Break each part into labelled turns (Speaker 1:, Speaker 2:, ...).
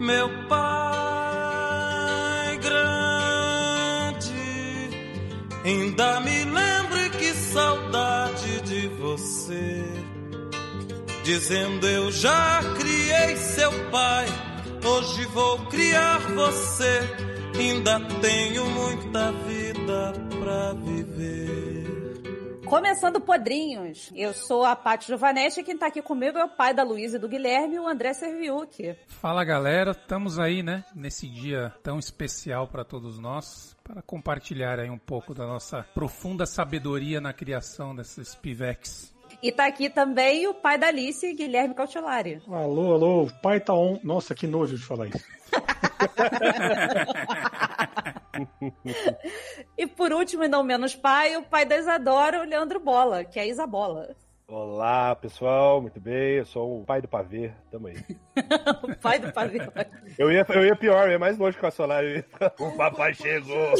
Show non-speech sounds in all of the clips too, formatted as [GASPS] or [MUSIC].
Speaker 1: meu pai grande. Ainda me lembro e que saudade de você. Dizendo eu já criei seu pai, hoje vou criar você. Ainda tenho muita vida pra viver.
Speaker 2: Começando Podrinhos, eu sou a Paty Giovanetti e quem tá aqui comigo é o pai da Luísa e do Guilherme, o André Serviucci.
Speaker 3: Fala galera, estamos aí, né, nesse dia tão especial para todos nós, para compartilhar aí um pouco da nossa profunda sabedoria na criação desses pivex.
Speaker 2: E tá aqui também o pai da Alice, Guilherme Cautelari.
Speaker 4: Alô, alô, o pai tá on. Nossa, que nojo de falar isso. [LAUGHS] [LAUGHS]
Speaker 2: e por último, e não menos pai, o pai da Isadora, o Leandro Bola, que é a Isabola.
Speaker 5: Olá, pessoal, muito bem. Eu sou o pai do pavê, tamo aí. [LAUGHS]
Speaker 2: o pai do pavê. [LAUGHS]
Speaker 5: eu, ia, eu ia pior, eu ia mais longe com a Solar. O papai chegou.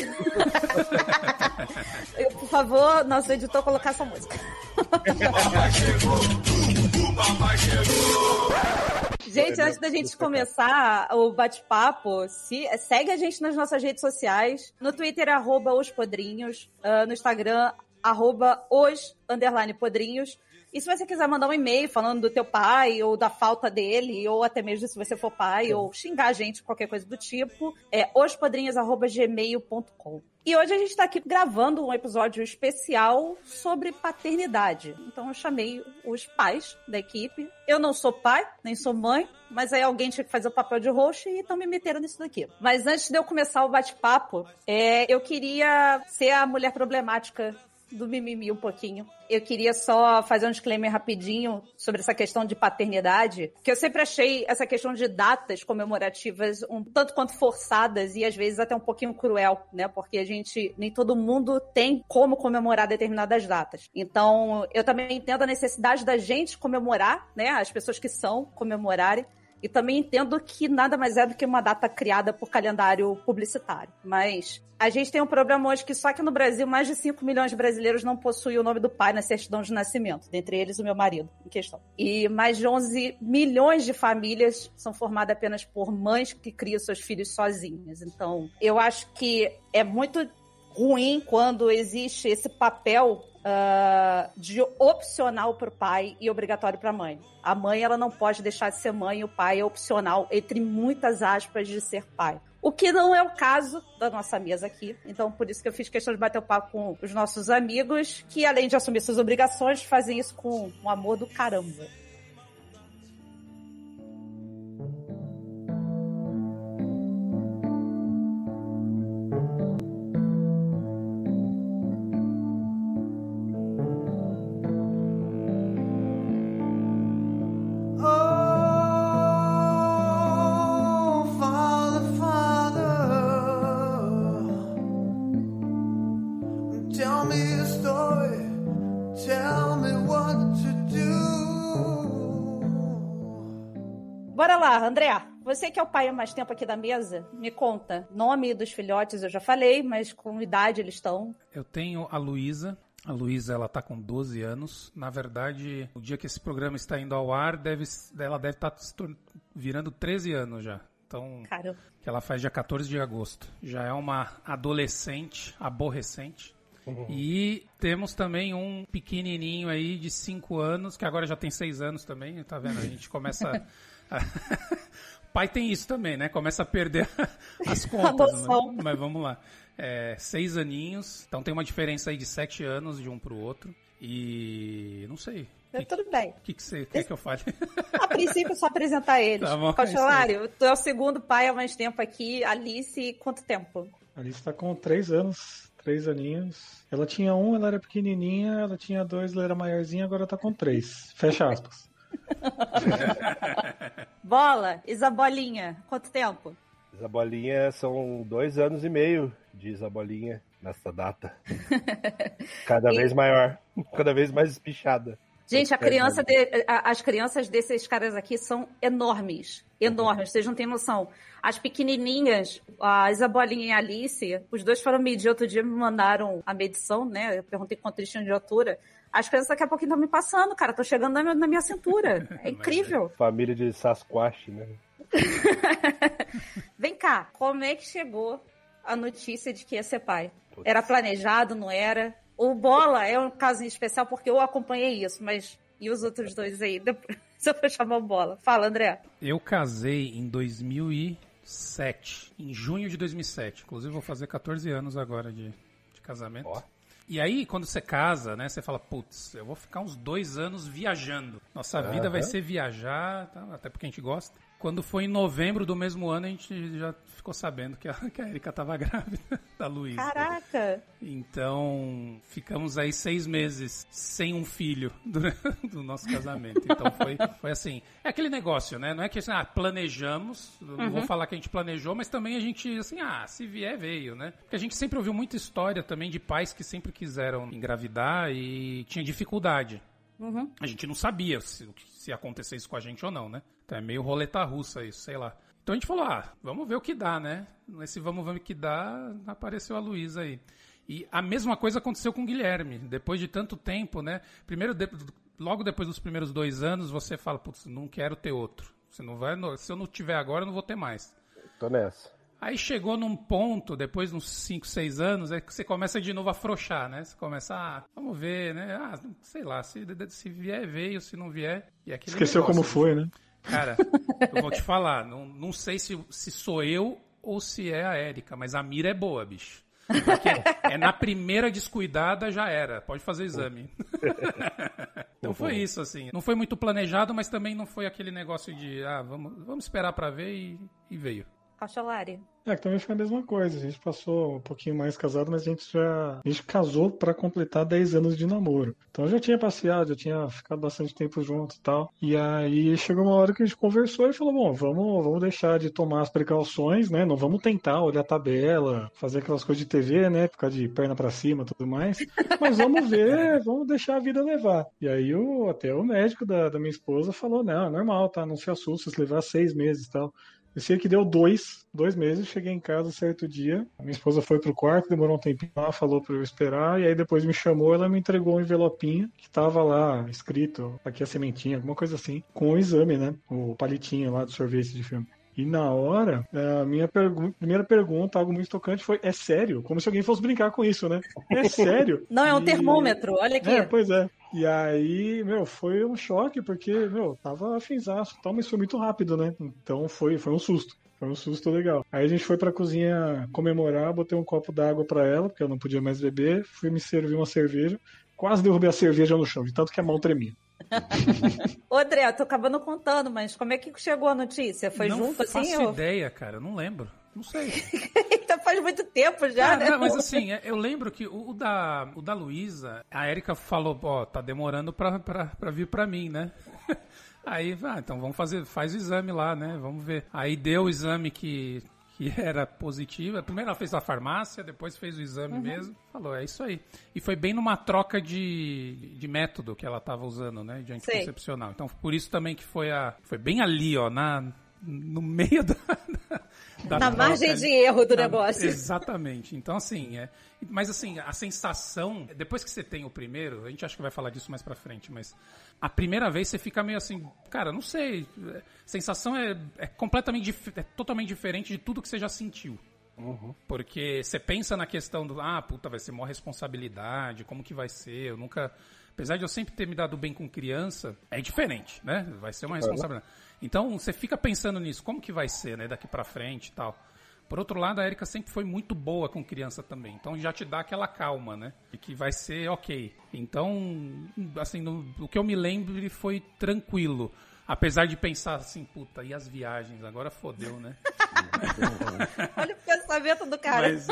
Speaker 2: eu, por favor, nosso editor, colocar essa música. o papai chegou, o papai chegou. Gente, antes da gente começar o bate-papo, se, segue a gente nas nossas redes sociais. No Twitter, arroba os podrinhos. Uh, no Instagram, arroba os underline podrinhos. E se você quiser mandar um e-mail falando do teu pai, ou da falta dele, ou até mesmo se você for pai, ou xingar a gente, qualquer coisa do tipo, é ospodrinhos.gmail.com. E hoje a gente está aqui gravando um episódio especial sobre paternidade. Então eu chamei os pais da equipe. Eu não sou pai, nem sou mãe, mas aí alguém tinha que fazer o papel de roxo e estão me metendo nisso daqui. Mas antes de eu começar o bate-papo, é, eu queria ser a mulher problemática do mimimi um pouquinho. Eu queria só fazer um disclaimer rapidinho sobre essa questão de paternidade, que eu sempre achei essa questão de datas comemorativas um tanto quanto forçadas e às vezes até um pouquinho cruel, né? Porque a gente, nem todo mundo tem como comemorar determinadas datas. Então, eu também entendo a necessidade da gente comemorar, né? As pessoas que são comemorarem, e também entendo que nada mais é do que uma data criada por calendário publicitário. Mas a gente tem um problema hoje que só que no Brasil mais de 5 milhões de brasileiros não possuem o nome do pai na certidão de nascimento, dentre eles o meu marido em questão. E mais de 11 milhões de famílias são formadas apenas por mães que criam seus filhos sozinhas. Então, eu acho que é muito ruim quando existe esse papel uh, de opcional para o pai e obrigatório para a mãe. A mãe ela não pode deixar de ser mãe, o pai é opcional, entre muitas aspas, de ser pai. O que não é o caso da nossa mesa aqui. Então, por isso que eu fiz questão de bater o papo com os nossos amigos, que além de assumir suas obrigações, fazem isso com um amor do caramba. André, você que é o pai há mais tempo aqui da mesa, me conta. Nome dos filhotes eu já falei, mas com idade eles estão?
Speaker 3: Eu tenho a Luísa. A Luísa, ela tá com 12 anos. Na verdade, o dia que esse programa está indo ao ar, deve, ela deve estar tá virando 13 anos já. Então, Caramba. que ela faz dia 14 de agosto. Já é uma adolescente, aborrecente. Uhum. E temos também um pequenininho aí de 5 anos, que agora já tem 6 anos também, tá vendo? A gente começa [LAUGHS] [LAUGHS] Pai tem isso também, né? Começa a perder [LAUGHS] as contas. Né? Mas vamos lá. É, seis aninhos, então tem uma diferença aí de sete anos de um pro outro. E não sei.
Speaker 2: É, que, tudo bem.
Speaker 3: O que, que você quer que eu fale? [LAUGHS]
Speaker 2: A princípio, só apresentar eles. Tá Cochelário, tu é o segundo pai há mais tempo aqui. Alice, quanto tempo?
Speaker 4: Alice tá com três anos, três aninhos. Ela tinha um, ela era pequenininha, ela tinha dois, ela era maiorzinha, agora tá com três. Fecha aspas.
Speaker 2: Bola, Isabolinha, quanto tempo?
Speaker 5: Isabolinha são dois anos e meio de Isabolinha nessa data. [LAUGHS] Cada e... vez maior, [LAUGHS] cada vez mais espichada.
Speaker 2: Gente, a criança de, a, as crianças desses caras aqui são enormes. Enormes, vocês não têm noção. As pequenininhas, a Isabolinha e a Alice, os dois foram medir. Outro dia me mandaram a medição, né? Eu perguntei quanto eles tinham de altura. As crianças daqui a pouquinho estão me passando, cara. Tô chegando na minha, na minha cintura. [LAUGHS] É incrível.
Speaker 5: Família de Sasquatch, né? [LAUGHS]
Speaker 2: Vem cá, como é que chegou a notícia de que ia ser pai? Era planejado, não era? O Bola é um caso especial porque eu acompanhei isso, mas e os outros dois aí? [LAUGHS] Depois eu vou chamar o Bola. Fala, André.
Speaker 3: Eu casei em 2007, em junho de 2007. Inclusive vou fazer 14 anos agora de, de casamento. Oh. E aí, quando você casa, né, você fala, putz, eu vou ficar uns dois anos viajando. Nossa uhum. vida vai ser viajar, tá? até porque a gente gosta. Quando foi em novembro do mesmo ano, a gente já ficou sabendo que a, [LAUGHS] que a Erika estava grávida [LAUGHS] da Luísa.
Speaker 2: Caraca!
Speaker 3: Então, ficamos aí seis meses sem um filho [LAUGHS] do, do nosso casamento. Então, foi, foi assim. É aquele negócio, né? Não é que assim, ah, planejamos, uhum. não vou uhum. falar que a gente planejou, mas também a gente, assim, ah, se vier, veio, né? Porque a gente sempre ouviu muita história também de pais que sempre quiseram engravidar e tinha dificuldade. Uhum. A gente não sabia se, se isso com a gente ou não, né? Então é meio roleta russa isso, sei lá. Então a gente falou, ah, vamos ver o que dá, né? Nesse vamos ver o que dá, apareceu a Luísa aí. E a mesma coisa aconteceu com o Guilherme. Depois de tanto tempo, né? Primeiro, de, logo depois dos primeiros dois anos, você fala, putz, não quero ter outro. Você não vai, se eu não tiver agora, eu não vou ter mais.
Speaker 5: Tô nessa.
Speaker 3: Aí chegou num ponto, depois de uns 5, 6 anos, é que você começa de novo a afrouxar, né? Você começa, ah, vamos ver, né? Ah, sei lá, se, se vier, veio, se não vier. E
Speaker 4: Esqueceu negócio, como foi, né?
Speaker 3: Cara, eu vou te falar, não, não sei se, se sou eu ou se é a Érica, mas a mira é boa, bicho. Porque é na primeira descuidada já era. Pode fazer exame. [LAUGHS] então foi isso, assim. Não foi muito planejado, mas também não foi aquele negócio de, ah, vamos, vamos esperar para ver e, e veio.
Speaker 2: Cachalari.
Speaker 4: É, que também foi a mesma coisa. A gente passou um pouquinho mais casado, mas a gente já. A gente casou para completar 10 anos de namoro. Então eu já tinha passeado, já tinha ficado bastante tempo junto e tal. E aí chegou uma hora que a gente conversou e falou: bom, vamos, vamos deixar de tomar as precauções, né? Não vamos tentar olhar a tabela, fazer aquelas coisas de TV, né? Ficar de perna para cima tudo mais. Mas vamos ver, [LAUGHS] vamos deixar a vida levar. E aí o, até o médico da, da minha esposa falou: não, é normal, tá? Não se assusta se levar seis meses e tal. Eu sei que deu dois, dois meses, cheguei em casa certo dia. Minha esposa foi pro quarto, demorou um tempinho lá, falou para eu esperar, e aí depois me chamou, ela me entregou um envelopinho que tava lá escrito, aqui a sementinha, alguma coisa assim, com o exame, né? O palitinho lá do sorvete de filme. E na hora, a minha pergu primeira pergunta, algo muito tocante, foi: é sério? Como se alguém fosse brincar com isso, né? É [LAUGHS] sério?
Speaker 2: Não, é um e... termômetro, olha aqui.
Speaker 4: É, pois é. E aí, meu, foi um choque, porque, meu, tava afinzaço, tal, mas foi muito rápido, né? Então foi, foi um susto. Foi um susto legal. Aí a gente foi pra cozinha comemorar, botei um copo d'água para ela, porque eu não podia mais beber, fui me servir uma cerveja, quase derrubei a cerveja no chão, de tanto que a mão tremia. [LAUGHS]
Speaker 2: Ô, André, eu tô acabando contando, mas como é que chegou a notícia? Foi
Speaker 3: não
Speaker 2: junto assim?
Speaker 3: Não faço ideia, cara, não lembro. Não sei. [LAUGHS]
Speaker 2: então faz muito tempo já, ah, né?
Speaker 3: Não, mas assim, é, eu lembro que o, o da, o da Luísa, a Erika falou, ó, tá demorando pra, pra, pra vir pra mim, né? [LAUGHS] Aí, ah, então vamos fazer, faz o exame lá, né? Vamos ver. Aí deu o exame que que era positiva. Primeiro ela fez a farmácia, depois fez o exame uhum. mesmo. Falou, é isso aí. E foi bem numa troca de, de método que ela estava usando, né? De anticoncepcional. Sei. Então, por isso também que foi a. Foi bem ali, ó, na, no meio da,
Speaker 2: da na margem de erro do na, negócio.
Speaker 3: Exatamente. Então, assim, é, mas assim, a sensação, depois que você tem o primeiro, a gente acha que vai falar disso mais pra frente, mas a primeira vez você fica meio assim, cara, não sei, a sensação é, é completamente, é totalmente diferente de tudo que você já sentiu. Uhum. Porque você pensa na questão do, ah, puta, vai ser maior responsabilidade, como que vai ser, eu nunca... Apesar de eu sempre ter me dado bem com criança, é diferente, né? Vai ser uma responsabilidade. Então você fica pensando nisso, como que vai ser, né, daqui para frente e tal. Por outro lado, a Erika sempre foi muito boa com criança também. Então já te dá aquela calma, né? Que vai ser ok. Então, assim, no, o que eu me lembro foi tranquilo. Apesar de pensar assim, puta, e as viagens? Agora fodeu, né? [LAUGHS]
Speaker 2: Olha o pensamento do cara.
Speaker 3: Mas,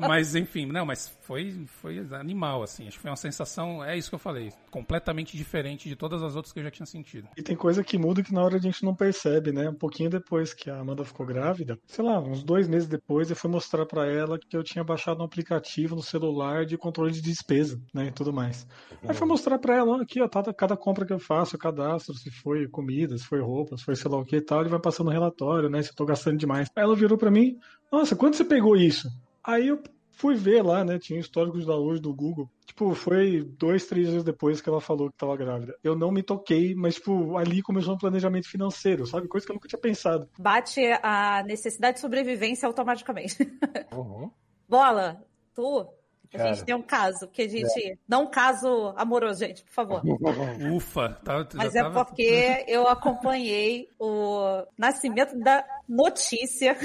Speaker 3: mas, enfim, não, mas foi, foi animal, assim. Acho que foi uma sensação, é isso que eu falei, completamente diferente de todas as outras que eu já tinha sentido.
Speaker 4: E tem coisa que muda que na hora a gente não percebe, né? Um pouquinho depois que a Amanda ficou grávida, sei lá, uns dois meses depois, eu fui mostrar para ela que eu tinha baixado um aplicativo no celular de controle de despesa, né? E tudo mais. Aí fui mostrar para ela, aqui, ó, tá, cada compra que eu faço, eu cadastro, se foi comida comida, se foi roupa, se foi sei lá o que e tal, ele vai passando um relatório, né? Se eu tô gastando demais. Aí ela virou para mim, nossa, quando você pegou isso? Aí eu fui ver lá, né? Tinha histórico de download do Google. Tipo, foi dois, três dias depois que ela falou que tava grávida. Eu não me toquei, mas, tipo, ali começou um planejamento financeiro, sabe? Coisa que eu nunca tinha pensado.
Speaker 2: Bate a necessidade de sobrevivência automaticamente. [LAUGHS] Uhum. Bola, tu a Cara, gente tem um caso, que a gente. É. Não um caso amoroso, gente, por favor. [LAUGHS]
Speaker 3: Ufa,
Speaker 2: tá, Mas é tava... porque eu acompanhei o nascimento da notícia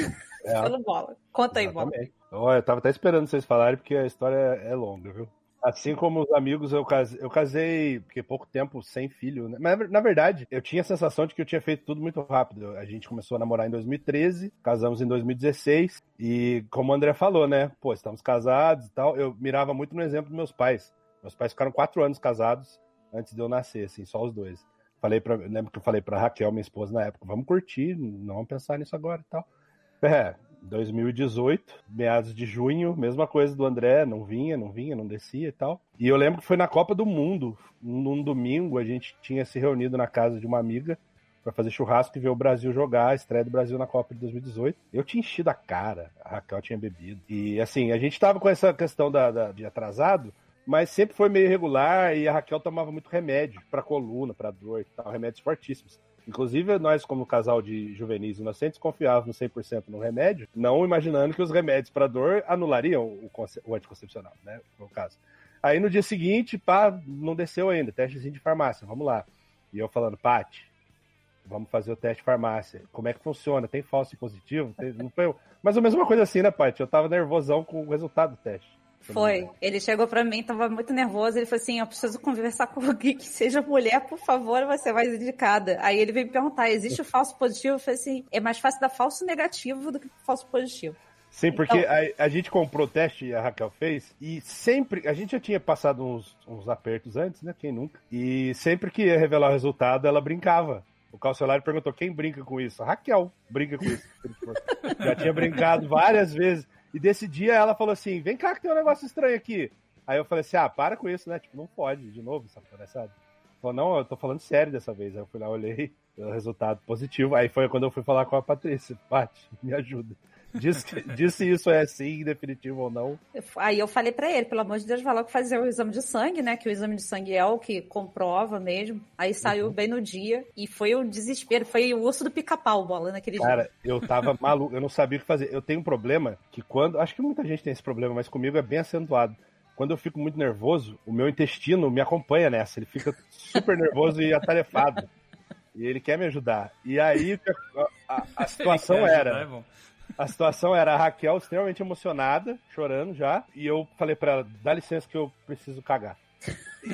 Speaker 2: é. [LAUGHS] pelo bola. Conta aí, bola.
Speaker 5: Olha, eu tava até esperando vocês falarem, porque a história é longa, viu? Assim como os amigos, eu casei, eu casei porque pouco tempo sem filho, né? Mas na verdade, eu tinha a sensação de que eu tinha feito tudo muito rápido. A gente começou a namorar em 2013, casamos em 2016, e como o André falou, né? Pô, estamos casados e tal. Eu mirava muito no exemplo dos meus pais. Meus pais ficaram quatro anos casados antes de eu nascer, assim, só os dois. Falei para, lembro que eu falei para Raquel, minha esposa na época, vamos curtir, não vamos pensar nisso agora e tal. É, 2018, meados de junho, mesma coisa do André, não vinha, não vinha, não descia e tal. E eu lembro que foi na Copa do Mundo, num domingo, a gente tinha se reunido na casa de uma amiga para fazer churrasco e ver o Brasil jogar, a estreia do Brasil na Copa de 2018. Eu tinha enchido a cara, a Raquel tinha bebido. E assim, a gente tava com essa questão da, da de atrasado, mas sempre foi meio irregular e a Raquel tomava muito remédio para coluna, para dor e tal, remédios fortíssimos. Inclusive, nós, como casal de juvenis inocentes, confiávamos 100% no remédio, não imaginando que os remédios para dor anulariam o, o anticoncepcional, né? No caso. Aí no dia seguinte, pá, não desceu ainda, testezinho de farmácia, vamos lá. E eu falando, Pati, vamos fazer o teste de farmácia. Como é que funciona? Tem falso e positivo? Tem... Mas a mesma coisa assim, né, Paty? Eu tava nervosão com o resultado do teste.
Speaker 2: Foi. Ele chegou para mim, tava muito nervoso. Ele falou assim: Eu preciso conversar com [LAUGHS] alguém que seja mulher, por favor, você vai indicada. Aí ele veio me perguntar: existe o falso positivo? Eu falei assim: é mais fácil dar falso negativo do que falso positivo.
Speaker 5: Sim, porque então... a, a, gente comprou o teste e a Raquel fez, e sempre. A gente já tinha passado uns, uns apertos antes, né? Quem nunca? E sempre que ia revelar o resultado, ela brincava. O calcelário perguntou: quem brinca com isso? A Raquel brinca com isso. [LAUGHS] já tinha brincado várias vezes. E desse dia ela falou assim: vem cá que tem um negócio estranho aqui. Aí eu falei assim: ah, para com isso, né? Tipo, não pode, de novo, palhaçada. Falou, não, eu tô falando sério dessa vez. Aí eu fui lá, olhei, resultado positivo. Aí foi quando eu fui falar com a Patrícia: [LAUGHS] Paty, me ajuda. Diz, diz se isso é sim, definitivo ou não.
Speaker 2: Aí eu falei para ele, pelo amor de Deus, vai logo fazer o exame de sangue, né? Que o exame de sangue é o que comprova mesmo. Aí saiu uhum. bem no dia e foi o desespero, foi o osso do pica-pau bola naquele
Speaker 5: Cara,
Speaker 2: dia.
Speaker 5: Cara, eu tava maluco, eu não sabia o que fazer. Eu tenho um problema que quando. Acho que muita gente tem esse problema, mas comigo é bem acentuado quando eu fico muito nervoso, o meu intestino me acompanha nessa. Ele fica super nervoso e atarefado. E ele quer me ajudar. E aí a, a, a [LAUGHS] situação era. Ajudar, é a situação era a Raquel extremamente emocionada, chorando já, e eu falei para ela: dá licença que eu preciso cagar. [LAUGHS]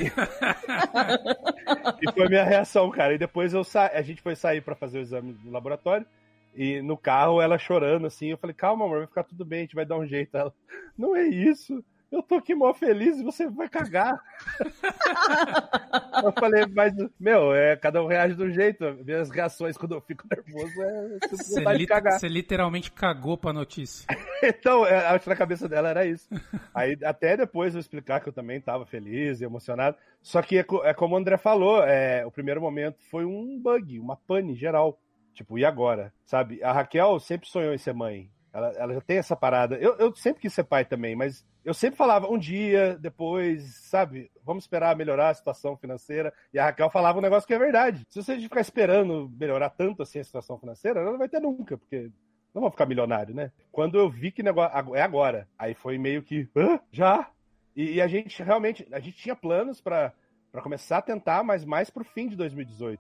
Speaker 5: e... foi minha reação, cara. E depois eu sa... a gente foi sair para fazer o exame no laboratório. E no carro, ela chorando assim, eu falei, calma, amor, vai ficar tudo bem, a gente vai dar um jeito. Ela, não é isso eu tô aqui mó feliz e você vai cagar. eu falei, mas, meu, é, cada um reage do jeito. Minhas reações quando eu fico nervoso é
Speaker 3: você, li cagar. você literalmente cagou pra notícia. [LAUGHS]
Speaker 5: então, é, acho que na cabeça dela era isso. Aí, até depois eu explicar que eu também tava feliz e emocionado. Só que é, é como o André falou, é, o primeiro momento foi um bug, uma pane geral. Tipo, e agora? Sabe? A Raquel sempre sonhou em ser mãe. Ela, ela já tem essa parada. Eu, eu sempre quis ser pai também, mas eu sempre falava um dia, depois, sabe? Vamos esperar melhorar a situação financeira. E a Raquel falava um negócio que é verdade. Se você ficar esperando melhorar tanto assim a situação financeira, ela não vai ter nunca, porque não vão ficar milionário, né? Quando eu vi que negócio é agora, aí foi meio que, Hã? já? E, e, a gente realmente, a gente tinha planos para começar a tentar, mas mais pro fim de 2018.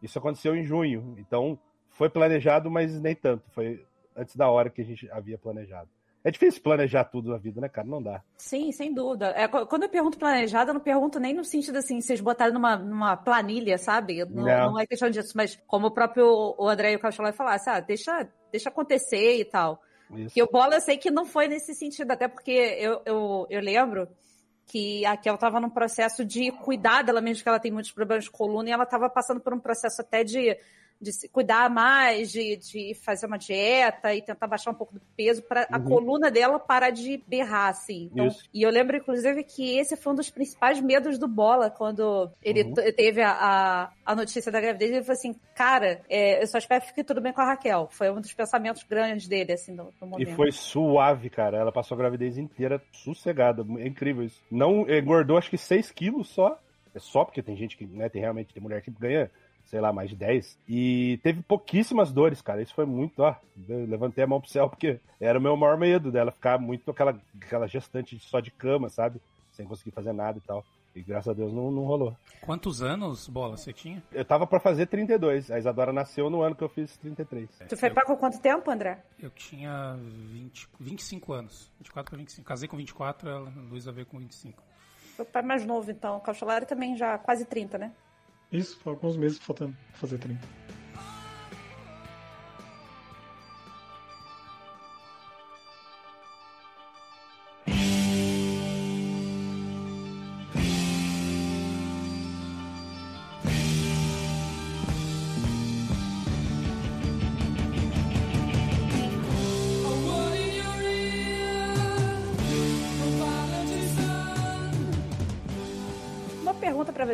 Speaker 5: Isso aconteceu em junho, então foi planejado, mas nem tanto. Foi antes da hora que a gente havia planejado. É difícil planejar tudo na vida, né, cara? Não dá.
Speaker 2: Sim, sem dúvida. É, quando eu pergunto planejado, eu não pergunto nem no sentido assim, vocês botaram numa, numa planilha, sabe? Não, não. não, é questão disso, mas como o próprio o André e o Cacholai falaram, ah, deixa, deixa acontecer e tal. Isso. Que o Bola eu sei que não foi nesse sentido, até porque eu, eu, eu lembro que a Kel estava num processo de cuidar dela mesmo, que ela tem muitos problemas de coluna, e ela estava passando por um processo até de de se cuidar mais, de, de fazer uma dieta e tentar baixar um pouco do peso para uhum. a coluna dela parar de berrar, assim. Então, e eu lembro, inclusive, que esse foi um dos principais medos do Bola quando ele uhum. teve a, a, a, notícia da gravidez. Ele falou assim, cara, é, eu só espero que fique tudo bem com a Raquel. Foi um dos pensamentos grandes dele, assim, no, no momento.
Speaker 5: E foi suave, cara. Ela passou a gravidez inteira sossegada. É incrível isso. Não engordou, acho que 6 quilos só. É só porque tem gente que, né, tem realmente tem mulher que ganha sei lá, mais de 10. E teve pouquíssimas dores, cara. Isso foi muito, ó. Eu levantei a mão pro céu porque era o meu maior medo dela ficar muito aquela, aquela gestante só de cama, sabe? Sem conseguir fazer nada e tal. E graças a Deus não, não rolou.
Speaker 3: Quantos anos, Bola, você tinha?
Speaker 5: Eu tava pra fazer 32. A Isadora nasceu no ano que eu fiz 33.
Speaker 2: Tu foi pra com quanto tempo, André?
Speaker 3: Eu tinha 20, 25 anos. 24 pra 25. Casei com 24, a Luísa veio com 25.
Speaker 2: Foi pai mais novo, então. O Cauchelari também já quase 30, né?
Speaker 4: Isso, alguns meses faltando fazer 30.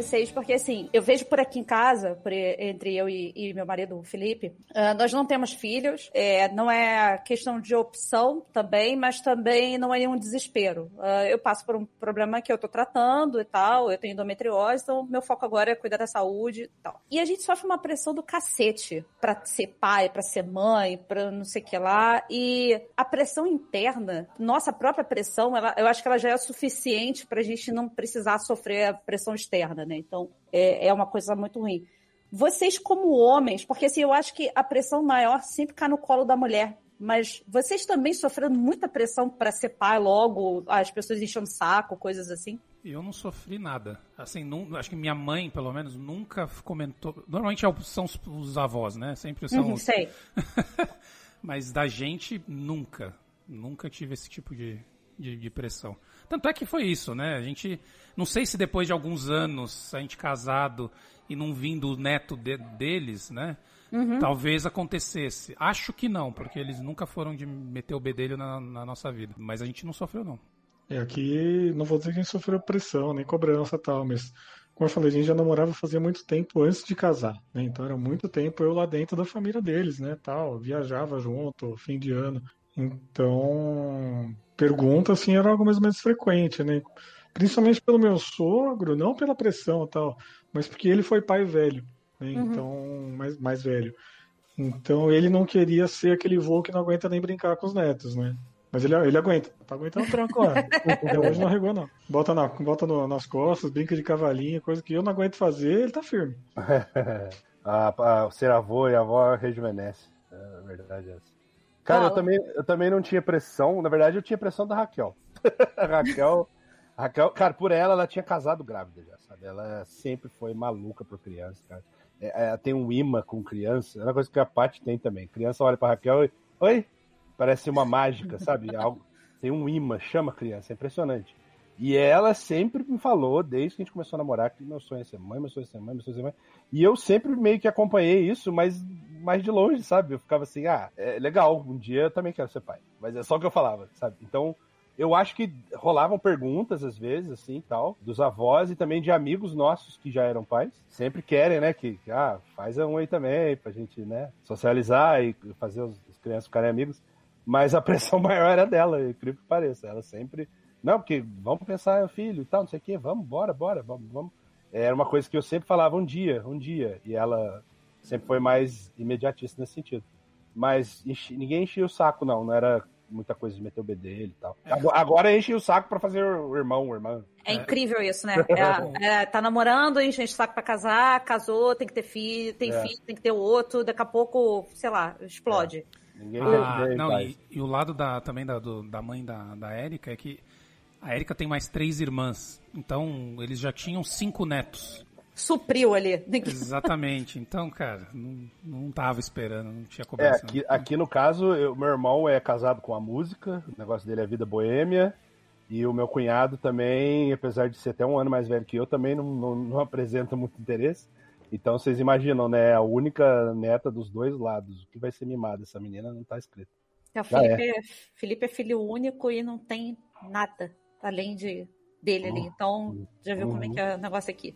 Speaker 2: Vocês, porque assim, eu vejo por aqui em casa, por, entre eu e, e, meu marido, Felipe, uh, nós não temos filhos, é, não é questão de opção também, mas também não é nenhum desespero. Uh, eu passo por um problema que eu tô tratando e tal, eu tenho endometriose, então meu foco agora é cuidar da saúde e tal. E a gente sofre uma pressão do cacete pra ser pai, pra ser mãe, pra não sei o que lá, e a pressão interna, nossa própria pressão, ela, eu acho que ela já é suficiente pra gente não precisar sofrer a pressão externa né? Então, é, é uma coisa muito ruim. Vocês, como homens, porque assim, eu acho que a pressão maior sempre cai no colo da mulher. Mas vocês também sofrendo muita pressão para ser pai logo, as pessoas enchendo saco, coisas assim?
Speaker 3: Eu não sofri nada. Assim, não, acho que minha mãe, pelo menos, nunca comentou. Normalmente é são os, os avós, né? Sempre são. Uhum,
Speaker 2: os... Sei. [LAUGHS]
Speaker 3: Mas da gente, nunca. Nunca tive esse tipo de, de, de pressão. Tanto é que foi isso, né? A gente não sei se depois de alguns anos, a gente casado e não vindo o neto de, deles, né? Uhum. Talvez acontecesse. Acho que não, porque eles nunca foram de meter o bedelho na, na nossa vida. Mas a gente não sofreu, não.
Speaker 4: É, aqui não vou dizer que a gente sofreu pressão, nem cobrança e tal, mas como eu falei, a gente já namorava fazia muito tempo antes de casar, né? Então era muito tempo eu lá dentro da família deles, né? Tal, viajava junto, fim de ano. Então, pergunta assim era algo mais ou menos frequente, né? Principalmente pelo meu sogro, não pela pressão e tal, mas porque ele foi pai velho, né? Uhum. Então, mais, mais velho. Então ele não queria ser aquele vô que não aguenta nem brincar com os netos, né? Mas ele, ele aguenta, tá aguentando tranco lá. [LAUGHS] Até hoje não arregou, não. Bota, na, bota no, nas costas, brinca de cavalinho, coisa que eu não aguento fazer, ele tá firme. [LAUGHS]
Speaker 5: a, a, ser avô e a avó rejuvenesce. É a verdade é essa. Cara, eu também, eu também não tinha pressão. Na verdade, eu tinha pressão da Raquel. a [LAUGHS] Raquel. Raquel, cara, por ela, ela tinha casado grávida já, sabe? Ela sempre foi maluca por criança, cara. É, é, tem um imã com criança, é uma coisa que a Paty tem também. Criança olha pra Raquel e. Oi! Parece uma mágica, sabe? Algo, tem um imã, chama a criança, é impressionante. E ela sempre me falou, desde que a gente começou a namorar, que meu sonho é ser mãe, meu sonho é ser mãe, meu sonho é ser mãe. E eu sempre meio que acompanhei isso, mas mais de longe, sabe? Eu ficava assim, ah, é legal, um dia eu também quero ser pai. Mas é só o que eu falava, sabe? Então, eu acho que rolavam perguntas, às vezes, assim, tal, dos avós e também de amigos nossos que já eram pais. Sempre querem, né, que, ah, faz um aí também, pra gente, né, socializar e fazer os, as crianças ficarem amigos. Mas a [LAUGHS] pressão maior era dela, incrível que pareça. Ela sempre, não, porque vamos pensar, filho e tal, não sei o quê, vamos, bora, bora, vamos, vamos. Era uma coisa que eu sempre falava, um dia, um dia. E ela sempre foi mais imediatista nesse sentido. Mas enchi, ninguém enchia o saco, não. Não era muita coisa de meter o dele e tal. É. Agora, agora enche o saco para fazer o irmão, o irmão.
Speaker 2: É incrível isso, né? [LAUGHS] É, é, tá namorando, enche o saco pra casar, casou, tem que ter filho, tem é. filho, tem que ter outro, daqui a pouco, sei lá, explode.
Speaker 3: É. Ninguém ah, não, e, e, o lado da, também da, do, da mãe da, da Érica é que a Érica tem mais três irmãs. Então, eles já tinham cinco netos
Speaker 2: supriu ali. [LAUGHS]
Speaker 3: Exatamente. Então, cara, não, não tava esperando, não tinha cobrança.
Speaker 5: É, aqui, aqui no caso, eu, meu irmão é casado com a música, o negócio dele é vida boêmia. E o meu cunhado também, apesar de ser até um ano mais velho que eu, também não, não, não apresenta muito interesse. Então vocês imaginam, né? A única neta dos dois lados. O que vai ser mimada essa menina não tá escrito.
Speaker 2: É, o Felipe é. Felipe é filho único e não tem nada além de dele ali. Então, já viu uhum. como é que é o negócio aqui.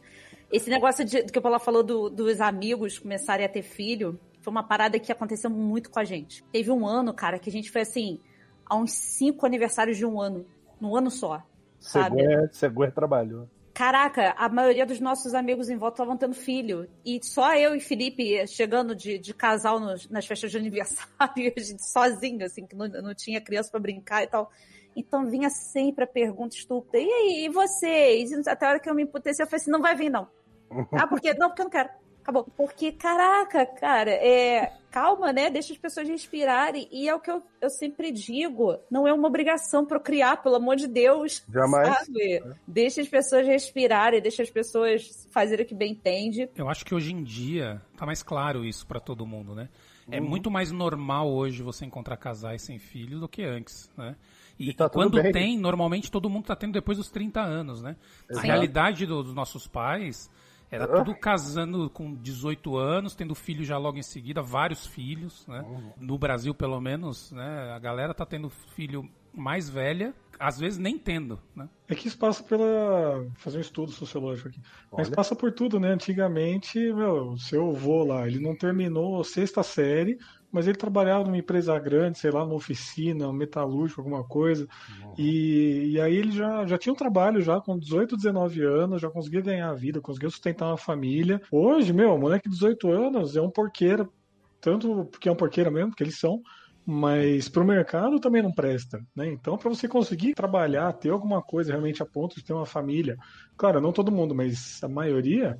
Speaker 2: Esse negócio de, que o Paula falou do, dos amigos começarem a ter filho, foi uma parada que aconteceu muito com a gente. Teve um ano, cara, que a gente foi assim, a uns cinco aniversários de um ano, num ano só. Sabe?
Speaker 5: Segura é trabalho.
Speaker 2: Caraca, a maioria dos nossos amigos em volta estavam tendo filho. E só eu e Felipe chegando de, de casal nos, nas festas de aniversário, [LAUGHS] a gente sozinho, assim, que não, não tinha criança para brincar e tal. Então vinha sempre a pergunta estúpida: e aí, e vocês? Até a hora que eu me emputeci, eu falei assim: não vai vir, não. [LAUGHS] ah, por quê? Não, porque eu não quero. Acabou. Porque, caraca, cara, é, calma, né? Deixa as pessoas respirarem. E é o que eu, eu sempre digo: não é uma obrigação procriar, pelo amor de Deus.
Speaker 5: Jamais.
Speaker 2: Sabe? Deixa as pessoas respirarem, deixa as pessoas fazerem o que bem entende.
Speaker 3: Eu acho que hoje em dia tá mais claro isso para todo mundo, né? É uhum. muito mais normal hoje você encontrar casais sem filhos do que antes, né? E, e tá quando bem. tem, normalmente todo mundo está tendo depois dos 30 anos, né? Exato. A realidade do, dos nossos pais era tudo casando com 18 anos, tendo filho já logo em seguida, vários filhos, né? Uhum. No Brasil, pelo menos, né? A galera tá tendo filho mais velha, às vezes nem tendo, né?
Speaker 4: É que isso passa pela. fazer um estudo sociológico aqui. Olha. Mas passa por tudo, né? Antigamente, meu, seu avô lá, ele não terminou a sexta série, mas ele trabalhava numa empresa grande, sei lá, numa oficina, um metalúrgico, alguma coisa. E, e, aí ele já, já tinha um trabalho já com 18, 19 anos, já conseguia ganhar a vida, conseguia sustentar uma família. Hoje, meu, moleque de 18 anos é um porqueiro, tanto porque é um porqueiro mesmo, porque eles são, mas para o mercado também não presta, né? Então, para você conseguir trabalhar, ter alguma coisa realmente a ponto de ter uma família, claro, não todo mundo, mas a maioria,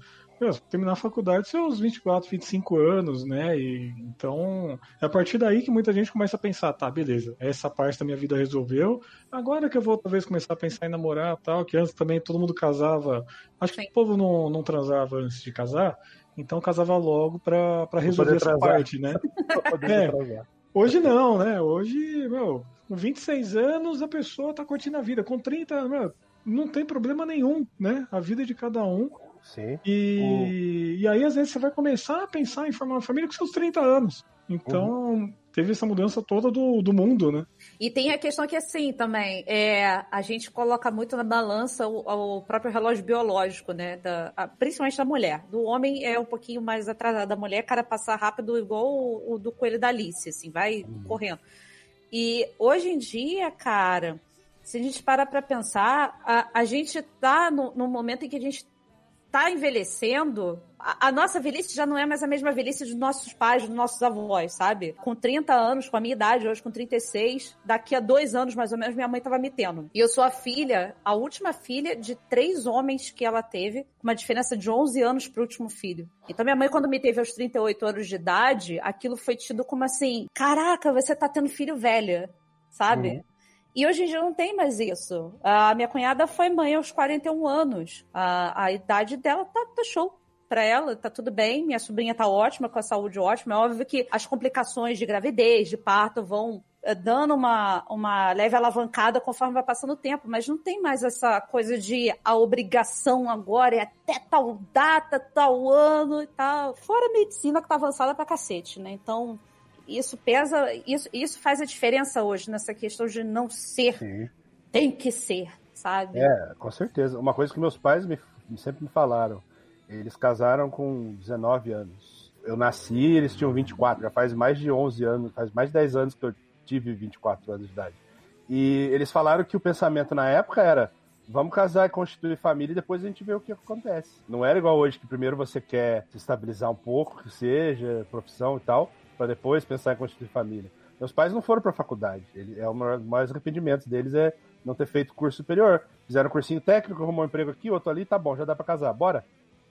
Speaker 4: terminar a faculdade seus 24, 25 anos, né? E, então, é a partir daí que muita gente começa a pensar, tá, beleza, essa parte da minha vida resolveu, agora que eu vou talvez começar a pensar em namorar tal, que antes também todo mundo casava, acho Sim. que o povo não, não transava antes de casar, então casava logo para resolver essa parte, né? [LAUGHS] é, hoje não, né? Hoje, meu, com 26 anos a pessoa tá curtindo a vida, com 30, meu, não tem problema nenhum, né? A vida de cada um
Speaker 5: Sim.
Speaker 4: E, o... e aí, às vezes, você vai começar a pensar em formar uma família com seus 30 anos. Então, uhum. teve essa mudança toda do, do mundo, né?
Speaker 2: E tem a questão que, assim, também, é, a gente coloca muito na balança o, o próprio relógio biológico, né? Da, a, principalmente da mulher. Do homem é um pouquinho mais atrasado. Da mulher, cara, passar rápido igual o, o do coelho da Alice, assim, vai uhum. correndo. E hoje em dia, cara, se a gente para pra pensar, a, a gente tá no, no momento em que a gente está envelhecendo, a, a, nossa velhice já não é mais a mesma velhice dos nossos pais, dos nossos avós, sabe? Com 30 anos, com a minha idade, hoje com 36, daqui a dois anos mais ou menos, minha mãe estava me tendo. E eu sou a filha, a última filha de três homens que ela teve, uma diferença de 11 anos pro último filho. Então minha mãe, quando me teve aos 38 anos de idade, aquilo foi tido como assim: caraca, você tá tendo filho velha, sabe? Uhum. E hoje em dia não tem mais isso. A minha cunhada foi mãe aos 41 anos. A, a idade dela tá, tá show para ela, tá tudo bem. Minha sobrinha tá ótima, com a saúde ótima. É óbvio que as complicações de gravidez, de parto, vão eh, dando uma, uma leve alavancada conforme vai passando o tempo, mas não tem mais essa coisa de a obrigação agora é até tal data, tal ano e tal. Fora a medicina que tá avançada pra cacete, né? Então, isso pesa, isso, isso faz a diferença hoje nessa questão de não ser, Sim. tem que ser, sabe?
Speaker 5: É, com certeza. Uma coisa que meus pais me, sempre me falaram, eles casaram com 19 anos. Eu nasci, eles tinham 24, já faz mais de 11 anos, faz mais de 10 anos que eu tive 24 anos de idade. E eles falaram que o pensamento na época era: vamos casar e constituir família e depois a gente vê o que acontece. Não era igual hoje, que primeiro você quer se estabilizar um pouco, que seja, profissão e tal, para depois pensar em constituir família. Meus pais não foram para faculdade. Ele, é um dos maiores arrependimentos deles é não ter feito curso superior. Fizeram um cursinho técnico, arrumou um emprego aqui, outro ali, tá bom, já dá para casar. Bora?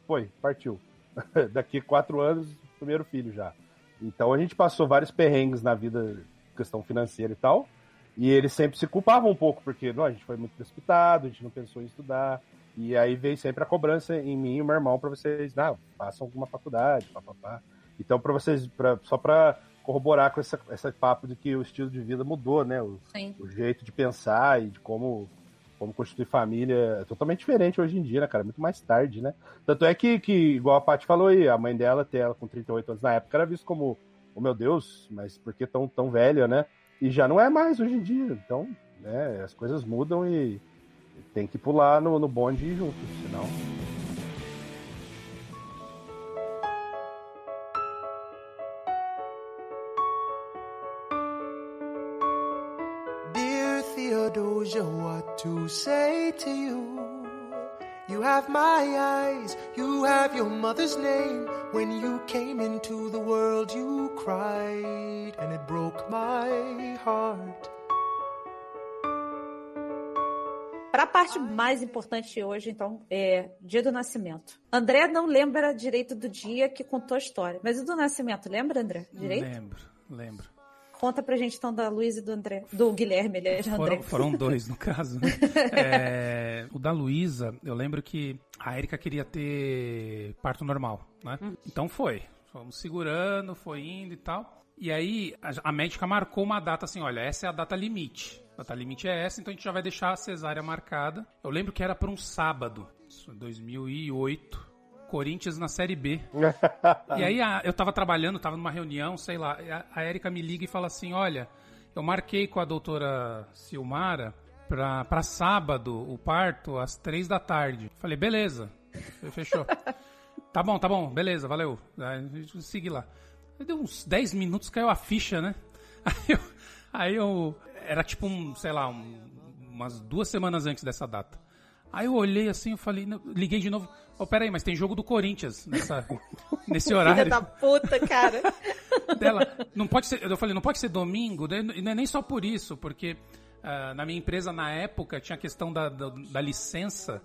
Speaker 5: Foi, partiu. [LAUGHS] Daqui quatro anos, primeiro filho já. Então a gente passou vários perrengues na vida, questão financeira e tal. E eles sempre se culpavam um pouco, porque não, a gente foi muito precipitado, a gente não pensou em estudar. E aí veio sempre a cobrança em mim e meu irmão para vocês, não, façam alguma faculdade, papapá. Então, para vocês, pra, só para corroborar com essa, esse papo de que o estilo de vida mudou, né? O, o, jeito de pensar e de como, como constituir família é totalmente diferente hoje em dia, né, cara? Muito mais tarde, né? Tanto é que, que igual a Paty falou aí, a mãe dela ter ela com 38 anos na época era visto como, oh meu Deus, mas por que tão, tão velha, né? E já não é mais hoje em dia. Então, né, as coisas mudam e tem que pular no, no bonde junto, senão. To say to you? You have my eyes, you have your mother's name. When you came into the world, you cried, and it broke my heart.
Speaker 2: Para a parte mais importante hoje, então, é dia do nascimento. André não lembra direito do dia que contou a história, mas o do nascimento, lembra, André? Direito?
Speaker 3: Lembro, lembro.
Speaker 2: Conta pra gente então da Luísa e do André. Do Guilherme, aliás,
Speaker 3: André. Foram, foram dois, no caso. Né? [LAUGHS] é, o da Luísa, eu lembro que a Erika queria ter parto normal, né? Hum. Então foi. Fomos segurando, foi indo e tal. E aí a, a médica marcou uma data assim, olha, essa é a data limite. A data limite é essa, então a gente já vai deixar a cesárea marcada. Eu lembro que era para um sábado, isso em 2008. Corinthians na Série B. [LAUGHS] e aí a, eu tava trabalhando, tava numa reunião, sei lá. A, a Erika me liga e fala assim: Olha, eu marquei com a doutora Silmara pra, pra sábado o parto às três da tarde. Falei, beleza. Fechou. tá bom, tá bom, beleza, valeu. Aí segui lá. Deu uns 10 minutos, caiu a ficha, né? [LAUGHS] Aí eu, aí eu era tipo um, sei lá, um, umas duas semanas antes dessa data. Aí eu olhei assim, eu falei, liguei de novo. Oh, peraí, mas tem jogo do Corinthians nessa, [LAUGHS] nesse horário.
Speaker 2: Filha da puta, cara. [LAUGHS]
Speaker 3: Dela, não pode ser, eu falei, não pode ser domingo, e não é nem só por isso, porque uh, na minha empresa, na época, tinha a questão da, da, da licença,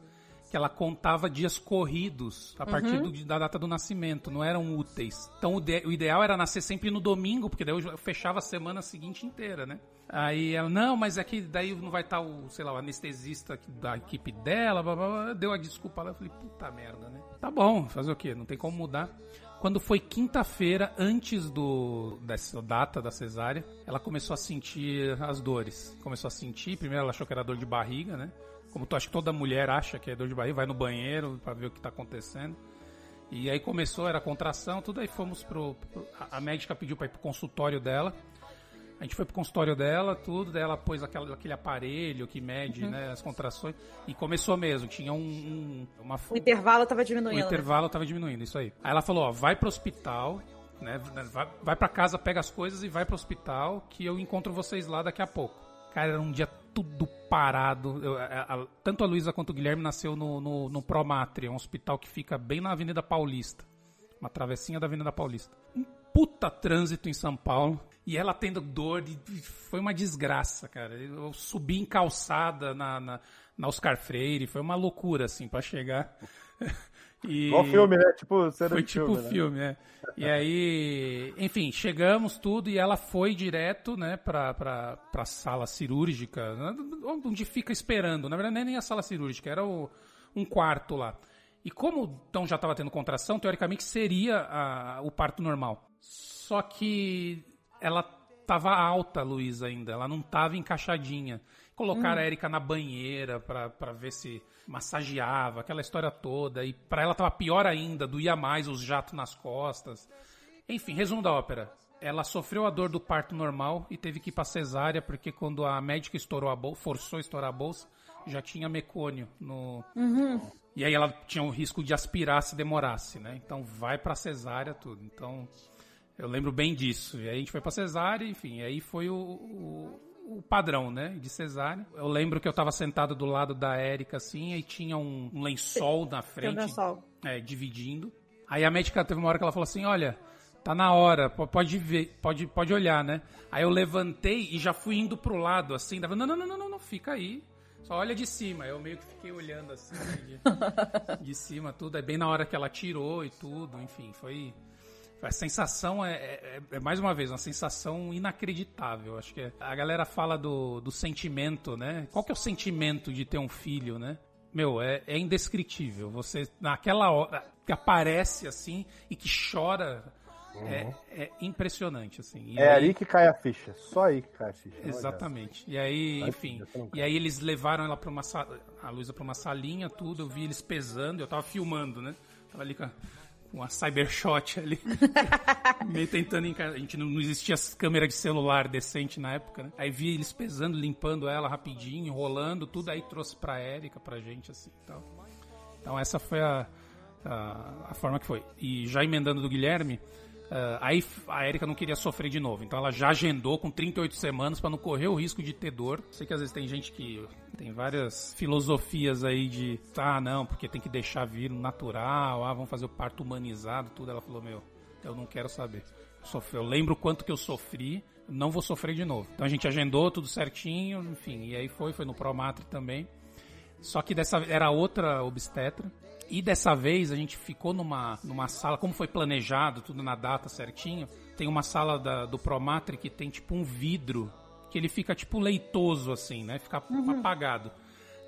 Speaker 3: que ela contava dias corridos a partir uhum. do, da data do nascimento, não eram úteis. Então o, de, o, ideal era nascer sempre no domingo, porque daí eu fechava a semana seguinte inteira, né? Aí ela, não, mas é que daí não vai estar o, sei lá, o anestesista da equipe dela, blá, blá, blá. deu a desculpa lá, eu falei, puta merda, né? Tá bom, fazer o quê? Não tem como mudar. Quando foi quinta-feira, antes do dessa data da cesárea, ela começou a sentir as dores. Começou a sentir, primeiro ela achou que era dor de barriga, né? Como tu acha que toda mulher acha que é dor de barriga, vai no banheiro para ver o que tá acontecendo. E aí começou, era contração, tudo aí fomos pro, pro a médica pediu para ir pro consultório dela. A gente foi pro consultório dela, tudo, daí ela pôs aquela, aquele aparelho que mede uhum. né, as contrações e começou mesmo. Tinha um. um uma,
Speaker 2: o intervalo estava diminuindo. O
Speaker 3: né? intervalo estava diminuindo, isso aí. Aí ela falou: ó, vai pro hospital, né? Vai, vai para casa, pega as coisas e vai pro hospital que eu encontro vocês lá daqui a pouco. Cara, era um dia tudo parado. Eu, a, a, tanto a Luísa quanto o Guilherme nasceu no, no, no Promatre, um hospital que fica bem na Avenida Paulista. Uma travessinha da Avenida Paulista. Um puta trânsito em São Paulo. E ela tendo dor, foi uma desgraça, cara. Eu subi em calçada na, na, na Oscar Freire, foi uma loucura, assim, para chegar. [LAUGHS]
Speaker 5: E... Igual filme, né? Tipo,
Speaker 3: cena foi tipo filme, né? filme, né? E aí, enfim, chegamos tudo e ela foi direto, né, pra, pra, pra sala cirúrgica, onde fica esperando. Na verdade, nem a sala cirúrgica, era o, um quarto lá. E como então já estava tendo contração, teoricamente seria a, o parto normal. Só que ela tava alta, Luísa, ainda. Ela não tava encaixadinha. Colocaram hum. a Erika na banheira pra, pra ver se massageava, aquela história toda. E pra ela tava pior ainda, doía mais os jatos nas costas. Enfim, resumo da ópera. Ela sofreu a dor do parto normal e teve que ir pra cesárea, porque quando a médica estourou a bolsa, forçou a estourar a bolsa, já tinha mecônio no. Uhum. E aí ela tinha o risco de aspirar se demorasse, né? Então vai pra cesárea tudo. Então eu lembro bem disso. E aí a gente foi pra cesárea, enfim, aí foi o, o, o padrão, né, de cesárea. Eu lembro que eu tava sentado do lado da Érica, assim, e tinha um, um lençol na frente. Tem lençol. É, dividindo. Aí a médica teve uma hora que ela falou assim, olha, tá na hora, pode ver, pode, pode olhar, né? Aí eu levantei e já fui indo pro lado, assim, dava, não, não, não, não, não, não fica aí. Só olha de cima. Eu meio que fiquei olhando assim, de, [LAUGHS] de cima, tudo. Aí bem na hora que ela tirou e tudo, enfim, foi a sensação é, é, é, mais uma vez, uma sensação inacreditável. Acho que é, a galera fala do, do sentimento, né? Qual que é o sentimento de ter um filho, né? Meu, é, é indescritível. Você, naquela hora, que aparece assim e que chora. É, é, impressionante, assim.
Speaker 5: E é aí... ali que cai a ficha, só aí que cai a ficha.
Speaker 3: Exatamente. E aí, enfim, e aí eles levaram ela para uma a Luísa para uma salinha, tudo, eu vi eles pesando, eu tava filmando, né? Tava ali com a, com a Cybershot ali, [LAUGHS] meio tentando encaixar. A gente não, não existia câmera de celular decente na época, né? Aí vi eles pesando, limpando ela rapidinho, enrolando, tudo, aí trouxe pra Erika, pra gente, assim, tal. Então essa foi a, a, a forma que foi. E já emendando do Guilherme, Uh, aí a Erika não queria sofrer de novo, então ela já agendou com 38 semanas para não correr o risco de ter dor. Sei que às vezes tem gente que tem várias filosofias aí de, ah, não, porque tem que deixar vir natural, ah, vamos fazer o parto humanizado, tudo. Ela falou, meu, eu não quero saber. Eu lembro quanto que eu sofri, não vou sofrer de novo. Então a gente agendou tudo certinho, enfim, e aí foi, foi no Promatre também. Só que dessa era outra obstetra. E dessa vez a gente ficou numa, numa sala, como foi planejado, tudo na data certinho. Tem uma sala da, do Promatre que tem tipo um vidro, que ele fica tipo leitoso assim, né? Fica uhum. apagado.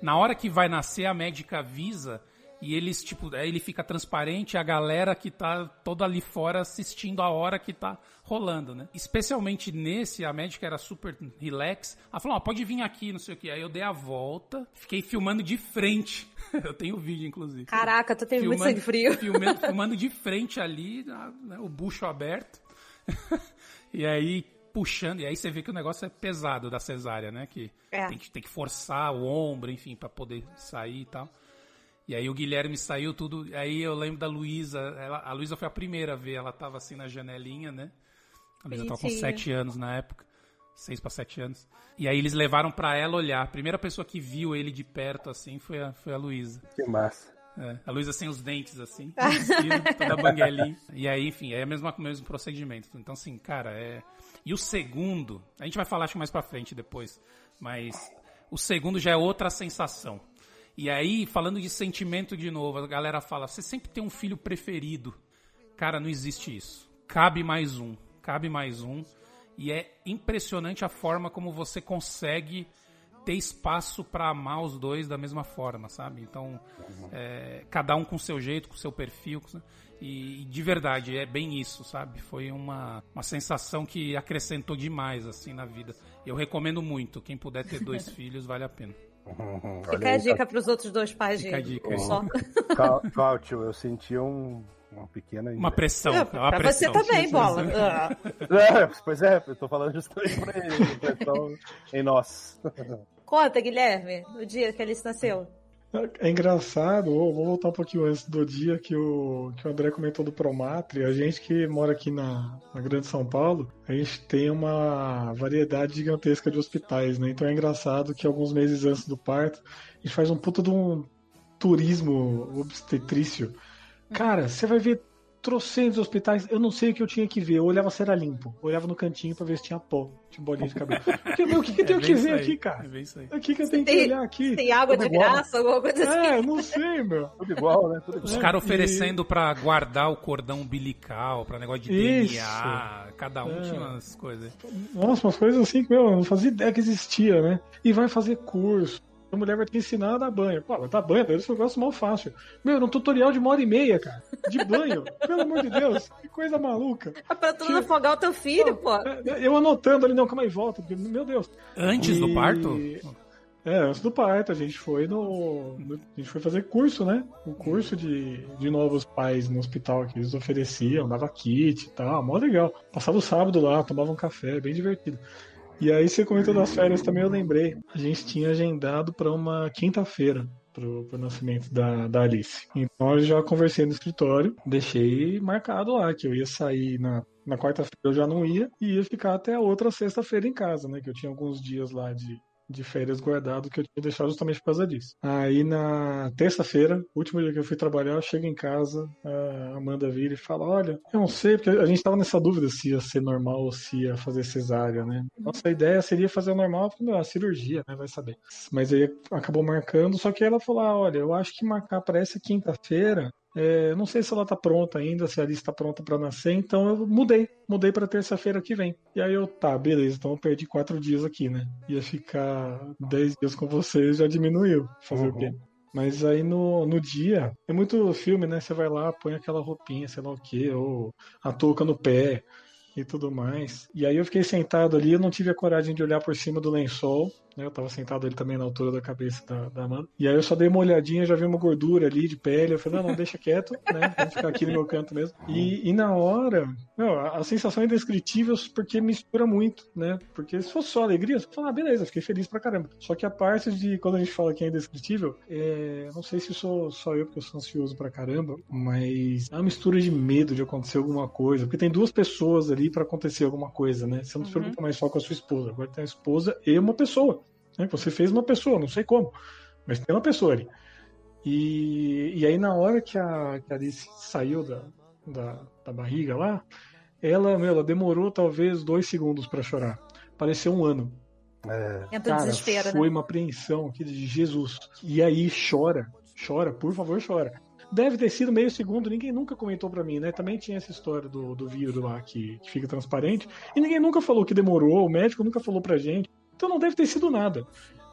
Speaker 3: Na hora que vai nascer, a médica avisa e eles, tipo, aí ele fica transparente a galera que tá toda ali fora assistindo a hora que tá rolando, né? Especialmente nesse, a médica era super relax. Ela falou, ó, oh, pode vir aqui, não sei o que. Aí eu dei a volta, fiquei filmando de frente. [LAUGHS] eu tenho vídeo, inclusive.
Speaker 2: Caraca, tu teve filmando, muito sangue frio.
Speaker 3: Filmando, [LAUGHS] filmando de frente ali, né, o bucho aberto. [LAUGHS] e aí, puxando, e aí você vê que o negócio é pesado da cesárea, né? Que, é. tem, que tem que forçar o ombro, enfim, para poder sair e tal. E aí o Guilherme saiu tudo. Aí eu lembro da Luísa. A Luísa foi a primeira a ver. Ela tava assim na janelinha, né? A Luísa tava com sete anos na época. Seis para sete anos. E aí eles levaram para ela olhar. A primeira pessoa que viu ele de perto, assim, foi a, foi a Luísa.
Speaker 5: Que massa.
Speaker 3: É, a Luísa sem os dentes, assim, [LAUGHS] toda banguelinha. E aí, enfim, é o mesmo, mesmo procedimento. Então, assim, cara, é. E o segundo, a gente vai falar acho mais pra frente depois, mas o segundo já é outra sensação. E aí, falando de sentimento de novo, a galera fala: você sempre tem um filho preferido. Cara, não existe isso. Cabe mais um. Cabe mais um. E é impressionante a forma como você consegue ter espaço para amar os dois da mesma forma, sabe? Então, é, cada um com o seu jeito, com o seu perfil. E, e, de verdade, é bem isso, sabe? Foi uma, uma sensação que acrescentou demais, assim, na vida. Eu recomendo muito. Quem puder ter dois [LAUGHS] filhos, vale a pena.
Speaker 2: Fica a dica tá... para os outros dois pais,
Speaker 3: Fica
Speaker 2: gente.
Speaker 3: a dica.
Speaker 2: Só. [LAUGHS]
Speaker 5: Cláudio, eu senti um, uma pequena.
Speaker 3: Uma pressão. É,
Speaker 2: uma
Speaker 3: pra
Speaker 2: pressão. você também, bola.
Speaker 5: é, pois é, eu tô falando justamente pra ele. Pressão em nós.
Speaker 2: Conta, Guilherme, o dia que Alice nasceu.
Speaker 4: É engraçado, vou voltar um pouquinho antes do dia que o, que o André comentou do Promatre. A gente que mora aqui na, na Grande São Paulo, a gente tem uma variedade gigantesca de hospitais, né? Então é engraçado que alguns meses antes do parto, a gente faz um puta de um turismo obstetrício. Cara, você vai ver trocentos hospitais, eu não sei o que eu tinha que ver. Eu olhava se era limpo. Eu olhava no cantinho pra ver se tinha pó, tinha bolinha de cabelo. [LAUGHS] Porque, meu, o que, que eu tenho é que ver aí. aqui, cara? É o que, que eu tenho tem, que olhar aqui?
Speaker 2: Tem água Tudo de igual. graça, alguma coisa assim?
Speaker 4: É, não sei, meu.
Speaker 5: Tudo igual, né? Tudo
Speaker 3: igual. Os caras oferecendo e... pra guardar o cordão umbilical, pra negócio de Isso. DNA. Cada um é. tinha umas coisas.
Speaker 4: Nossa, umas coisas assim que, meu, eu não fazia ideia que existia, né? E vai fazer curso a mulher vai te ensinar a dar banho. Pô, dar banho, esse é um negócio mal fácil. Meu, era um tutorial de uma hora e meia, cara. De banho. [LAUGHS] Pelo amor de Deus. Que coisa maluca.
Speaker 2: É pra tu não afogar o teu filho, pô. É,
Speaker 4: é, eu anotando ali, não, calma aí, volta. Meu Deus.
Speaker 3: Antes e... do parto?
Speaker 4: É, antes do parto, a gente foi no, no, A gente foi fazer curso, né? O um curso de, de novos pais no hospital que eles ofereciam, dava kit e tal, mó legal. Passava o sábado lá, tomava um café, bem divertido. E aí você comentou das férias também, eu lembrei. A gente tinha agendado para uma quinta-feira pro, pro nascimento da, da Alice. Então eu já conversei no escritório, deixei marcado lá que eu ia sair na, na quarta-feira, eu já não ia, e ia ficar até a outra sexta-feira em casa, né? Que eu tinha alguns dias lá de, de férias guardado que eu tinha deixado justamente por causa disso. Aí na terça-feira, último dia que eu fui trabalhar, eu chego em casa, a Amanda vira e fala: Olha, eu não sei, porque a gente tava nessa dúvida se ia ser normal ou se ia fazer cesárea, né? Nossa ideia seria fazer normal, porque não, a cirurgia, né? Vai saber. Mas aí acabou marcando, só que ela falou: ah, Olha, eu acho que marcar para essa quinta-feira é, não sei se ela tá pronta ainda, se a Alice tá pronta para nascer, então eu mudei. Mudei para terça-feira que vem. E aí eu, tá, beleza, então eu perdi quatro dias aqui, né? Ia ficar dez dias com vocês, já diminuiu. Fazer uhum. o quê? Mas aí no, no dia, é muito filme, né? Você vai lá, põe aquela roupinha, sei lá o quê, ou a touca no pé e tudo mais. E aí eu fiquei sentado ali, eu não tive a coragem de olhar por cima do lençol. Né? Eu tava sentado ali também na altura da cabeça da, da Amanda. E aí eu só dei uma olhadinha, já vi uma gordura ali de pele. Eu falei, não, não, deixa quieto, né? Vamos ficar aqui no meu canto mesmo. E, e na hora, meu, a sensação é indescritível porque mistura muito, né? Porque se fosse só alegria, você fala, ah, beleza, fiquei feliz pra caramba. Só que a parte de quando a gente fala que é indescritível, é... não sei se sou só eu porque eu sou ansioso pra caramba, mas é uma mistura de medo de acontecer alguma coisa. Porque tem duas pessoas ali para acontecer alguma coisa, né? Você não se preocupa uhum. mais só com a sua esposa, agora tem a esposa e uma pessoa. Né? Você fez uma pessoa, não sei como, mas tem uma pessoa ali. E, e aí, na hora que a, que a Alice saiu da, da, da barriga lá, ela, meu, ela demorou talvez dois segundos para chorar. Pareceu um ano.
Speaker 2: É. Cara, desespero,
Speaker 4: né? foi né? uma apreensão aqui de Jesus. E aí chora, chora, por favor, chora. Deve ter sido meio segundo, ninguém nunca comentou para mim, né? Também tinha essa história do, do vírus lá que, que fica transparente. E ninguém nunca falou que demorou, o médico nunca falou pra gente. Então não deve ter sido nada.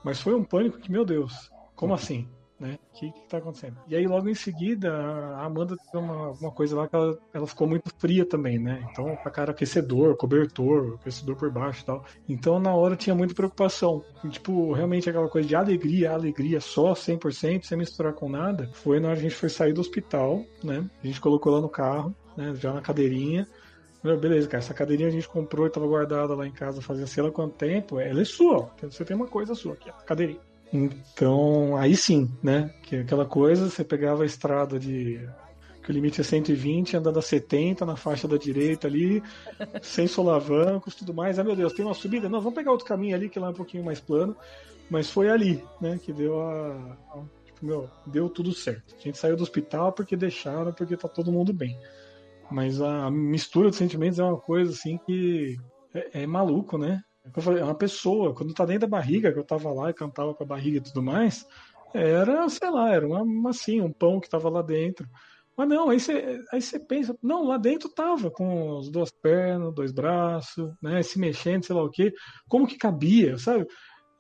Speaker 4: Mas foi um pânico que, meu Deus, como assim? Né? O que, que tá acontecendo? E aí, logo em seguida, a Amanda teve uma, uma coisa lá que ela, ela ficou muito fria também, né? Então, a cara aquecedor, cobertor, aquecedor por baixo e tal. Então, na hora tinha muita preocupação. E, tipo, realmente aquela coisa de alegria, alegria só, 100%, sem misturar com nada, foi na hora que a gente foi sair do hospital, né? A gente colocou lá no carro, né? Já na cadeirinha. Meu, beleza, cara, essa cadeirinha a gente comprou e tava guardada lá em casa fazia sei lá quanto tempo. Ela é sua, ó. Você tem uma coisa sua aqui, a cadeirinha. Então, aí sim, né? Que é aquela coisa, você pegava a estrada de. que o limite é 120, andando a 70 na faixa da direita ali, [LAUGHS] sem solavancos tudo mais. Ah, meu Deus, tem uma subida? Não, vamos pegar outro caminho ali que lá é um pouquinho mais plano. Mas foi ali, né? Que deu a. a tipo, meu, deu tudo certo. A gente saiu do hospital porque deixaram, porque tá todo mundo bem. Mas a mistura de sentimentos é uma coisa assim que é, é maluco, né? É, falei, uma pessoa, quando tá dentro da barriga, que eu tava lá e cantava com a barriga e tudo mais, era, sei lá, era uma massinha, um pão que tava lá dentro. Mas não, aí você aí pensa, não, lá dentro tava com as duas pernas, dois braços, né, se mexendo, sei lá o quê. Como que cabia, sabe?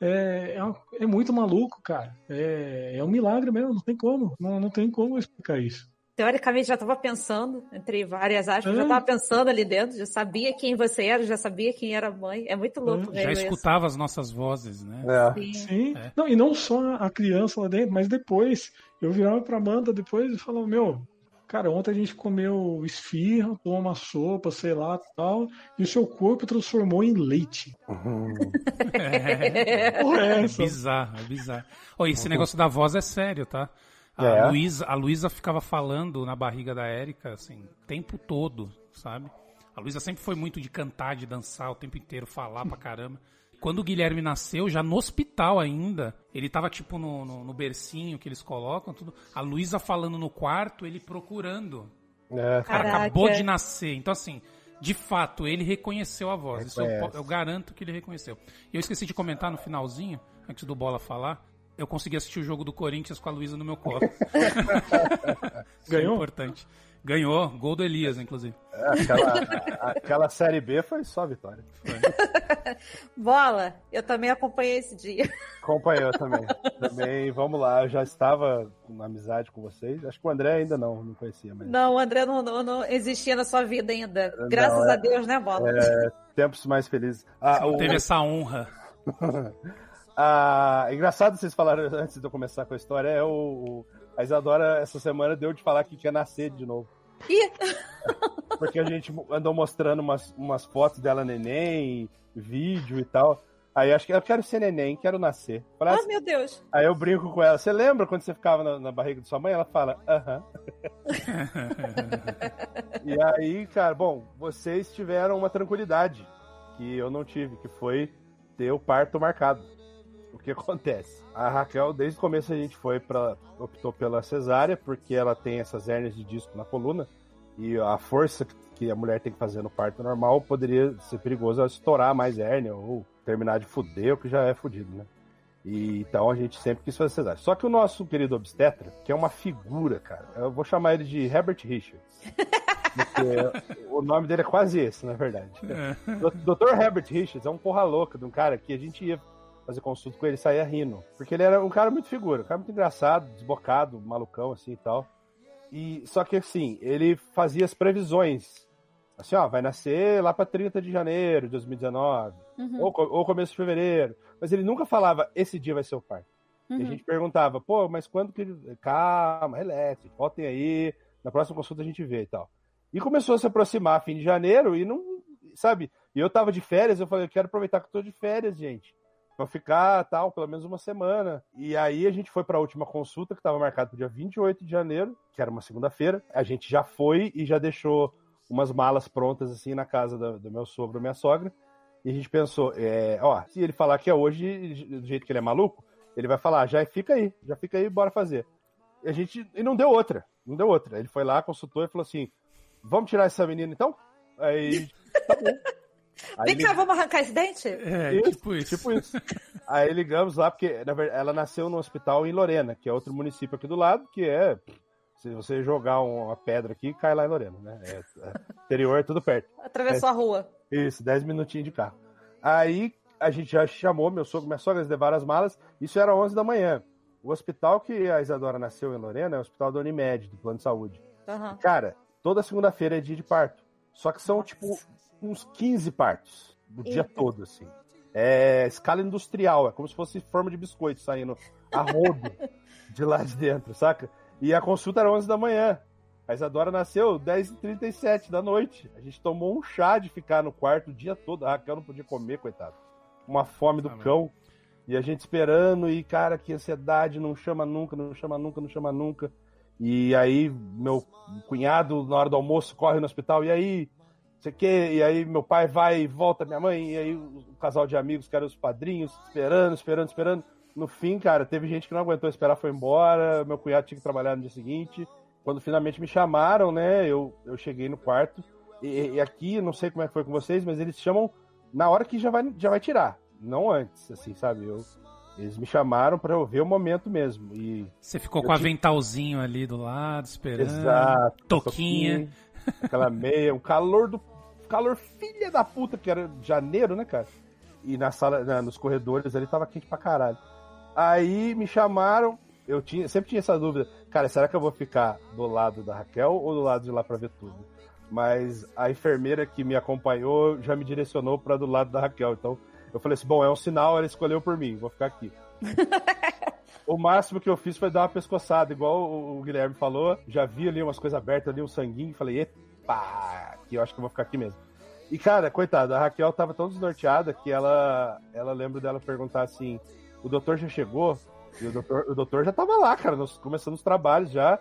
Speaker 4: É, é, é muito maluco, cara. É, é um milagre mesmo, não tem como, não, não tem como explicar isso
Speaker 2: teoricamente já estava pensando, entre várias aspas, já estava pensando ali dentro, já sabia quem você era, já sabia quem era a mãe. É muito louco.
Speaker 3: Já escutava isso. as nossas vozes, né?
Speaker 4: É. Sim. Sim. É. Não, e não só a criança lá dentro, mas depois. Eu virava pra Amanda depois e falava, meu, cara, ontem a gente comeu esfirra, tomou uma sopa, sei lá, tal, e o seu corpo transformou em leite. Uhum. [LAUGHS]
Speaker 3: é. É, é bizarro, é bizarro. Oh, esse uhum. negócio da voz é sério, tá? A é. Luísa, a Luísa ficava falando na barriga da Érica, assim, o tempo todo, sabe? A Luísa sempre foi muito de cantar, de dançar o tempo inteiro, falar pra caramba. Quando o Guilherme nasceu, já no hospital ainda, ele tava tipo no, no, no bercinho que eles colocam, tudo. A Luísa falando no quarto, ele procurando. É. O cara acabou de nascer. Então, assim, de fato, ele reconheceu a voz. Isso eu, eu, garanto que ele reconheceu. E eu esqueci de comentar no finalzinho, antes do Bola falar, eu consegui assistir o jogo do Corinthians com a Luísa no meu colo. [LAUGHS]
Speaker 4: Ganhou?
Speaker 3: É importante. Ganhou, gol do Elias, inclusive.
Speaker 5: É, aquela, aquela Série B foi só vitória.
Speaker 2: Foi. [LAUGHS] Bola, eu também acompanhei esse dia.
Speaker 5: Acompanhou também. Também, vamos lá, eu já estava na amizade com vocês. Acho que o André ainda não, não conhecia. Mas...
Speaker 2: Não, o André não, não, não existia na sua vida ainda. Graças não, é, a Deus, né, Bola?
Speaker 5: É, tempos mais felizes.
Speaker 3: Ah, o... Teve essa honra. [LAUGHS]
Speaker 5: Ah, engraçado vocês falaram [LAUGHS] antes de eu começar com a história, é o, a Isadora essa semana deu de falar que quer nascer de novo.
Speaker 2: Ih! [LAUGHS]
Speaker 5: Porque a gente andou mostrando umas, umas fotos dela neném, vídeo e tal. Aí acho que eu quero ser neném, quero nascer.
Speaker 2: Ah, assim, meu Deus.
Speaker 5: Aí eu brinco com ela. Você lembra quando você ficava na, na barriga de sua mãe? Ela fala, aham. [LAUGHS] e aí, cara, bom, vocês tiveram uma tranquilidade que eu não tive, que foi ter o parto marcado. O que acontece? A Raquel, desde o começo a gente foi para optou pela cesárea, porque ela tem essas hérnias de disco na coluna e a força que a mulher tem que fazer no parto normal poderia ser perigoso estourar mais hérnia ou terminar de fuder, o que já é fudido, né? E, então a gente sempre quis fazer cesárea. Só que o nosso querido obstetra, que é uma figura, cara, eu vou chamar ele de Herbert Richards. Porque [LAUGHS] o nome dele é quase esse, na verdade. É. Dr. Herbert Richards é um porra louca de um cara que a gente ia fazer consulta com ele, saía rindo. Porque ele era um cara muito figura, um cara muito engraçado, desbocado, malucão, assim e tal. E, só que assim, ele fazia as previsões. Assim, ó, vai nascer lá para 30 de janeiro de 2019, uhum. ou, ou começo de fevereiro. Mas ele nunca falava, esse dia vai ser o parto. Uhum. E a uhum. gente perguntava, pô, mas quando que ele. Calma, relaxe, voltem aí, na próxima consulta a gente vê e tal. E começou a se aproximar fim de janeiro e não. Sabe? E eu tava de férias, eu falei, eu quero aproveitar que eu tô de férias, gente. Pra ficar tal, pelo menos uma semana. E aí a gente foi para a última consulta, que estava marcada pro dia 28 de janeiro, que era uma segunda-feira. A gente já foi e já deixou umas malas prontas, assim, na casa do, do meu sogro e minha sogra. E a gente pensou, é, ó, se ele falar que é hoje, do jeito que ele é maluco, ele vai falar, já fica aí, já fica aí, bora fazer. E a gente. E não deu outra. Não deu outra. Ele foi lá, consultou e falou assim: vamos tirar essa menina então? Aí. [LAUGHS] Tá bom.
Speaker 2: Aí Vem cá, vamos arrancar esse dente?
Speaker 3: É, isso, tipo isso.
Speaker 5: Tipo isso. [LAUGHS] Aí ligamos lá, porque na verdade, ela nasceu no hospital em Lorena, que é outro município aqui do lado, que é. Se você jogar uma pedra aqui, cai lá em Lorena, né? É, é, interior é tudo perto.
Speaker 2: Atravessou
Speaker 5: é,
Speaker 2: a rua.
Speaker 5: Isso, 10 minutinhos de carro. Aí a gente já chamou, meu sogro, minha sogra, eles levaram as malas, isso era 11 da manhã. O hospital que a Isadora nasceu em Lorena é o hospital da Unimed, do Plano de Saúde. Uhum. Cara, toda segunda-feira é dia de parto. Só que são, tipo, uns 15 partos o dia todo, assim. É escala industrial, é como se fosse forma de biscoito saindo a rodo [LAUGHS] de lá de dentro, saca? E a consulta era 11 da manhã. A Isadora nasceu 10h37 da noite. A gente tomou um chá de ficar no quarto o dia todo. A Raquel não podia comer, coitado. Uma fome do ah, cão. E a gente esperando, e cara, que ansiedade, não chama nunca, não chama nunca, não chama nunca. E aí, meu cunhado, na hora do almoço, corre no hospital, e aí, sei que, e aí meu pai vai e volta, minha mãe, e aí o, casal de amigos, que eram os padrinhos, esperando, esperando, esperando. No fim, cara, teve gente que não aguentou esperar, foi embora. Meu cunhado tinha que trabalhar no dia seguinte. Quando finalmente me chamaram, né, eu, eu cheguei no quarto. E, e aqui, não sei como é que foi com vocês, mas eles chamam na hora que já vai, já vai tirar, não antes, assim, sabe? Eu, eles me chamaram para eu ver o momento mesmo. E
Speaker 3: Você ficou com o aventalzinho ali do lado, esperando.
Speaker 5: Exato.
Speaker 3: Toquinha.
Speaker 5: Aquela meia, o calor do. Calor filha da puta, que era janeiro, né, cara? E na sala, na, nos corredores ali tava quente pra caralho. Aí me chamaram, eu tinha, sempre tinha essa dúvida, cara, será que eu vou ficar do lado da Raquel ou do lado de lá pra ver tudo? Mas a enfermeira que me acompanhou já me direcionou para do lado da Raquel. Então eu falei assim: bom, é um sinal, ela escolheu por mim, vou ficar aqui. [LAUGHS] o máximo que eu fiz foi dar uma pescoçada, igual o Guilherme falou. Já vi ali umas coisas abertas ali, um sanguinho, falei, epa, que eu acho que eu vou ficar aqui mesmo. E, cara, coitada, a Raquel tava tão desnorteada que ela, ela lembra dela perguntar assim: o doutor já chegou? E o doutor, o doutor já tava lá, cara, nos, começando os trabalhos já.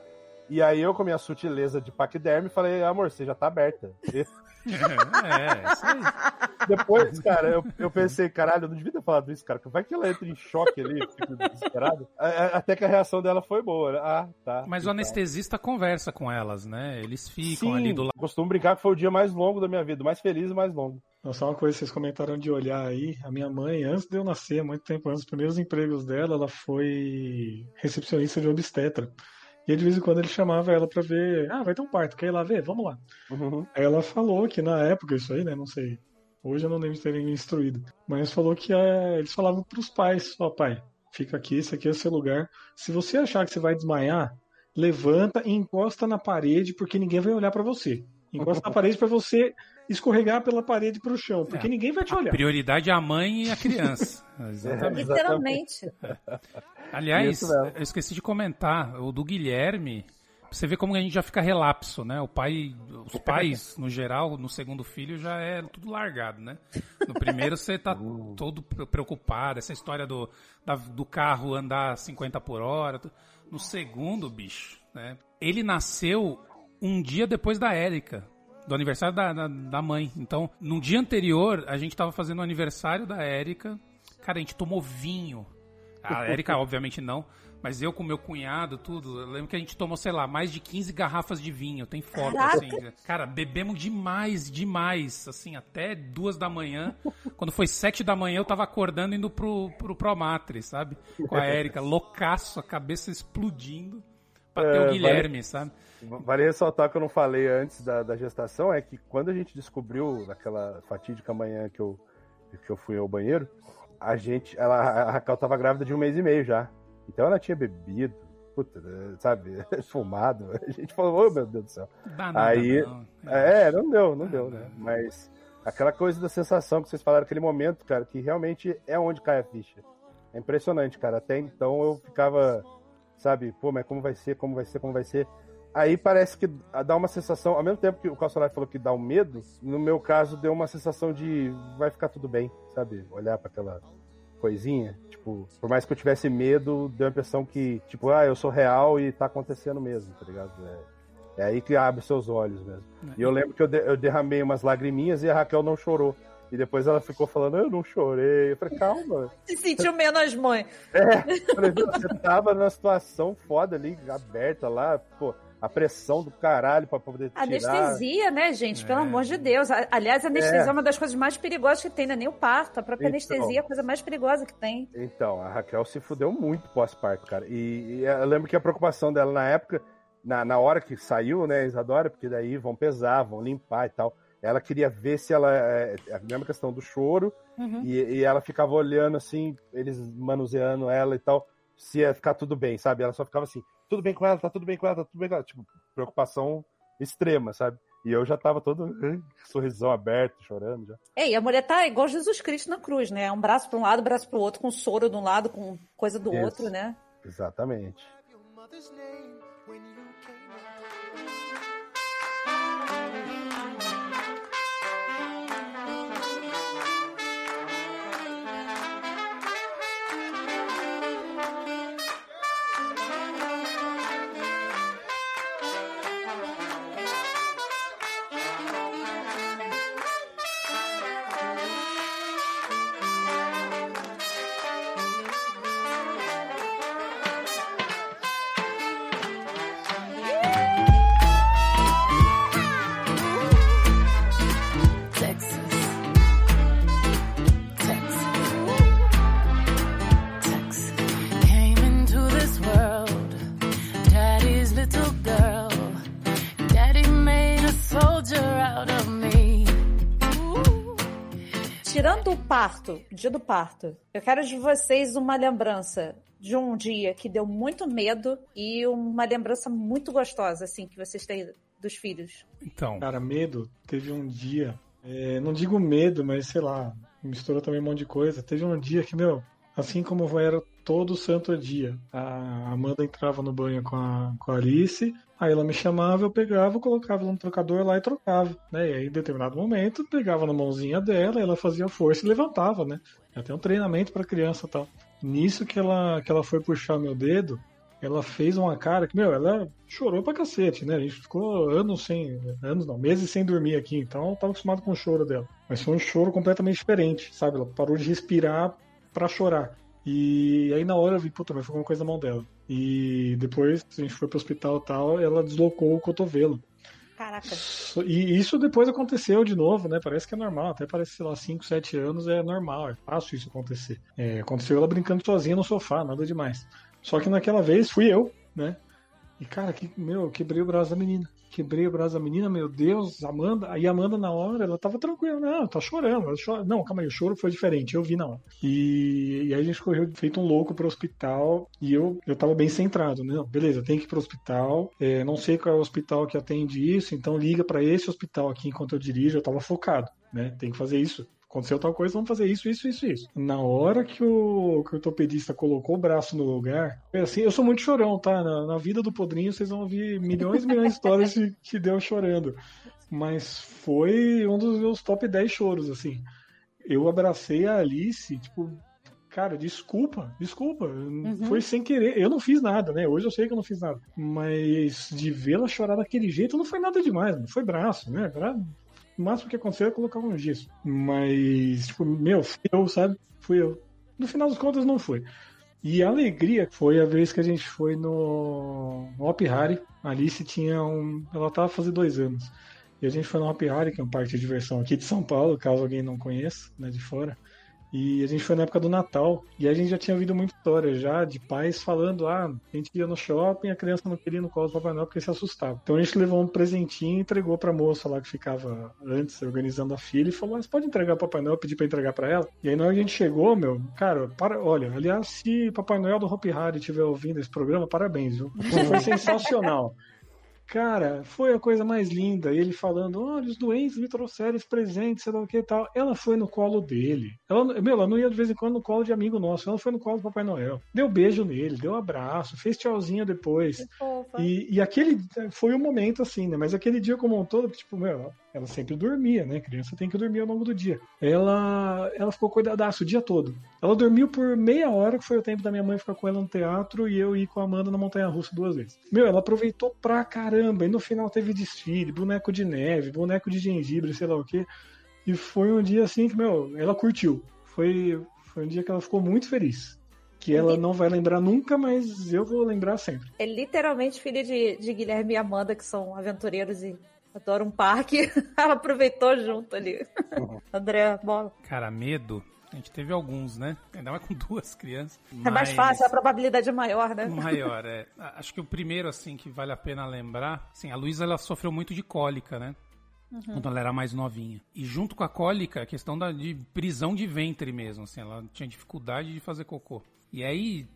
Speaker 5: E aí eu, com a minha sutileza de paquiderme, falei, amor, você já tá aberta. [LAUGHS] É, isso aí. Depois, cara, eu, eu pensei, caralho, eu não devia ter falado isso, cara. Vai que ela entra em choque ali, fica desesperada. Até que a reação dela foi boa. Né? Ah, tá.
Speaker 3: Mas o anestesista conversa com elas, né? Eles ficam Sim, ali do lado.
Speaker 5: Costumo brincar que foi o dia mais longo da minha vida, mais feliz e mais longo.
Speaker 4: Só uma coisa, vocês comentaram de olhar aí. A minha mãe, antes de eu nascer, muito tempo antes, os primeiros empregos dela, ela foi recepcionista de obstetra. E de vez em quando ele chamava ela para ver, ah, vai ter um parto, quer ir lá ver? Vamos lá. Uhum. Ela falou que na época, isso aí, né, não sei, hoje eu não lembro de terem me instruído, mas falou que é, eles falavam pros pais, ó oh, pai, fica aqui, esse aqui é o seu lugar. Se você achar que você vai desmaiar, levanta e encosta na parede, porque ninguém vai olhar para você. Encosta na parede para você escorregar pela parede para o chão, porque é, ninguém vai te olhar. A
Speaker 3: prioridade é a mãe e a criança. [LAUGHS]
Speaker 2: Exatamente. Literalmente.
Speaker 3: Aliás, eu esqueci de comentar, o do Guilherme, você vê como a gente já fica relapso, né? O pai, os [LAUGHS] pais, no geral, no segundo filho já é tudo largado, né? No primeiro você tá uh. [LAUGHS] todo preocupado, essa história do, da, do carro andar 50 por hora. No segundo, bicho, né? Ele nasceu um dia depois da Érica do aniversário da, da, da, mãe. Então, no dia anterior, a gente tava fazendo o aniversário da Érica. Cara, a gente tomou vinho. A [LAUGHS] Érica, obviamente, não. Mas eu com meu cunhado, tudo. Eu lembro que a gente tomou, sei lá, mais de 15 garrafas de vinho. Tem foto, assim. Cara, bebemos demais, demais. Assim, até duas da manhã. Quando foi sete da manhã, eu tava acordando indo pro, pro Promatri, sabe? Com a Érica. [LAUGHS] Loucaço, a cabeça explodindo. Pra ter é, o Guilherme, vale, sabe?
Speaker 5: Vale ressaltar que eu não falei antes da, da gestação, é que quando a gente descobriu, naquela fatídica manhã que eu, que eu fui ao banheiro, a gente, ela, a Raquel tava grávida de um mês e meio já. Então ela tinha bebido, puta, sabe, [LAUGHS] fumado. A gente falou, oh, meu Deus do céu. Aí, não. é, não deu, não deu, né? Mas aquela coisa da sensação que vocês falaram naquele momento, cara, que realmente é onde cai a ficha. É impressionante, cara. Até então eu ficava, sabe, pô, mas como vai ser, como vai ser, como vai ser. Aí parece que dá uma sensação, ao mesmo tempo que o Calçolari falou que dá um medo, no meu caso deu uma sensação de vai ficar tudo bem, sabe? Olhar para aquela coisinha, tipo, por mais que eu tivesse medo, deu a impressão que, tipo, ah, eu sou real e tá acontecendo mesmo, tá ligado? É, é aí que abre seus olhos mesmo. É. E eu lembro que eu, de, eu derramei umas lagriminhas e a Raquel não chorou. E depois ela ficou falando, eu não chorei. Eu falei, calma.
Speaker 2: Se sentiu menos mãe.
Speaker 5: É, falei, você tava numa situação foda ali, aberta lá, pô a pressão do caralho para poder tirar.
Speaker 2: Anestesia, né, gente? Pelo é. amor de Deus. Aliás, a anestesia é. é. uma das coisas mais perigosas que tem, não é nem o parto. A própria então, anestesia é a coisa mais perigosa que tem.
Speaker 5: Então, a Raquel se fudeu muito pós-parto, cara. E, e, eu lembro que a preocupação dela na época, na, na hora que saiu, né, Isadora, porque daí vão pesar, vão limpar e tal. Ela queria ver se ela. É, é a mesma questão do choro, uhum. e, e ela ficava olhando assim, eles manuseando ela e tal, se ia ficar tudo bem, sabe? Ela só ficava assim, tudo bem com ela, tá tudo bem com ela, tá tudo bem com ela. Tipo, preocupação extrema, sabe? E eu já tava todo sorrisão aberto, chorando já.
Speaker 2: É, e a mulher tá igual Jesus Cristo na cruz, né? Um braço para um lado, um braço para o outro, com soro de um lado, com coisa do Isso. outro, né?
Speaker 5: Exatamente.
Speaker 2: Parto, dia do parto, eu quero de vocês uma lembrança de um dia que deu muito medo e uma lembrança muito gostosa, assim, que vocês têm dos filhos.
Speaker 4: Então. Cara, medo, teve um dia, é, não digo medo, mas sei lá, misturou também um monte de coisa. Teve um dia que, meu, assim como era todo santo dia, a Amanda entrava no banho com a, com a Alice Aí ela me chamava, eu pegava, colocava ela no trocador lá e trocava, né? E aí, em determinado momento, pegava na mãozinha dela, ela fazia força e levantava, né? Até um treinamento para criança e tal. Nisso que ela, que ela foi puxar meu dedo, ela fez uma cara que, meu, ela chorou pra cacete, né? A gente ficou anos sem, anos não, meses sem dormir aqui, então eu tava acostumado com o choro dela. Mas foi um choro completamente diferente, sabe? Ela parou de respirar para chorar. E aí na hora eu vi, puta, mas foi alguma coisa na mão dela. E depois a gente foi pro hospital e tal, ela deslocou o cotovelo.
Speaker 2: Caraca.
Speaker 4: E isso depois aconteceu de novo, né? Parece que é normal, até parece, sei lá, 5, 7 anos é normal, é fácil isso acontecer. É, aconteceu ela brincando sozinha no sofá, nada demais. Só que naquela vez fui eu, né? E cara, que, meu, quebrei o braço da menina quebrei o braço da menina, meu Deus, Amanda. Aí a Amanda, na hora, ela tava tranquila, não, tá chorando. Chora... Não, calma aí, o choro foi diferente, eu vi na hora. E, e aí a gente correu feito um louco pro hospital e eu, eu tava bem centrado, né? Beleza, tem que ir pro hospital, é, não sei qual é o hospital que atende isso, então liga para esse hospital aqui enquanto eu dirijo, eu tava focado, né? Tem que fazer isso aconteceu tal coisa, vamos fazer isso, isso, isso, isso. Na hora que o, que o ortopedista colocou o braço no lugar, foi assim, eu sou muito chorão, tá? Na, na vida do Podrinho vocês vão ouvir milhões e milhões de histórias de, que deu chorando. Mas foi um dos meus top 10 choros, assim. Eu abracei a Alice, tipo, cara, desculpa, desculpa. Uhum. Foi sem querer. Eu não fiz nada, né? Hoje eu sei que eu não fiz nada. Mas de vê-la chorar daquele jeito não foi nada demais, não foi braço, né? O máximo que aconteceu é colocar um gesso. Mas, tipo, meu, fui eu, sabe? Fui eu. No final das contas, não foi. E a alegria foi a vez que a gente foi no, no Hop Harry. A Alice tinha um. Ela tava fazendo dois anos. E a gente foi no Hop Harry, que é um parque de diversão aqui de São Paulo, caso alguém não conheça, né, de fora. E a gente foi na época do Natal. E a gente já tinha ouvido muita história já de pais falando: ah, a gente ia no shopping, a criança não queria ir no colo do Papai Noel porque se assustava. Então a gente levou um presentinho e entregou pra moça lá que ficava antes organizando a filha e falou: você pode entregar o Papai Noel? Pedir pra entregar pra ela. E aí na hora que a gente chegou, meu, cara, para, olha, aliás, se Papai Noel do Hopi Hari estiver ouvindo esse programa, parabéns, viu? Foi [LAUGHS] sensacional. Cara, foi a coisa mais linda. Ele falando: olha, os doentes me trouxeram esse presente, sei lá o que e tal. Ela foi no colo dele. Ela, meu, ela não ia de vez em quando no colo de amigo nosso. Ela foi no colo do Papai Noel. Deu beijo nele, deu abraço, fez tchauzinho depois. E, e aquele foi o um momento assim, né? Mas aquele dia como um todo, tipo, meu, ela sempre dormia, né? criança tem que dormir ao longo do dia. Ela, ela ficou cuidadaço o dia todo. Ela dormiu por meia hora, que foi o tempo da minha mãe ficar com ela no teatro e eu ir com a Amanda na Montanha Russa duas vezes. Meu, ela aproveitou pra caramba. E no final teve desfile, boneco de neve, boneco de gengibre, sei lá o quê. E foi um dia assim que, meu, ela curtiu. Foi, foi um dia que ela ficou muito feliz que ela não vai lembrar nunca, mas eu vou lembrar sempre.
Speaker 2: É literalmente filha de, de Guilherme e Amanda, que são aventureiros e adoro um parque. [LAUGHS] Ela aproveitou junto ali. Uhum. André, bola.
Speaker 3: Cara, medo. A gente teve alguns, né? Ainda mais com duas crianças.
Speaker 2: É mais fácil, a probabilidade é maior, né?
Speaker 3: Maior, [LAUGHS] é. Acho que o primeiro, assim, que vale a pena lembrar, assim, a Luísa, ela sofreu muito de cólica, né? Uhum. Quando ela era mais novinha. E junto com a cólica, a questão da, de prisão de ventre mesmo, assim, ela tinha dificuldade de fazer cocô. E aí,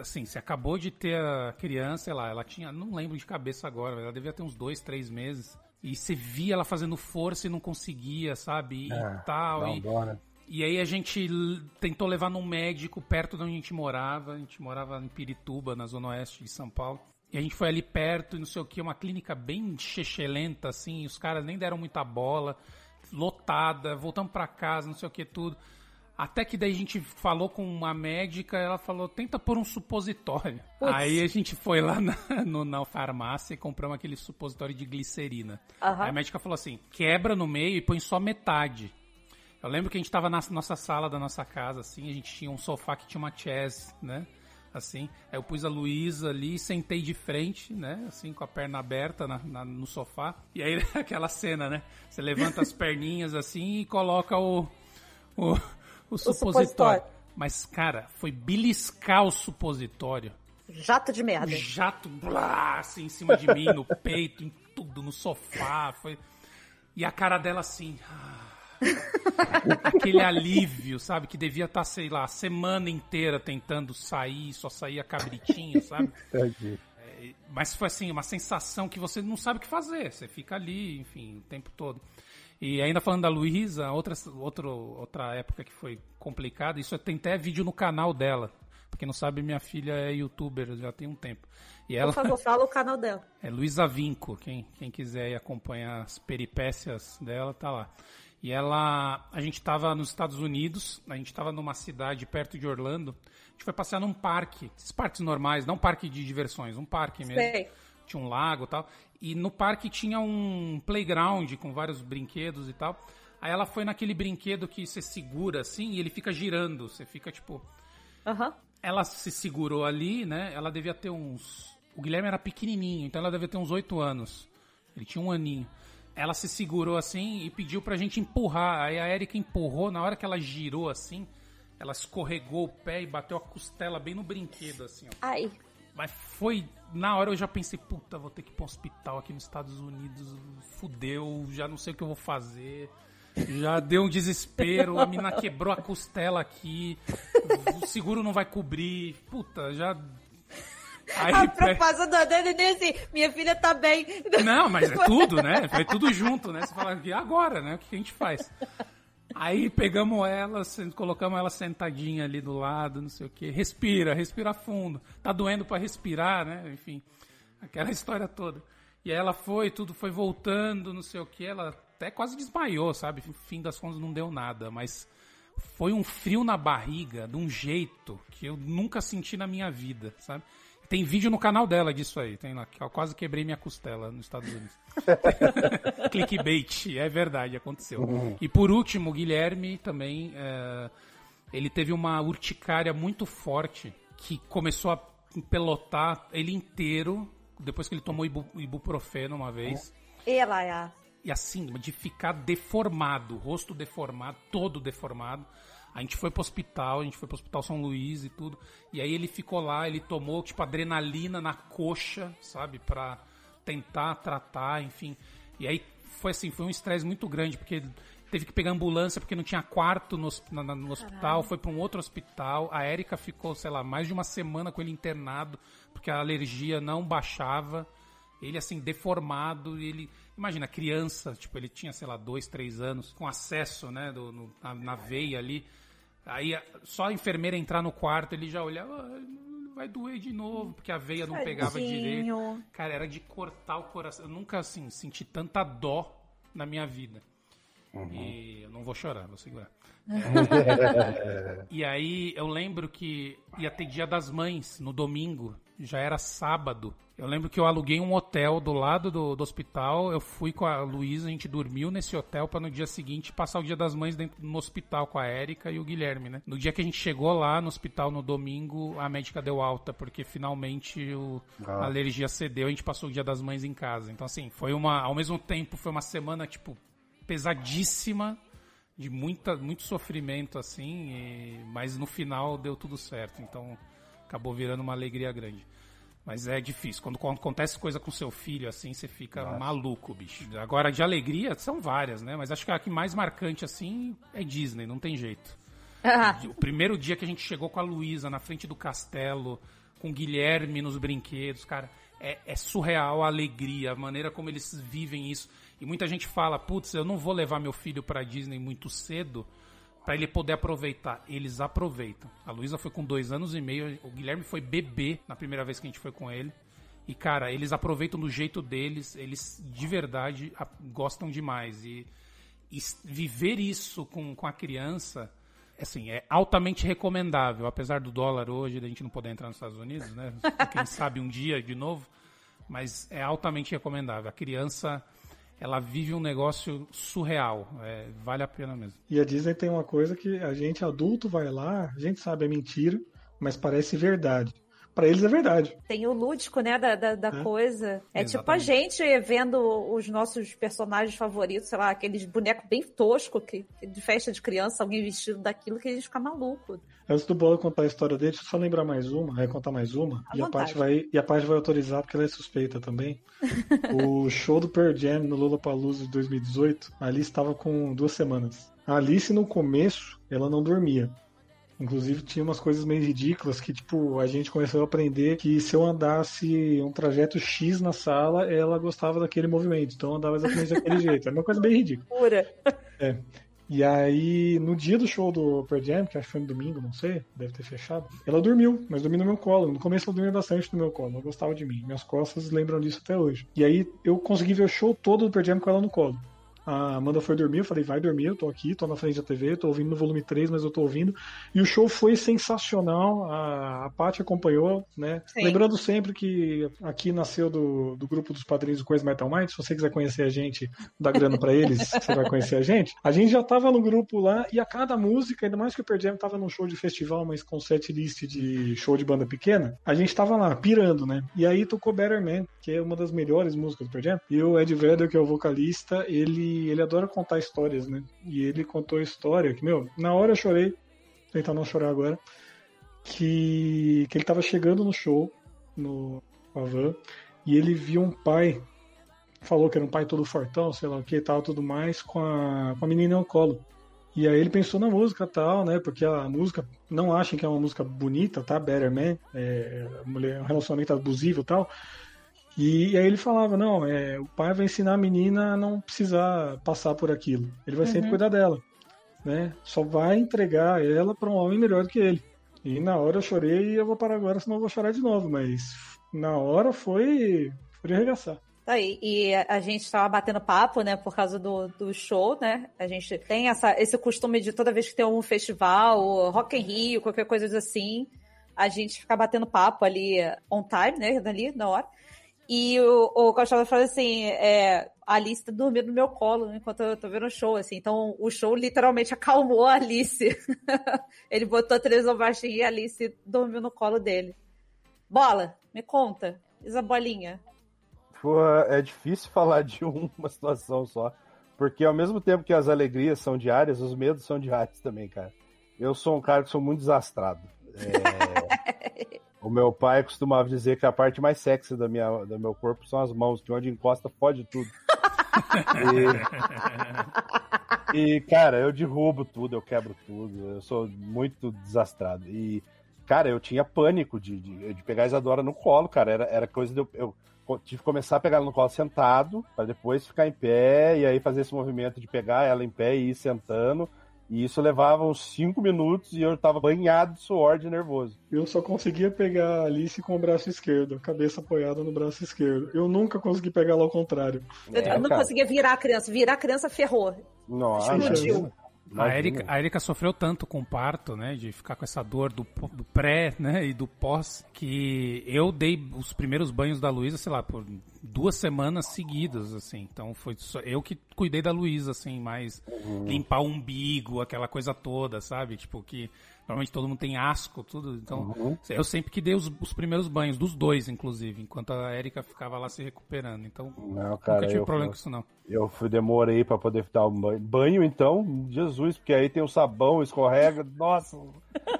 Speaker 3: assim, se acabou de ter a criança, sei lá, ela tinha, não lembro de cabeça agora, ela devia ter uns dois, três meses. E você via ela fazendo força e não conseguia, sabe? E é, tal. E, e aí a gente tentou levar num médico perto de onde a gente morava. A gente morava em Pirituba, na zona oeste de São Paulo. E a gente foi ali perto e não sei o que, uma clínica bem chechelenta, assim. Os caras nem deram muita bola, lotada, voltamos para casa, não sei o que, tudo. Até que daí a gente falou com uma médica, ela falou, tenta pôr um supositório. Putz. Aí a gente foi lá na, [LAUGHS] no, na farmácia e compramos aquele supositório de glicerina. Uhum. Aí a médica falou assim, quebra no meio e põe só metade. Eu lembro que a gente tava na nossa sala da nossa casa, assim, a gente tinha um sofá que tinha uma chess, né? Assim, aí eu pus a Luísa ali, sentei de frente, né? Assim, com a perna aberta na, na, no sofá. E aí [LAUGHS] aquela cena, né? Você levanta as perninhas assim e coloca o, o o supositório. supositório. Mas, cara, foi beliscar o supositório.
Speaker 2: Jato de merda.
Speaker 3: Jato, blá, assim, em cima de mim, no [LAUGHS] peito, em tudo, no sofá. Foi... E a cara dela assim. aquele alívio, sabe? Que devia estar, tá, sei lá, a semana inteira tentando sair, só saía cabritinho, sabe? [LAUGHS] É, mas foi assim, uma sensação que você não sabe o que fazer. Você fica ali, enfim, o tempo todo. E ainda falando da Luísa, outra, outra, outra época que foi complicada, isso tem até vídeo no canal dela. Pra quem não sabe, minha filha é youtuber já tem um tempo.
Speaker 2: E ela, Por favor, [LAUGHS] fala o canal dela.
Speaker 3: É Luísa Vinco, quem, quem quiser acompanhar as peripécias dela, tá lá. E ela, a gente estava nos Estados Unidos, a gente estava numa cidade perto de Orlando, a gente foi passear num parque, esses parques normais, não parque de diversões, um parque mesmo. Sei. Tinha um lago e tal. E no parque tinha um playground com vários brinquedos e tal. Aí ela foi naquele brinquedo que você segura assim e ele fica girando. Você fica tipo.
Speaker 2: Uhum.
Speaker 3: Ela se segurou ali, né? Ela devia ter uns. O Guilherme era pequenininho, então ela devia ter uns oito anos. Ele tinha um aninho. Ela se segurou assim e pediu pra gente empurrar. Aí a Erika empurrou, na hora que ela girou assim, ela escorregou o pé e bateu a costela bem no brinquedo, assim, ó.
Speaker 2: Ai.
Speaker 3: Mas foi. Na hora eu já pensei, puta, vou ter que ir pra um hospital aqui nos Estados Unidos. Fudeu, já não sei o que eu vou fazer. Já deu um desespero, a mina quebrou a costela aqui, o seguro não vai cobrir. Puta, já.
Speaker 2: Aí, a propaganda dele nem assim, minha filha tá bem.
Speaker 3: Não, mas é tudo, né? Foi tudo junto, né? Você fala, e agora, né? O que a gente faz? Aí pegamos ela, colocamos ela sentadinha ali do lado, não sei o que. Respira, respira fundo. Tá doendo para respirar, né? Enfim, aquela [LAUGHS] história toda. E aí ela foi, tudo foi voltando, não sei o que. Ela até quase desmaiou, sabe? No fim das contas não deu nada, mas foi um frio na barriga de um jeito que eu nunca senti na minha vida, sabe? Tem vídeo no canal dela disso aí. Tem lá, que eu quase quebrei minha costela nos Estados Unidos. [LAUGHS] Clickbait, é verdade, aconteceu. Uhum. E por último, o Guilherme também, é, ele teve uma urticária muito forte que começou a pelotar ele inteiro depois que ele tomou ibu, ibuprofeno uma vez.
Speaker 2: E lá, é.
Speaker 3: E assim, de ficar deformado, rosto deformado, todo deformado. A gente foi pro hospital, a gente foi pro Hospital São Luís e tudo. E aí ele ficou lá, ele tomou, tipo, adrenalina na coxa, sabe? Pra tentar tratar, enfim. E aí foi assim, foi um estresse muito grande, porque teve que pegar ambulância porque não tinha quarto no, no hospital, foi para um outro hospital. A Érica ficou, sei lá, mais de uma semana com ele internado, porque a alergia não baixava. Ele, assim, deformado, ele... Imagina, criança, tipo, ele tinha, sei lá, dois, três anos, com acesso, né, do, no, na, na, veia ali. Aí, só a enfermeira entrar no quarto, ele já olhava, ah, vai doer de novo, porque a veia não Tadinho. pegava direito. Cara, era de cortar o coração. Eu nunca, assim, senti tanta dó na minha vida. Uhum. E eu não vou chorar, vou segurar. [LAUGHS] e aí eu lembro que ia ter dia das mães no domingo, já era sábado. Eu lembro que eu aluguei um hotel do lado do, do hospital. Eu fui com a Luísa, a gente dormiu nesse hotel para no dia seguinte passar o dia das mães dentro, no hospital com a Érica e o Guilherme, né? No dia que a gente chegou lá no hospital no domingo, a médica deu alta, porque finalmente o, ah. a alergia cedeu e a gente passou o dia das mães em casa. Então, assim, foi uma. Ao mesmo tempo, foi uma semana, tipo, pesadíssima, de muita, muito sofrimento, assim, e, mas no final deu tudo certo. Então acabou virando uma alegria grande. Mas é difícil. Quando acontece coisa com seu filho, assim, você fica Nossa. maluco, bicho. Agora, de alegria, são várias, né? Mas acho que a que mais marcante, assim, é Disney, não tem jeito. [LAUGHS] O primeiro dia que a gente chegou com a Luísa na frente do castelo, com o Guilherme nos brinquedos, cara, é, é surreal a alegria, a maneira como eles vivem isso. E muita gente fala, putz, eu não vou levar meu filho para Disney muito cedo para ele poder aproveitar. Eles aproveitam. A Luísa foi com dois anos e meio, o Guilherme foi bebê na primeira vez que a gente foi com ele. E, cara, eles aproveitam do jeito deles, eles de verdade gostam demais. E, e viver isso com, com a criança, assim, é altamente recomendável. Apesar do dólar hoje, da gente não poder entrar nos Estados Unidos, né? [LAUGHS] Quem sabe um dia de novo. Mas é altamente recomendável. A criança ela vive um negócio surreal. É, vale a pena mesmo.
Speaker 4: E a Disney tem uma coisa que a gente adulto vai lá, a gente sabe é mentira, mas parece verdade para eles é verdade.
Speaker 2: Tem o lúdico, né, da, da, da é. coisa. É Exatamente. tipo a gente vendo os nossos personagens favoritos, sei lá, aqueles bonecos bem toscos que, de festa de criança, alguém vestido daquilo que a gente fica maluco.
Speaker 4: Antes do Bola contar a história dele, deixa eu só lembrar mais uma, vai contar mais uma. e a, parte vai, e a parte vai autorizar porque ela é suspeita também. [LAUGHS] o show do Pearl Jam no Lollapalooza de 2018, a Alice estava com duas semanas. A Alice, no começo, ela não dormia. Inclusive tinha umas coisas meio ridículas que, tipo, a gente começou a aprender que se eu andasse um trajeto X na sala, ela gostava daquele movimento. Então eu andava exatamente daquele [LAUGHS] jeito. Era uma coisa bem ridícula.
Speaker 2: Pura.
Speaker 4: É. E aí, no dia do show do Pearl Jam, que acho que foi no domingo, não sei, deve ter fechado, ela dormiu, mas dormiu no meu colo. No começo ela dormia bastante no meu colo, ela gostava de mim. Minhas costas lembram disso até hoje. E aí eu consegui ver o show todo do Pearl Jam com ela no colo. A Amanda foi dormir, eu falei, vai dormir, eu tô aqui, tô na frente da TV, tô ouvindo no volume 3, mas eu tô ouvindo. E o show foi sensacional, a, a Paty acompanhou, né? Sim. Lembrando sempre que aqui nasceu do, do grupo dos padrinhos do Coisa Metal Mind, se você quiser conhecer a gente, dá grana pra eles, [LAUGHS] você vai conhecer a gente. A gente já tava no grupo lá, e a cada música, ainda mais que o Per Jam tava num show de festival, mas com set list de show de banda pequena, a gente tava lá, pirando, né? E aí tocou Better Man, que é uma das melhores músicas do Per Jam, e o Ed Vedder, que é o vocalista, ele ele adora contar histórias, né? E ele contou a história que, meu, na hora eu chorei, tentar não chorar agora, que, que ele tava chegando no show, no Avan, e ele viu um pai, falou que era um pai todo fortão, sei lá o que e tal, tudo mais, com a, com a menina no colo. E aí ele pensou na música tal, né? Porque a música, não achem que é uma música bonita, tá? Better Man, é, um relacionamento abusivo tal. E, aí ele falava, não, é, o pai vai ensinar a menina a não precisar passar por aquilo. Ele vai uhum. sempre cuidar dela, né? Só vai entregar ela para um homem melhor do que ele. E na hora eu chorei e eu vou parar agora, senão eu vou chorar de novo. Mas na hora foi, foi de arregaçar.
Speaker 2: Tá e a gente estava batendo papo, né, por causa do, do show, né? A gente tem essa, esse costume de toda vez que tem um festival, Rock in Rio, qualquer coisa assim, a gente ficar batendo papo ali on time, né, ali na hora. E o, o Costa falou assim, é, a Alice tá dormindo no meu colo enquanto eu tô vendo o show, assim. Então, o show literalmente acalmou a Alice. [LAUGHS] Ele botou a televisão baixinha e a Alice dormiu no colo dele. Bola, me conta. Isabolinha.
Speaker 5: Pô, é difícil [LAUGHS] falar de uma situação só. Porque ao mesmo tempo que as alegrias são diárias, os medos são diários também, cara. Eu sou um cara que sou muito desastrado. É... [LAUGHS] o meu pai costumava dizer que a parte mais sexy da minha, do meu corpo são as mãos, que onde encosta fode tudo. [LAUGHS] e... e, cara, eu derrubo tudo, eu quebro tudo. Eu sou muito desastrado. E, cara, eu tinha pânico de, de, de pegar a Isadora no colo, cara. Era, era coisa de eu, eu tive que começar a pegar ela no colo sentado, para depois ficar em pé e aí fazer esse movimento de pegar ela em pé e ir sentando. E isso levava uns 5 minutos e eu tava banhado de suor de nervoso.
Speaker 4: Eu só conseguia pegar a Alice com o braço esquerdo, a cabeça apoiada no braço esquerdo. Eu nunca consegui pegar ela ao contrário.
Speaker 2: É, eu não cara. conseguia virar a criança. Virar a criança ferrou.
Speaker 5: Nossa,
Speaker 2: Explodiu.
Speaker 3: A Erika, a Erika sofreu tanto com o parto, né? De ficar com essa dor do, do pré, né? E do pós, que eu dei os primeiros banhos da Luísa, sei lá, por duas semanas seguidas, assim. Então foi só, eu que cuidei da Luísa, assim, mais uhum. limpar o umbigo, aquela coisa toda, sabe? Tipo, que Normalmente todo mundo tem asco, tudo. Então, uhum. eu sempre que dei os, os, primeiros banhos, dos dois, inclusive, enquanto a Erika ficava lá se recuperando. Então,
Speaker 5: não, cara, nunca
Speaker 3: tive problema fui, com isso, não.
Speaker 5: Eu fui, demorei para poder dar um banho. Banho, então, Jesus, porque aí tem o sabão, escorrega. Nossa,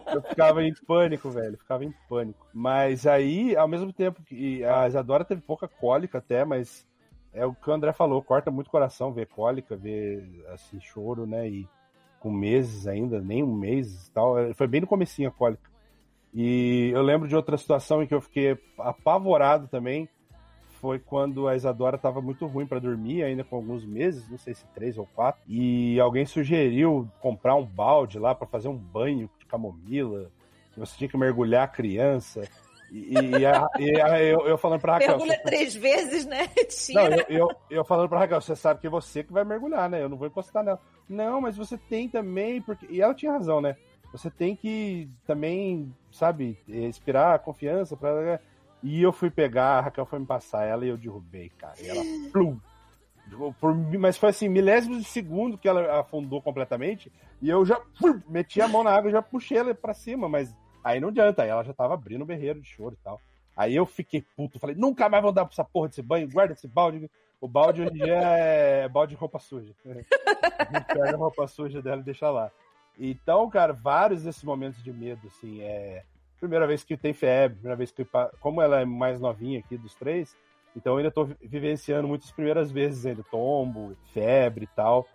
Speaker 5: eu ficava em pânico, velho. Ficava em pânico. Mas aí, ao mesmo tempo que a Isadora teve pouca cólica até, mas é o que o André falou, corta muito coração ver cólica, ver assim, choro, né? E com meses ainda, nem um mês e tal. Foi bem no comecinho a cólica. E eu lembro de outra situação em que eu fiquei apavorado também. Foi quando a Isadora estava muito ruim para dormir, ainda com alguns meses, não sei se três ou quatro. E alguém sugeriu comprar um balde lá para fazer um banho de camomila. Você tinha que mergulhar a criança. E, e, a, e a, eu, eu, falando pra Raquel.
Speaker 2: Mergulha três vezes, né? [LAUGHS]
Speaker 5: Tira. Não, eu, eu, eu, falando pra Raquel, você sabe que é você que vai mergulhar, né? Eu não vou encostar nela. Não, mas você tem também, porque. E ela tinha razão, né? Você tem que também, sabe, expirar confiança pra. E eu fui pegar, a Raquel foi me passar ela e eu derrubei, cara. E ela. [GASPS] Plum, por, mas foi assim, milésimos de segundo que ela afundou completamente. E eu já plum, meti a mão na água e já puxei ela pra cima, mas Aí não adianta, aí ela já tava abrindo o berreiro de choro e tal. Aí eu fiquei puto, falei, nunca mais vou dar pra essa porra desse banho, guarda esse balde. O balde hoje em dia é balde de roupa suja. [LAUGHS] Pega a roupa suja dela e deixa lá. Então, cara, vários desses momentos de medo, assim, é. Primeira vez que tem febre, primeira vez que. Como ela é mais novinha aqui dos três, então eu ainda tô vivenciando muitas primeiras vezes ainda, tombo, febre e tal,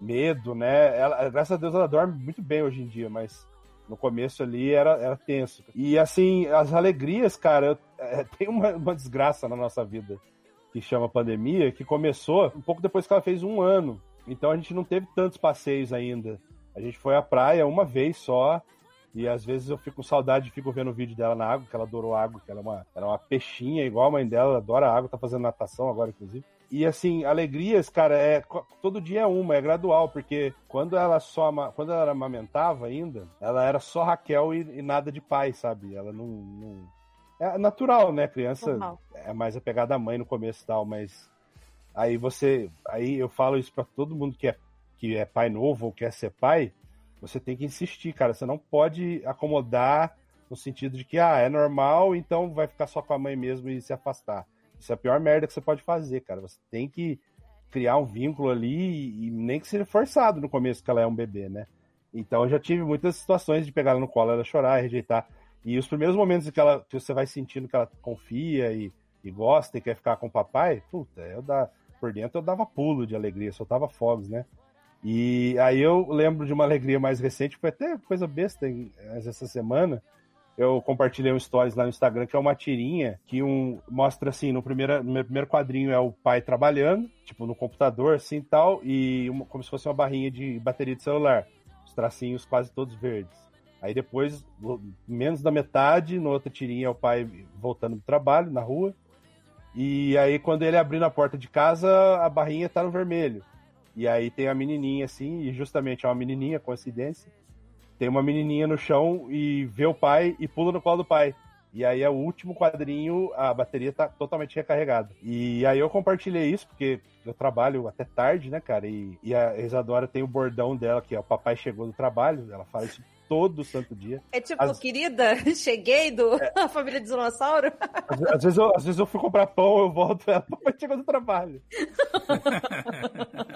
Speaker 5: medo, né? Ela, graças a Deus ela dorme muito bem hoje em dia, mas no começo ali era, era tenso. E assim, as alegrias, cara, eu, é, [LAUGHS] tem uma, uma desgraça na nossa vida que chama pandemia, que começou um pouco depois que ela fez um ano. Então a gente não teve tantos passeios ainda. A gente foi à praia uma vez só. E às vezes eu fico com saudade, fico vendo o vídeo dela na água, que ela adorou água, que ela é uma, ela é uma peixinha igual a mãe dela, adora água, tá fazendo natação agora, inclusive. E assim, alegrias, cara, é todo dia é uma, é gradual, porque quando ela só quando ela amamentava ainda, ela era só Raquel e, e nada de pai, sabe? Ela não, não... é natural, né? criança Normal. é mais apegada à mãe no começo e tal, mas aí você, aí eu falo isso para todo mundo que é que é pai novo ou quer ser pai, você tem que insistir, cara. Você não pode acomodar no sentido de que ah, é normal, então vai ficar só com a mãe mesmo e se afastar isso é a pior merda que você pode fazer, cara. Você tem que criar um vínculo ali e nem que seja forçado no começo que ela é um bebê, né? Então eu já tive muitas situações de pegar ela no colo, ela chorar, rejeitar. E os primeiros momentos que, ela, que você vai sentindo que ela confia e, e gosta e quer ficar com o papai, puta, eu dá, por dentro eu dava pulo de alegria, soltava fogos, né? E aí eu lembro de uma alegria mais recente, foi até coisa besta essa semana, eu compartilhei um stories lá no Instagram que é uma tirinha que um mostra assim, no primeiro, no primeiro quadrinho é o pai trabalhando, tipo no computador assim tal, e uma, como se fosse uma barrinha de bateria de celular, os tracinhos quase todos verdes. Aí depois, menos da metade, no outra tirinha é o pai voltando do trabalho na rua. E aí quando ele abrindo a porta de casa, a barrinha tá no vermelho. E aí tem a menininha assim, e justamente é uma menininha, coincidência tem uma menininha no chão e vê o pai e pula no colo do pai. E aí é o último quadrinho, a bateria tá totalmente recarregada. E aí eu compartilhei isso, porque eu trabalho até tarde, né, cara? E, e a Isadora tem o bordão dela, que é o papai chegou do trabalho, ela fala isso todo santo dia.
Speaker 2: É tipo, As... querida, [LAUGHS] cheguei do é. [LAUGHS] família de dinossauro.
Speaker 5: Às, às, vezes eu, às vezes eu fui comprar pão, eu volto, ela, [LAUGHS] chegou do trabalho.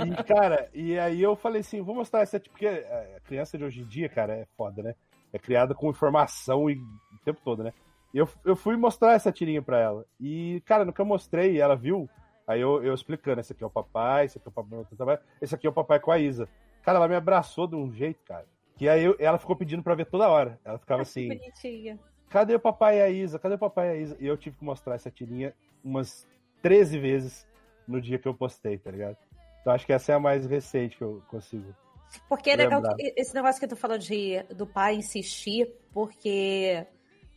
Speaker 5: e, cara, e aí eu falei assim, vou mostrar essa, porque a criança de hoje em dia, cara, é foda, né? É criada com informação e, o tempo todo, né? E eu, eu fui mostrar essa tirinha pra ela. E, cara, no que eu mostrei, ela viu, aí eu, eu explicando, esse aqui é o papai, esse aqui é o papai, esse aqui é o papai com a Isa. Cara, ela me abraçou de um jeito, cara. Que aí eu, ela ficou pedindo pra ver toda hora. Ela ficava assim. Bonitinha. Cadê o papai e a Isa? Cadê o papai e a Isa? E eu tive que mostrar essa tirinha umas 13 vezes no dia que eu postei, tá ligado? Então acho que essa é a mais recente que eu consigo.
Speaker 2: Porque é legal esse negócio que tu falou de do pai insistir, porque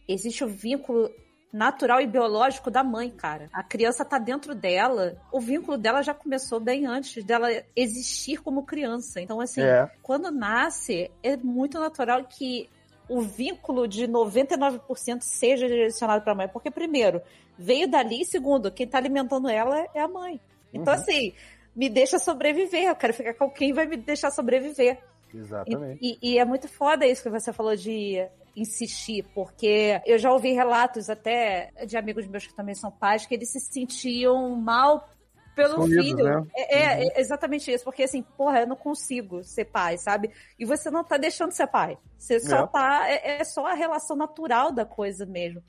Speaker 2: existe o vínculo natural e biológico da mãe, cara. A criança tá dentro dela, o vínculo dela já começou bem antes dela existir como criança. Então, assim, é. quando nasce, é muito natural que o vínculo de 99% seja direcionado para a mãe. Porque, primeiro, veio dali, e segundo, quem tá alimentando ela é a mãe. Então, uhum. assim, me deixa sobreviver, eu quero ficar com quem vai me deixar sobreviver.
Speaker 5: Exatamente.
Speaker 2: E, e, e, é muito foda isso que você falou de insistir, porque eu já ouvi relatos até de amigos meus que também são pais, que eles se sentiam mal pelo filho. Né? É, é, uhum. é, exatamente isso, porque assim, porra, eu não consigo ser pai, sabe? E você não tá deixando de ser pai. Você só é. tá. É, é só a relação natural da coisa mesmo.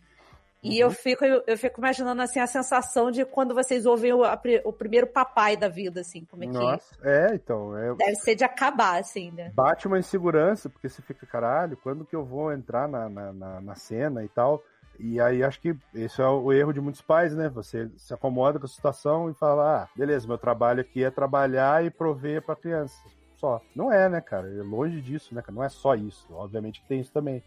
Speaker 2: E uhum. eu fico, eu, fico imaginando assim a sensação de quando vocês ouvem o, a, o primeiro papai da vida, assim, como é
Speaker 5: Nossa, que é? então. É...
Speaker 2: Deve ser de acabar, assim, né?
Speaker 5: Bate uma insegurança, porque você fica, caralho, quando que eu vou entrar na, na, na, na cena e tal? E aí acho que esse é o erro de muitos pais, né? Você se acomoda com a situação e fala, ah, beleza, meu trabalho aqui é trabalhar e prover para criança. Só. Não é, né, cara? É longe disso, né, Não é só isso. Obviamente que tem isso também.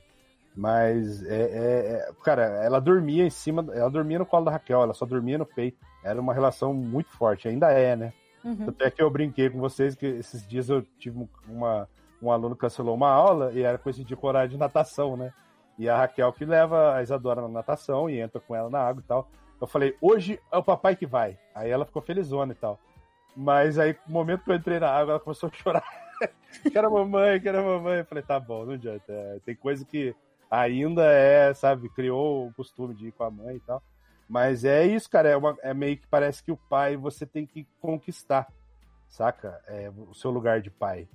Speaker 5: Mas, é, é, é, cara, ela dormia em cima, ela dormia no colo da Raquel, ela só dormia no peito. Era uma relação muito forte, ainda é, né? Uhum. Até que eu brinquei com vocês que esses dias eu tive uma, um aluno cancelou uma aula e era coincidir com o horário de natação, né? E a Raquel que leva a Isadora na natação e entra com ela na água e tal. Eu falei, hoje é o papai que vai. Aí ela ficou felizona e tal. Mas aí, no momento que eu entrei na água, ela começou a [LAUGHS] chorar. quero a mamãe, quero a mamãe. Eu falei, tá bom, não adianta. É, tem coisa que ainda é, sabe, criou o costume de ir com a mãe e tal. Mas é isso, cara, é, uma, é meio que parece que o pai você tem que conquistar, saca? É, o seu lugar de pai.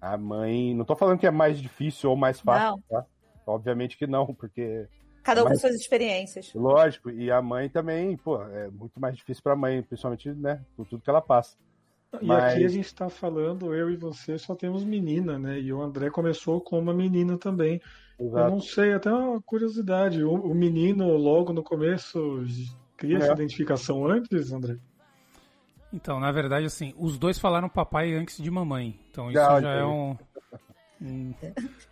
Speaker 5: A mãe, não tô falando que é mais difícil ou mais fácil, não. tá? Obviamente que não, porque.
Speaker 2: Cada um com suas experiências.
Speaker 5: Lógico, e a mãe também, pô, é muito mais difícil pra mãe, principalmente, né, por tudo que ela passa.
Speaker 4: E Mas... aqui a gente está falando, eu e você só temos menina, né? E o André começou com uma menina também. Exato. Eu não sei, até uma curiosidade. O, o menino, logo no começo, cria é. essa identificação antes, André?
Speaker 3: Então, na verdade, assim, os dois falaram papai antes de mamãe. Então isso já, já é um. [LAUGHS]
Speaker 2: um...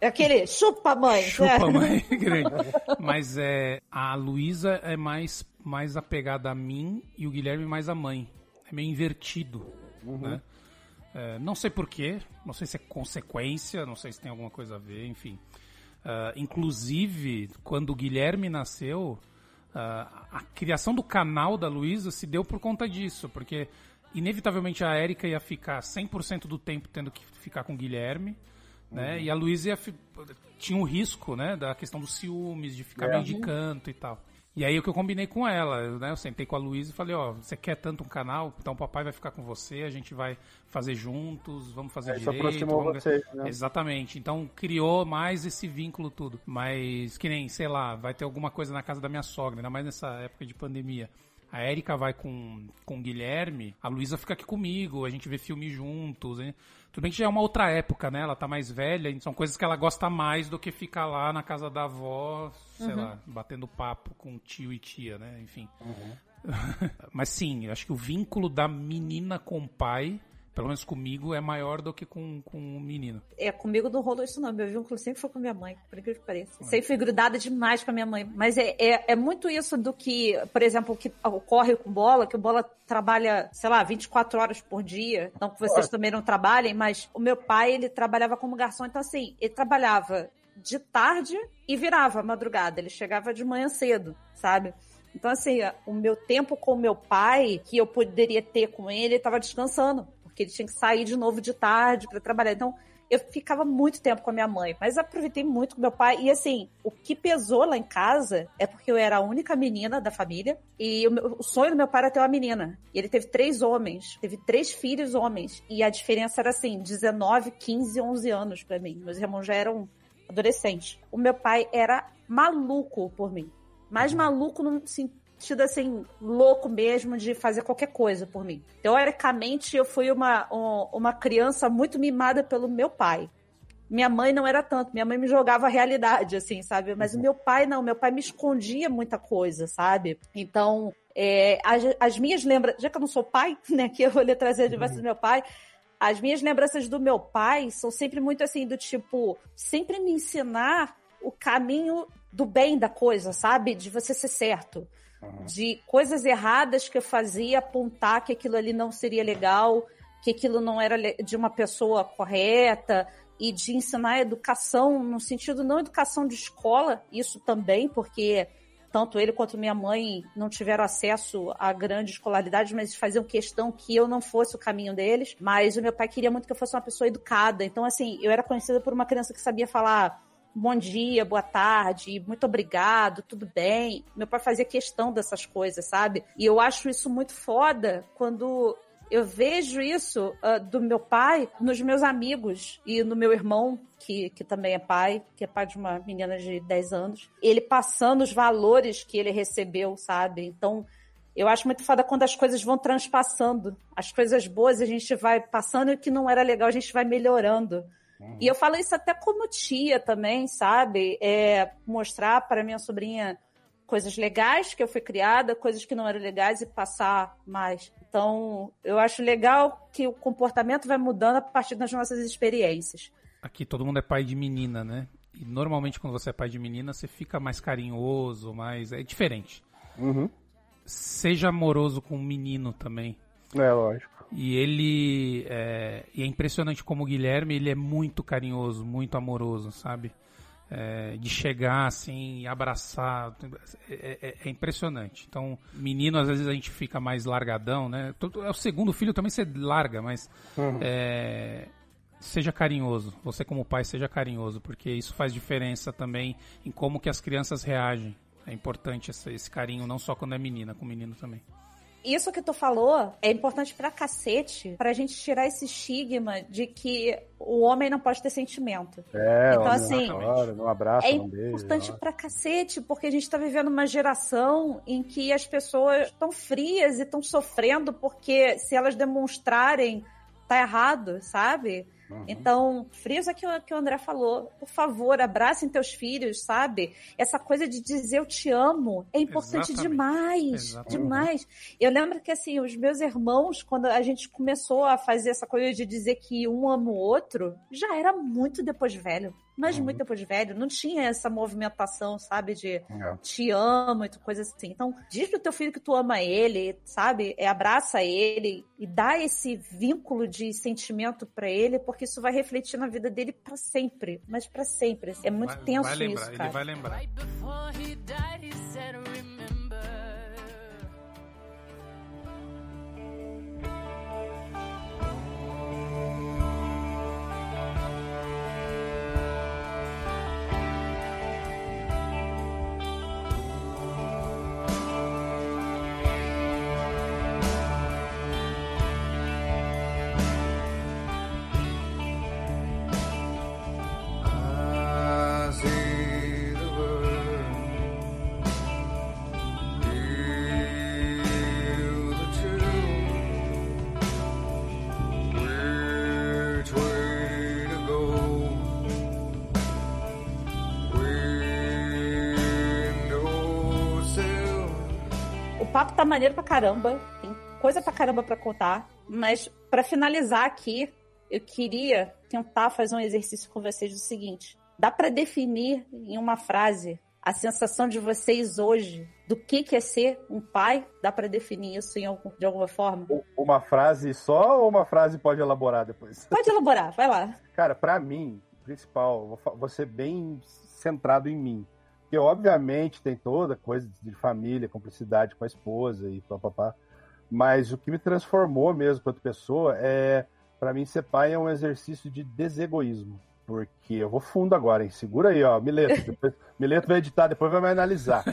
Speaker 2: É aquele chupa mãe.
Speaker 3: Chupa mãe, [LAUGHS] grande. Mas é, a Luísa é mais, mais apegada a mim e o Guilherme mais a mãe. É meio invertido, uhum. né? É, não sei porquê, não sei se é consequência, não sei se tem alguma coisa a ver, enfim. Uh, inclusive, quando o Guilherme nasceu, uh, a criação do canal da Luísa se deu por conta disso, porque inevitavelmente a Érica ia ficar 100% do tempo tendo que ficar com o Guilherme, né? Uhum. E a Luísa tinha um risco, né, da questão dos ciúmes, de ficar é. meio de canto e tal. E aí o que eu combinei com ela, né? Eu sentei com a Luísa e falei, ó, você quer tanto um canal? Então o papai vai ficar com você, a gente vai fazer juntos, vamos fazer é, direito. aproximou vamos... você, né? Exatamente. Então criou mais esse vínculo tudo. Mas que nem, sei lá, vai ter alguma coisa na casa da minha sogra, ainda mais nessa época de pandemia. A Érica vai com, com o Guilherme, a Luísa fica aqui comigo, a gente vê filme juntos. Hein? Tudo bem que já é uma outra época, né? Ela tá mais velha, são coisas que ela gosta mais do que ficar lá na casa da avó, sei uhum. lá, batendo papo com tio e tia, né? Enfim. Uhum. [LAUGHS] Mas sim, acho que o vínculo da menina com o pai pelo menos comigo, é maior do que com, com o menino.
Speaker 2: É, comigo não rolou isso não. Meu vínculo sempre foi com minha mãe, por incrível que pareça. É. Sempre fui grudada demais com a minha mãe. Mas é, é, é, muito isso do que, por exemplo, o que ocorre com bola, que o bola trabalha, sei lá, 24 horas por dia. Não que vocês também não trabalhem, mas o meu pai, ele trabalhava como garçom. Então, assim, ele trabalhava de tarde e virava madrugada. Ele chegava de manhã cedo, sabe? Então, assim, o meu tempo com meu pai, que eu poderia ter com ele, estava descansando, porque ele tinha que sair de novo de tarde para trabalhar. Então, eu ficava muito tempo com a minha mãe, mas aproveitei muito com meu pai. E assim, o que pesou lá em casa é porque eu era a única menina da família e o, meu, o sonho do meu pai era ter uma menina. E ele teve três homens, teve três filhos homens. E a diferença era assim: 19, 15, 11 anos para mim. Meus irmãos já eram adolescentes. O meu pai era maluco por mim. Mais maluco no sentido assim, louco mesmo de fazer qualquer coisa por mim. Teoricamente, eu fui uma, uma criança muito mimada pelo meu pai. Minha mãe não era tanto, minha mãe me jogava a realidade, assim, sabe? Mas o meu pai não, meu pai me escondia muita coisa, sabe? Então, é, as, as, minhas lembranças, já que eu não sou pai, [LAUGHS] né, que eu vou lhe trazer a diversas do meu pai, as minhas lembranças do meu pai são sempre muito assim, do tipo, sempre me ensinar o caminho do bem da coisa, sabe? De você ser certo de coisas erradas que eu fazia, apontar que aquilo ali não seria legal, que aquilo não era de uma pessoa correta, e de ensinar educação no sentido não educação de escola, isso também, porque tanto ele quanto minha mãe não tiveram acesso a grande escolaridade, mas faziam questão que eu não fosse o caminho deles. Mas o meu pai queria muito que eu fosse uma pessoa educada. Então, assim, eu era conhecida por uma criança que sabia falar bom dia, boa tarde, muito obrigado, tudo bem. Meu pai fazia questão dessas coisas, sabe? E eu acho isso muito foda quando eu vejo isso uh, do meu pai nos meus amigos e no meu irmão, que, que também é pai, que é pai de uma menina de 10 anos. Ele passando os valores que ele recebeu, sabe? Então, eu acho muito foda quando as coisas vão transpassando. As coisas boas a gente vai passando e o que não era legal a gente vai melhorando. Uhum. E eu falo isso até como tia também, sabe? É, mostrar para minha sobrinha coisas legais que eu fui criada, coisas que não eram legais e passar mais. Então, eu acho legal que o comportamento vai mudando a partir das nossas experiências.
Speaker 3: Aqui todo mundo é pai de menina, né? E normalmente quando você é pai de menina, você fica mais carinhoso, mais. É diferente.
Speaker 5: Uhum.
Speaker 3: Seja amoroso com o menino também.
Speaker 5: É, lógico.
Speaker 3: E ele é, e é impressionante como o Guilherme ele é muito carinhoso, muito amoroso, sabe? É, de chegar assim abraçar é, é, é, impressionante. Então, menino às vezes a gente fica mais largadão, né? É o segundo filho também você larga, mas uhum. é, seja carinhoso. Você como pai seja carinhoso, porque isso faz diferença também em como que as crianças reagem. É importante esse, esse carinho não só quando é menina, com menino também
Speaker 2: isso que tu falou é importante pra cacete pra gente tirar esse estigma de que o homem não pode ter sentimento.
Speaker 5: É, então, assim, hora, um abraço,
Speaker 2: é
Speaker 5: um beijo,
Speaker 2: importante pra cacete, porque a gente tá vivendo uma geração em que as pessoas estão frias e estão sofrendo porque se elas demonstrarem tá errado, sabe? Uhum. Então, frisa que o, que o André falou. Por favor, abracem teus filhos, sabe? Essa coisa de dizer eu te amo é importante Exatamente. demais. Exatamente. Demais. Eu lembro que, assim, os meus irmãos, quando a gente começou a fazer essa coisa de dizer que um ama o outro, já era muito depois velho mas uhum. muito depois de velho, não tinha essa movimentação, sabe, de é. te amo e coisa assim. Então, diz pro teu filho que tu ama ele, sabe, é, abraça ele e dá esse vínculo de sentimento para ele, porque isso vai refletir na vida dele para sempre, mas para sempre. É muito vai, tenso
Speaker 3: vai lembrar,
Speaker 2: isso, cara.
Speaker 3: Ele vai lembrar.
Speaker 2: Tá maneiro pra caramba. Tem coisa pra caramba pra contar. Mas para finalizar aqui, eu queria tentar fazer um exercício com vocês do seguinte: dá para definir em uma frase a sensação de vocês hoje do que, que é ser um pai? Dá para definir isso algum, de alguma forma?
Speaker 5: Uma frase só ou uma frase pode elaborar depois? [LAUGHS]
Speaker 2: Pode elaborar, vai lá.
Speaker 5: Cara, para mim, principal, vou ser bem centrado em mim. Porque, obviamente, tem toda coisa de família, cumplicidade com a esposa e papapá. Mas o que me transformou mesmo quanto pessoa é, para mim, ser pai é um exercício de desegoísmo. Porque eu vou fundo agora, hein? Segura aí, ó, Mileto. [LAUGHS] Depois, Mileto vai editar, depois vai me analisar.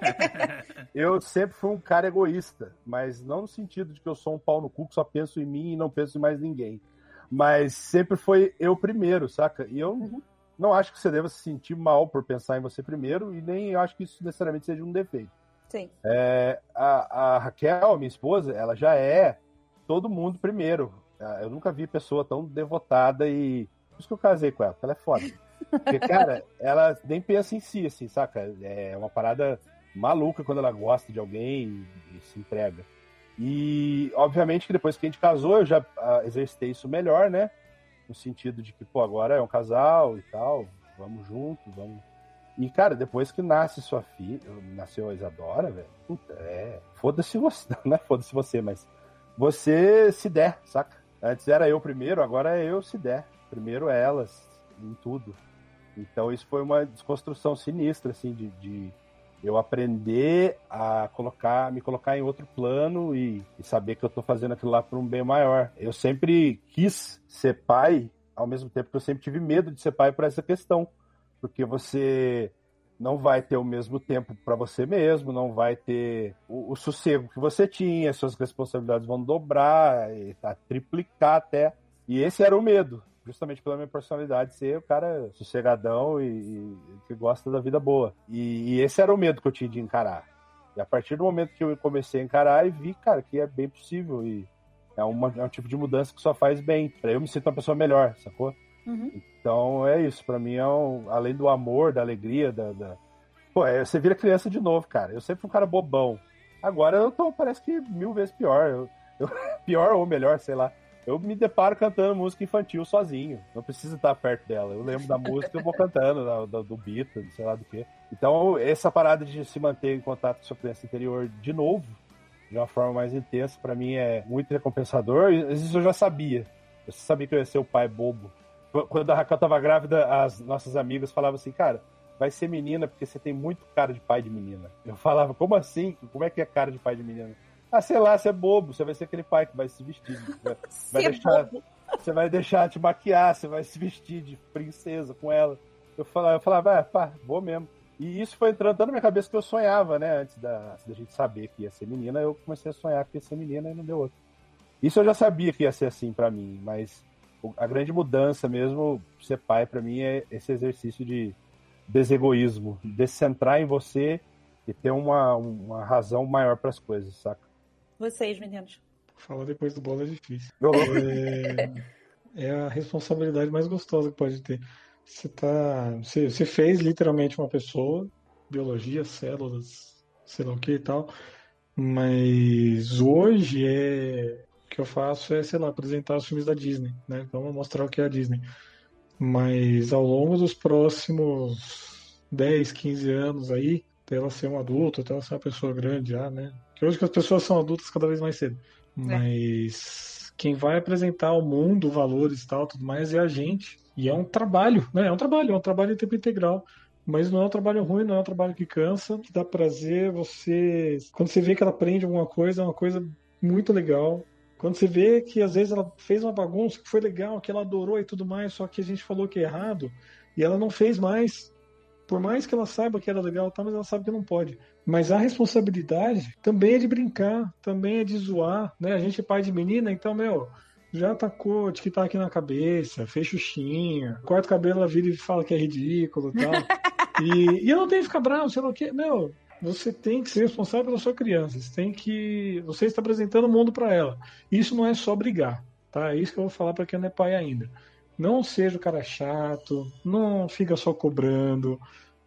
Speaker 5: [LAUGHS] eu sempre fui um cara egoísta, mas não no sentido de que eu sou um pau no cu que só penso em mim e não penso em mais ninguém. Mas sempre foi eu primeiro, saca? E eu. Não acho que você deva se sentir mal por pensar em você primeiro, e nem acho que isso necessariamente seja um defeito.
Speaker 2: Sim.
Speaker 5: É, a, a Raquel, minha esposa, ela já é todo mundo primeiro. Eu nunca vi pessoa tão devotada e isso que eu casei com ela, ela é foda. Porque, cara, [LAUGHS] ela nem pensa em si, assim, saca? É uma parada maluca quando ela gosta de alguém e, e se entrega. E, obviamente, que depois que a gente casou, eu já uh, exercitei isso melhor, né? No sentido de que, pô, agora é um casal e tal, vamos junto, vamos. E, cara, depois que nasce sua filha, nasceu a Isadora, velho, puta, é. Foda-se você, [LAUGHS] não é foda-se você, mas você se der, saca? Antes era eu primeiro, agora é eu se der primeiro elas em tudo. Então isso foi uma desconstrução sinistra, assim, de, de eu aprender a colocar, me colocar em outro plano e, e saber que eu estou fazendo aquilo lá por um bem maior. Eu sempre quis ser pai, ao mesmo tempo que eu sempre tive medo de ser pai por essa questão, porque você não vai ter o mesmo tempo para você mesmo, não vai ter o, o, sossego que você tinha, suas responsabilidades vão dobrar, tá, triplicar até. E esse era o medo justamente pela minha personalidade ser o cara sossegadão e, e que gosta da vida boa. E, e, esse era o medo que eu tinha de encarar. E a partir do momento que eu comecei a encarar e vi, cara, que é bem possível e é, uma, é um tipo de mudança que só faz bem. Pra eu me sinto uma pessoa melhor, sacou? Uhum. Então é isso. Para mim é um, além do amor, da alegria, da, da... Pô, é, você vira criança de novo, cara. Eu sempre fui um cara bobão. Agora eu tô, parece que mil vezes pior. Eu, eu, [LAUGHS] pior ou melhor, sei lá eu me deparo cantando música infantil sozinho. Não precisa estar perto dela. Eu lembro da [LAUGHS] música eu vou cantando, da, da, do Beatles, sei lá do que. Então, essa parada de se manter em contato com sua criança interior de novo, de uma forma mais intensa, para mim é muito recompensador. Isso eu já sabia. Eu sabia que eu ia ser o pai bobo. Quando a Raquel tava grávida, as nossas amigas falavam assim, cara, vai ser menina porque você tem muito cara de pai de menina. Eu falava, como assim? Como é que é cara de pai de menina? Ah, sei lá, você é bobo, você vai ser aquele pai que vai se vestir. Vai, [LAUGHS] vai é deixar, você vai deixar te maquiar, você vai se vestir de princesa com ela. Eu falava, eu falava, ah, pá, vou mesmo. E isso foi entrando na minha cabeça que eu sonhava, né? Antes da, antes da gente saber que ia ser menina, eu comecei a sonhar que ia ser menina e não deu outro. Isso eu já sabia que ia ser assim para mim, mas a grande mudança mesmo, ser pai para mim é esse exercício de desegoísmo, descentrar em você e ter uma, uma razão maior para as coisas, saca?
Speaker 2: Vocês, meninos.
Speaker 4: Falar depois do bola é difícil. É, é, a responsabilidade mais gostosa que pode ter. Você tá. Você, você fez literalmente uma pessoa, biologia, células, sei lá o que e tal. Mas hoje é. O que eu faço é, sei lá, apresentar os filmes da Disney, né? Vamos mostrar o que é a Disney. Mas ao longo dos próximos 10, 15 anos aí, até ela ser um adulto, até ela ser uma pessoa grande já, né? Que hoje que as pessoas são adultas cada vez mais cedo. É. Mas quem vai apresentar ao mundo valores e tal, tudo mais, é a gente. E é um trabalho, né? É um trabalho, é um trabalho em tempo integral. Mas não é um trabalho ruim, não é um trabalho que cansa, que dá prazer. Você. Quando você vê que ela aprende alguma coisa, é uma coisa muito legal. Quando você vê que às vezes ela fez uma bagunça que foi legal, que ela adorou e tudo mais, só que a gente falou que é errado, e ela não fez mais. Por mais que ela saiba que era legal, tá, mas ela sabe que não pode. Mas a responsabilidade também é de brincar, também é de zoar, né? A gente é pai de menina, então, meu, já tacou de que tá aqui na cabeça, fez xuxinha, corta o cabelo, ela vira e fala que é ridículo e tal. [LAUGHS] e, e eu não tenho que ficar bravo, sei lá o quê. Meu, você tem que ser responsável pela sua criança. Você tem que. Você está apresentando o mundo para ela. Isso não é só brigar, tá? É isso que eu vou falar para quem não é pai ainda. Não seja o cara chato, não fica só cobrando.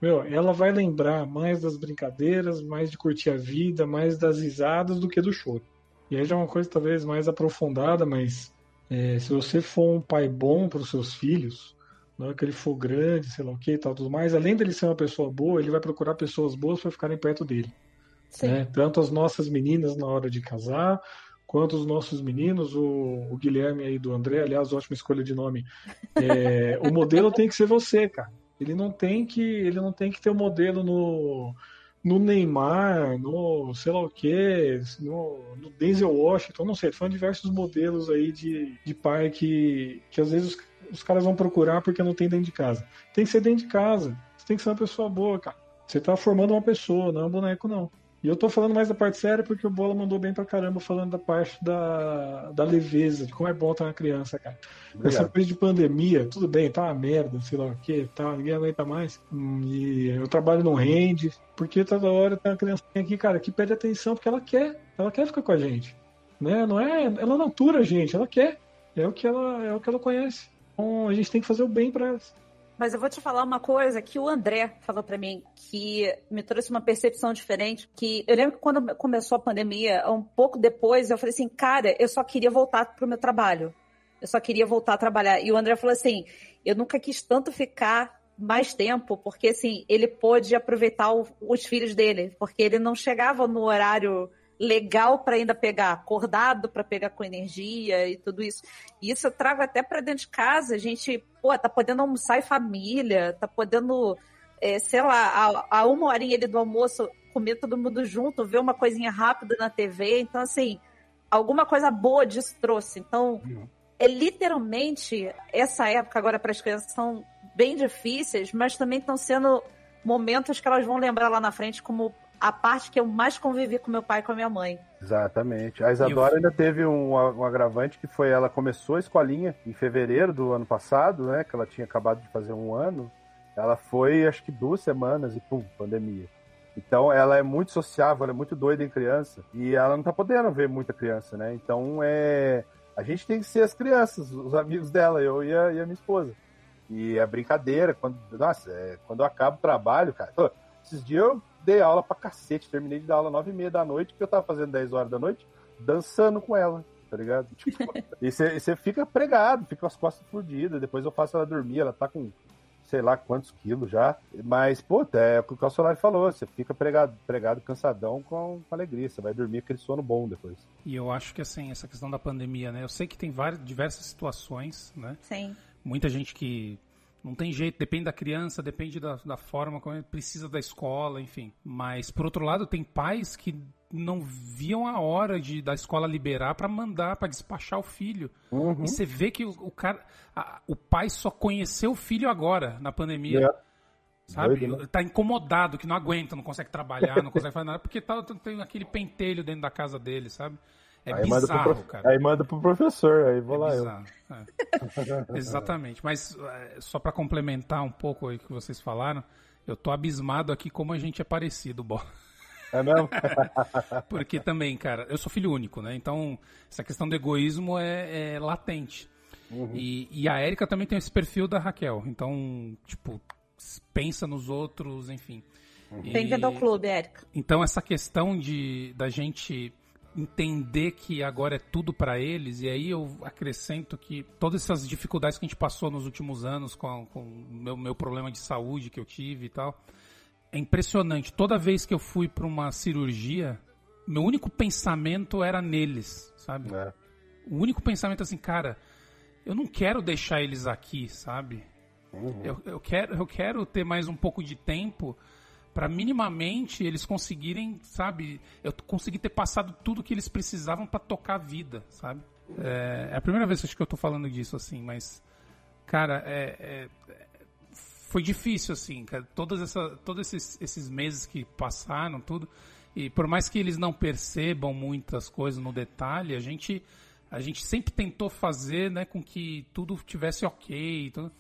Speaker 4: Meu, ela vai lembrar mais das brincadeiras, mais de curtir a vida, mais das risadas do que do choro. E aí já é uma coisa talvez mais aprofundada, mas é, se você for um pai bom para os seus filhos, na hora que ele for grande, sei lá o que tal, tudo mais, além dele ser uma pessoa boa, ele vai procurar pessoas boas para ficarem perto dele. Né? Tanto as nossas meninas na hora de casar, quanto os nossos meninos, o, o Guilherme aí do André, aliás, ótima escolha de nome. É, o modelo tem que ser você, cara. Ele não tem que, ele não tem que ter o um modelo no, no Neymar, no sei lá o que, no, no Denzel Washington, não sei, são diversos modelos aí de, de pai que, que às vezes os, os caras vão procurar porque não tem dentro de casa. Tem que ser dentro de casa. Você tem que ser uma pessoa boa, cara. Você tá formando uma pessoa, não é um boneco, não. E eu tô falando mais da parte séria porque o Bola mandou bem pra caramba falando da parte da, da leveza, de como é bom estar uma criança, cara. Obrigado. Essa coisa de pandemia, tudo bem, tá uma merda, sei lá o que, tá, ninguém aguenta mais. E eu trabalho no rende, porque toda hora tem uma criança aqui, cara, que pede atenção porque ela quer, ela quer ficar com a gente. Né? Não é, ela não atura a gente, ela quer. É o que ela, é o que ela conhece. Então a gente tem que fazer o bem para elas.
Speaker 2: Mas eu vou te falar uma coisa que o André falou para mim, que me trouxe uma percepção diferente. Que eu lembro que quando começou a pandemia, um pouco depois, eu falei assim, cara, eu só queria voltar pro meu trabalho. Eu só queria voltar a trabalhar. E o André falou assim, eu nunca quis tanto ficar mais tempo, porque assim, ele pôde aproveitar o, os filhos dele, porque ele não chegava no horário legal para ainda pegar acordado, para pegar com energia e tudo isso. E isso eu trago até para dentro de casa. A gente, pô, tá podendo almoçar em família, tá podendo, é, sei lá, a, a uma horinha ali do almoço comer todo mundo junto, ver uma coisinha rápida na TV. Então, assim, alguma coisa boa disso trouxe. Então, uhum. é literalmente essa época agora para as crianças são bem difíceis, mas também estão sendo momentos que elas vão lembrar lá na frente como a parte que eu mais convivi com meu pai e com a minha mãe.
Speaker 5: Exatamente. A Isadora ainda teve um, um, agravante que foi ela começou a escolinha em fevereiro do ano passado, né? Que ela tinha acabado de fazer um ano. Ela foi, acho que duas semanas e pum, pandemia. Então ela é muito sociável, ela é muito doida em criança e ela não tá podendo ver muita criança, né? Então é a gente tem que ser as crianças, os amigos dela, eu e a, e a minha esposa. E a brincadeira, quando, nossa, é, quando eu acabo o trabalho, cara, esses dias eu dei aula pra cacete. Terminei de dar aula nove e meia da noite, que eu tava fazendo 10 horas da noite, dançando com ela, tá ligado? [LAUGHS] Tipo, e você fica pregado, fica com as costas fodidas. Depois eu faço ela dormir, ela tá com sei lá quantos quilos já. Mas, pô, é o que o Solari falou, você fica pregado, pregado cansadão com, com alegria. Você vai dormir aquele sono bom depois.
Speaker 3: E eu acho que, assim, essa questão da pandemia, né? Eu sei que tem várias, diversas situações, né?
Speaker 2: Sim.
Speaker 3: Muita gente que não tem jeito, depende da criança, depende da, da forma como ele precisa da escola, enfim. Mas, por outro lado, tem pais que não viam a hora de da escola liberar para mandar, para despachar o filho. Uhum. E você vê que o, o cara, a, o pai só conheceu o filho agora, na pandemia. É. Sabe? Doido, né? Tá incomodado, que não aguenta, não consegue trabalhar, não consegue fazer nada, porque tá, tem aquele pentelho dentro da casa dele, sabe? É
Speaker 5: aí
Speaker 3: bizarro,
Speaker 5: manda
Speaker 3: cara.
Speaker 5: Aí manda pro professor, aí vou é lá
Speaker 3: bizarro, eu. É. Exatamente. Mas é, só para complementar um pouco o que vocês falaram, eu tô abismado aqui como a gente é parecido, Bó.
Speaker 5: É mesmo? [LAUGHS]
Speaker 3: Porque também, cara, eu sou filho único, né? Então, essa questão do egoísmo é, é latente. Uhum. E, e a Érica também tem esse perfil da Raquel. Então, tipo, pensa nos outros, enfim.
Speaker 2: Uhum. Bem-vindo ao clube, Érica.
Speaker 3: Então, essa questão de da gente entender que agora é tudo para eles, e aí eu acrescento que todas essas dificuldades que a gente passou nos últimos anos com, o meu, meu problema de saúde que eu tive e tal, é impressionante. Toda vez que eu fui para uma cirurgia, meu único pensamento era neles, sabe? É. O único pensamento assim, cara, eu não quero deixar eles aqui, sabe? Uhum. Eu, eu, quero, eu quero ter mais um pouco de tempo para minimamente eles conseguirem, sabe, eu consegui ter passado tudo que eles precisavam para tocar a vida, sabe? É, é, a primeira vez que eu tô falando disso assim, mas cara, é, é, foi difícil assim, cara, todas essa, todos esses, esses meses que passaram, tudo, e por mais que eles não percebam muitas coisas no detalhe, a gente a gente sempre tentou fazer, né, com que tudo tivesse ok, tudo,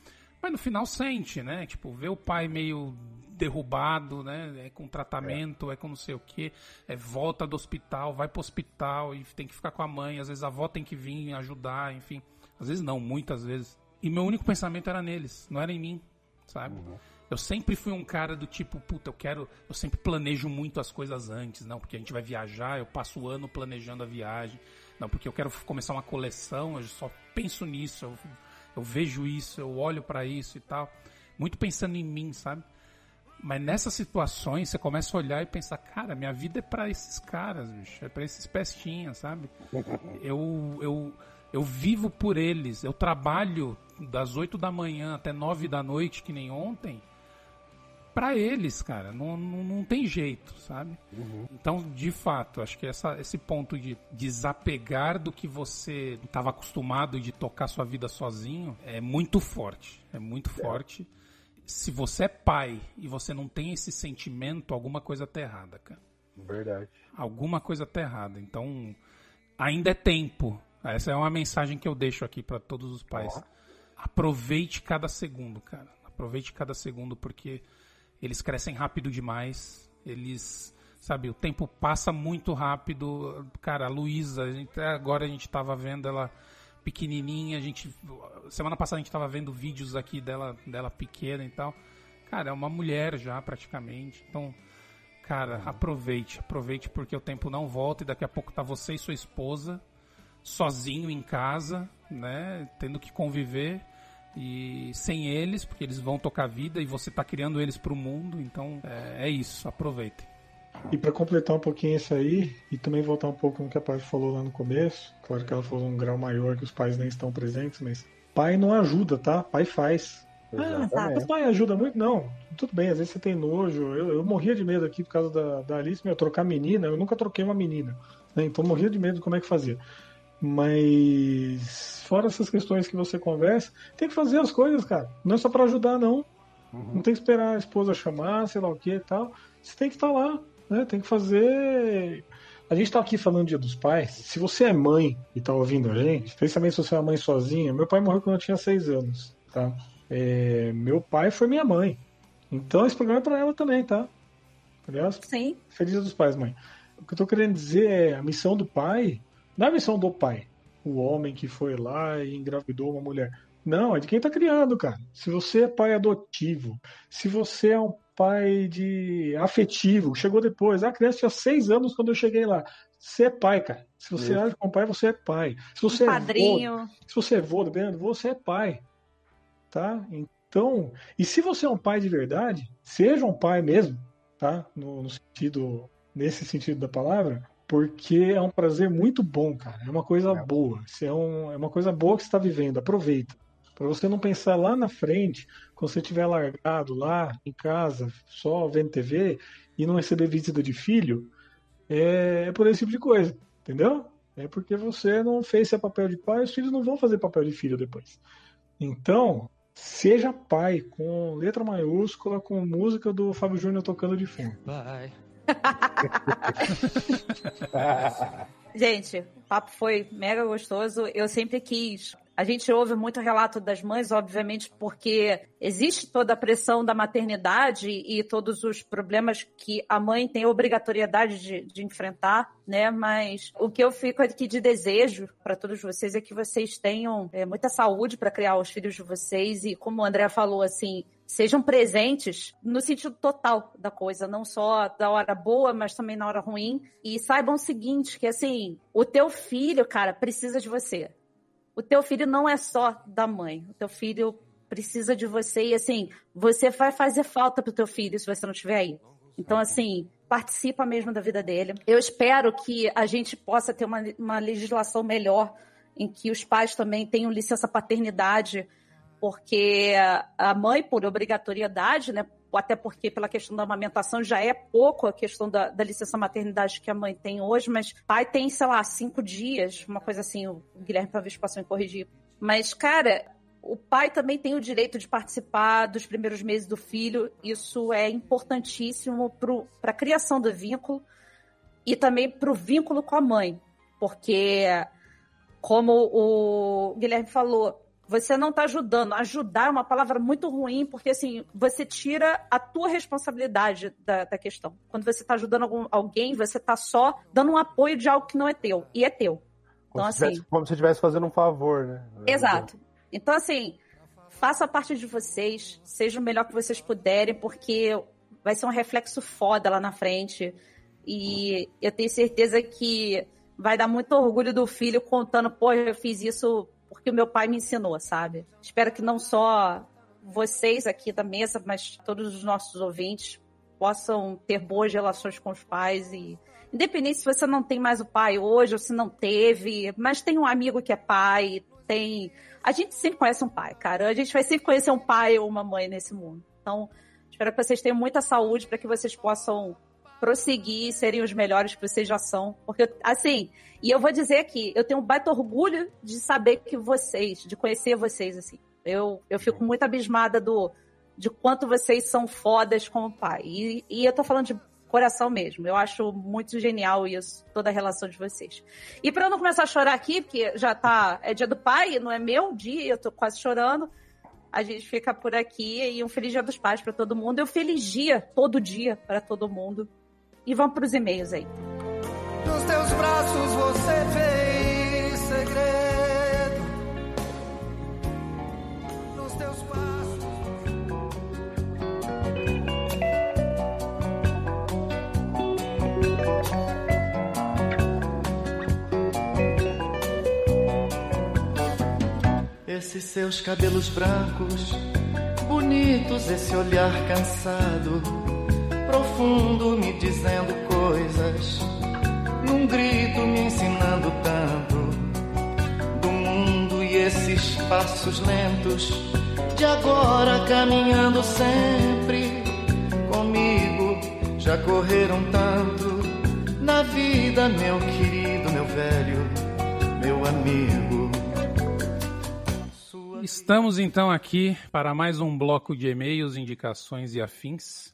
Speaker 3: mas no final sente, né? Tipo, ver o pai meio derrubado, né? É com tratamento, é, é com não sei o que, é volta do hospital, vai pro hospital e tem que ficar com a mãe, às vezes a avó tem que vir ajudar, enfim. Às vezes não, muitas vezes. E meu único pensamento era neles, não era em mim, sabe? Uhum. Eu sempre fui um cara do tipo, puta, eu quero. Eu sempre planejo muito as coisas antes, não, porque a gente vai viajar, eu passo o ano planejando a viagem. Não, porque eu quero começar uma coleção, eu só penso nisso, eu, eu vejo isso, eu olho para isso e tal. Muito pensando em mim, sabe? Mas nessas situações você começa a olhar e pensar, cara, minha vida é para esses caras, bicho, é para esses pestinhas, sabe? [LAUGHS] Eu, eu, eu vivo por eles, eu trabalho das 8 da manhã até 9 da noite, que nem ontem, para eles, cara. Não, não, não, tem jeito, sabe? Uhum. Então, de fato, acho que essa, esse ponto de desapegar do que você estava acostumado de tocar sua vida sozinho é muito forte. É muito é. forte. Se você é pai e você não tem esse sentimento, alguma coisa tá errada, cara.
Speaker 5: Verdade.
Speaker 3: Alguma coisa tá errada. Então, ainda é tempo. Essa é uma mensagem que eu deixo aqui para todos os pais. Oh. Aproveite cada segundo, cara. Aproveite cada segundo porque eles crescem rápido demais, eles, sabe, o tempo passa muito rápido. Cara, a Luísa, agora a gente estava vendo ela pequenininha, a gente semana passada a gente estava vendo vídeos aqui dela dela pequena e tal. Cara, é uma mulher já praticamente. Então, cara, aproveite, aproveite porque o tempo não volta e daqui a pouco tá você e sua esposa sozinho em casa, né, tendo que conviver e sem eles, porque eles vão tocar vida e você está criando eles para o mundo, então é, é isso, aproveitem.
Speaker 4: E para completar um pouquinho isso aí, e também voltar um pouco no que a Paty falou lá no começo, claro que ela falou um grau maior que os pais nem estão presentes, mas pai não ajuda, tá? Pai faz. Ah, mas pai ajuda muito? Não, tudo bem, às vezes você tem nojo. Eu, eu morria de medo aqui por causa da, da Alice, meu, trocar menina, eu nunca troquei uma menina. Né? Então morria de medo de como é que fazia. Mas fora essas questões que você conversa, tem que fazer as coisas, cara. Não é só para ajudar, não. Uhum. Não tem que esperar a esposa chamar, sei lá o que e tal. Você tem que estar tá lá, né? Tem que fazer. A gente tá aqui falando dia dos pais. Se você é mãe e tá ouvindo a gente, especialmente se você é uma mãe sozinha, meu pai morreu quando eu tinha seis anos, tá? É, meu pai foi minha mãe. Então esse programa é pra ela também, tá? Aliás,
Speaker 2: Sim.
Speaker 4: Feliz dia dos pais, mãe. O que eu tô querendo dizer é a missão do pai não é a missão do pai, o homem que foi lá e engravidou uma mulher. Não, é de quem está criando, cara. Se você é pai adotivo, se você é um pai de afetivo, chegou depois. A criança tinha seis anos quando eu cheguei lá. Você é pai, cara. Se você age com pai, você é pai. Se você
Speaker 2: um é padrinho.
Speaker 4: Vô, se você é vô, dependendo, você é pai. Tá? Então, e se você é um pai de verdade, seja um pai mesmo, tá? No, no sentido, nesse sentido da palavra, porque é um prazer muito bom, cara. É uma coisa é. boa. Isso é, um, é uma coisa boa que você está vivendo. Aproveita. Para você não pensar lá na frente, quando você estiver largado lá em casa, só vendo TV e não receber visita de filho, é, é por esse tipo de coisa, entendeu? É porque você não fez seu papel de pai, os filhos não vão fazer papel de filho depois. Então, seja pai com letra maiúscula, com música do Fábio Júnior tocando de fundo. Bye. [LAUGHS] [LAUGHS]
Speaker 2: Gente, o papo foi mega gostoso. Eu sempre quis. A gente ouve muito relato das mães, obviamente, porque existe toda a pressão da maternidade e todos os problemas que a mãe tem a obrigatoriedade de, de enfrentar, né? Mas o que eu fico aqui de desejo para todos vocês é que vocês tenham é, muita saúde para criar os filhos de vocês e, como o André falou, assim, sejam presentes no sentido total da coisa, não só da hora boa, mas também na hora ruim. E saibam o seguinte, que assim, o teu filho, cara, precisa de você. O teu filho não é só da mãe. O teu filho precisa de você e assim, você vai fazer falta pro teu filho se você não estiver aí. Então, assim, participa mesmo da vida dele. Eu espero que a gente possa ter uma, uma legislação melhor em que os pais também tenham licença paternidade porque a mãe, por obrigatoriedade, né, até porque pela questão da amamentação já é pouco a questão da, da, licença maternidade que a mãe tem hoje, mas pai tem, sei lá, cinco dias, uma coisa assim, o Guilherme talvez possa me corrigir. Mas, cara, o pai também tem o direito de participar dos primeiros meses do filho, isso é importantíssimo para a criação do vínculo e também para o vínculo com a mãe, porque, como o Guilherme falou, você não está ajudando. Ajudar é uma palavra muito ruim, porque assim, você tira a tua responsabilidade da, da questão. Quando você está ajudando algum, alguém, você está só dando um apoio de algo que não é teu. E é teu.
Speaker 5: Como então, se assim. Como se estivesse fazendo um favor, né?
Speaker 2: Exato. Então, assim, faça a parte de vocês, seja o melhor que vocês puderem, porque vai ser um reflexo foda lá na frente. E eu tenho certeza que vai dar muito orgulho do filho contando, pô, eu fiz isso porque o meu pai me ensinou, sabe? Espero que não só vocês aqui da mesa, mas todos os nossos ouvintes possam ter boas relações com os pais e independente se você não tem mais o pai hoje ou se não teve, mas tem um amigo que é pai, tem a gente sempre conhece um pai, cara. A gente vai sempre conhecer um pai ou uma mãe nesse mundo. Então, espero que vocês tenham muita saúde para que vocês possam prosseguir serem os melhores que vocês já são. Porque, assim, e eu vou dizer aqui, eu tenho um baita orgulho de saber que vocês, de conhecer vocês, assim. Eu, eu fico muito abismada do de quanto vocês são fodas como pai. E, e eu tô falando de coração mesmo. Eu acho muito genial isso, toda a relação de vocês. E para eu não começar a chorar aqui, porque já tá é dia do pai, não é meu dia, eu tô quase chorando. A gente fica por aqui e um feliz dia dos pais para todo mundo. E um feliz dia todo dia para todo mundo. E vamos para os e-mails aí. Nos teus braços você fez segredo.
Speaker 6: Esses seus cabelos brancos, bonitos, esse olhar cansado, profundo, me dizendo coisas, num grito me ensinando tanto do mundo e esses passos lentos, de agora caminhando sempre comigo, já correram tanto na vida, meu querido, meu velho, meu amigo.
Speaker 3: Estamos então aqui para mais um bloco de e-mails, indicações e afins.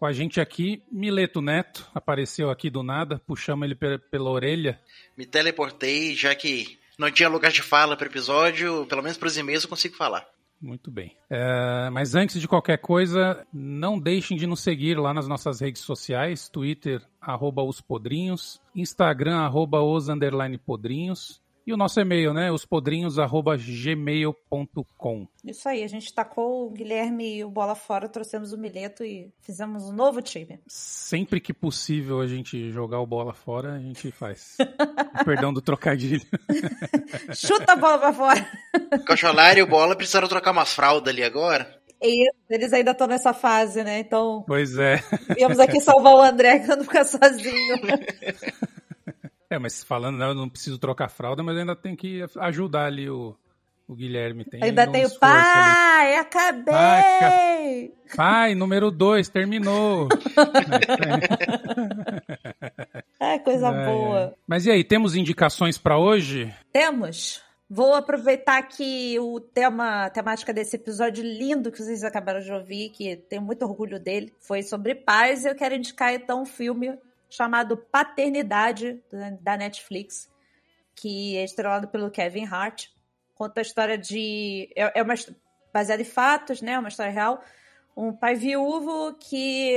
Speaker 3: Com a gente aqui, Mileto Neto, apareceu aqui do nada, puxamos ele pela orelha.
Speaker 7: Me teleportei, já que não tinha lugar de fala para o episódio, pelo menos para os e-mails eu consigo falar.
Speaker 3: Muito bem. É, mas antes de qualquer coisa, não deixem de nos seguir lá nas nossas redes sociais, Twitter, arroba os podrinhos, Instagram, arroba os underline podrinhos, e o nosso e-mail, né? ospodrinhos.gmail.com.
Speaker 2: Isso aí, a gente tacou o Guilherme e o Bola fora, trouxemos o Mileto e fizemos um novo time.
Speaker 3: Sempre que possível a gente jogar o bola fora, a gente faz. [LAUGHS] Perdão do trocadilho. [LAUGHS]
Speaker 2: Chuta a bola pra fora.
Speaker 7: Cacholar e o Bola precisaram trocar umas fraldas ali agora.
Speaker 2: Isso, eles ainda estão nessa fase, né? Então.
Speaker 3: Pois é.
Speaker 2: Viemos aqui salvar o André, que não ficar sozinho. [LAUGHS]
Speaker 3: É, mas falando, né, eu não preciso trocar fralda, mas ainda tem que ajudar ali o, o Guilherme. Tem
Speaker 2: ainda tem o pai, ali. acabei! Pai,
Speaker 3: pai número dois, terminou. [LAUGHS] [LAUGHS]
Speaker 2: é, coisa é, boa.
Speaker 3: Mas e aí, temos indicações para hoje?
Speaker 2: Temos. Vou aproveitar que o tema, a temática desse episódio lindo que vocês acabaram de ouvir, que tenho muito orgulho dele, foi sobre paz. Eu quero indicar então um filme chamado Paternidade, da Netflix, que é estrelado pelo Kevin Hart. Conta a história de. É, é uma, baseada em fatos, né? Uma história real. Um pai viúvo que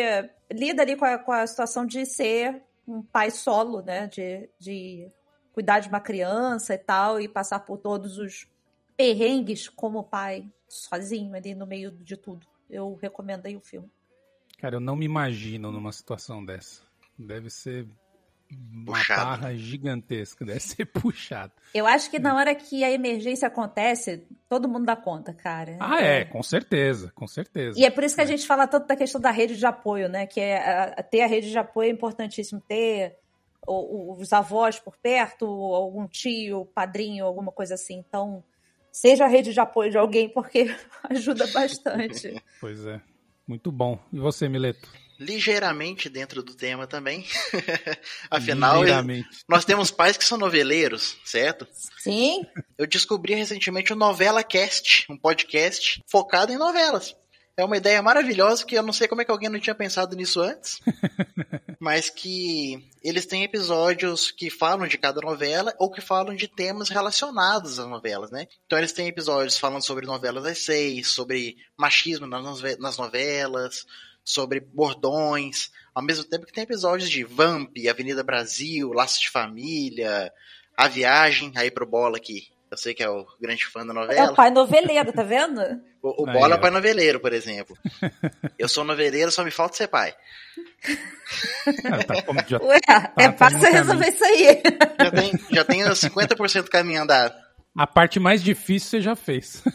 Speaker 2: lida ali com a, com a situação de ser um pai solo, né? De, de cuidar de uma criança e tal, e passar por todos os perrengues como pai, sozinho ali no meio de tudo. Eu recomendo aí o filme.
Speaker 3: Cara, eu não me imagino numa situação dessa. Deve ser uma puxado. barra gigantesca, [LAUGHS] deve ser puxado.
Speaker 2: Eu acho que na hora que a emergência acontece, todo mundo dá conta, cara.
Speaker 3: Ah, é, é com certeza, com certeza.
Speaker 2: E é por isso que a é. gente fala tanto da questão da rede de apoio, né? Que é, a, ter a rede de apoio é importantíssimo, ter o, os avós por perto, algum tio, padrinho, alguma coisa assim. Então, seja a rede de apoio de alguém, porque [LAUGHS] ajuda bastante.
Speaker 3: pois é. Muito bom. E você, Mileto?
Speaker 7: Ligeiramente dentro do tema também. [LAUGHS] Afinal, nós temos pais que são noveleiros, certo?
Speaker 2: Sim.
Speaker 7: Eu descobri recentemente o Novela Cast, um podcast focado em novelas. É uma ideia maravilhosa que eu não sei como é que alguém não tinha pensado nisso antes. [LAUGHS] mas que eles têm episódios que falam de cada novela ou que falam de temas relacionados às novelas, né? Então eles têm episódios falando sobre novelas das seis, sobre machismo nas novelas, sobre bordões, ao mesmo tempo que tem episódios de Vamp, Avenida Brasil, Laço de Família, A Viagem, aí pro Bola aqui. Eu sei que é o grande fã da novela.
Speaker 2: É o pai noveleiro, tá vendo?
Speaker 7: o, o Bola é o pai noveleiro, por exemplo. [LAUGHS] Eu sou noveleiro, só me falta ser pai.
Speaker 2: tá, já, Ué, tá, é fácil resolver isso aí.
Speaker 7: Já, tem, já tenho 50% caminho andado.
Speaker 3: A parte mais difícil você já fez. [LAUGHS]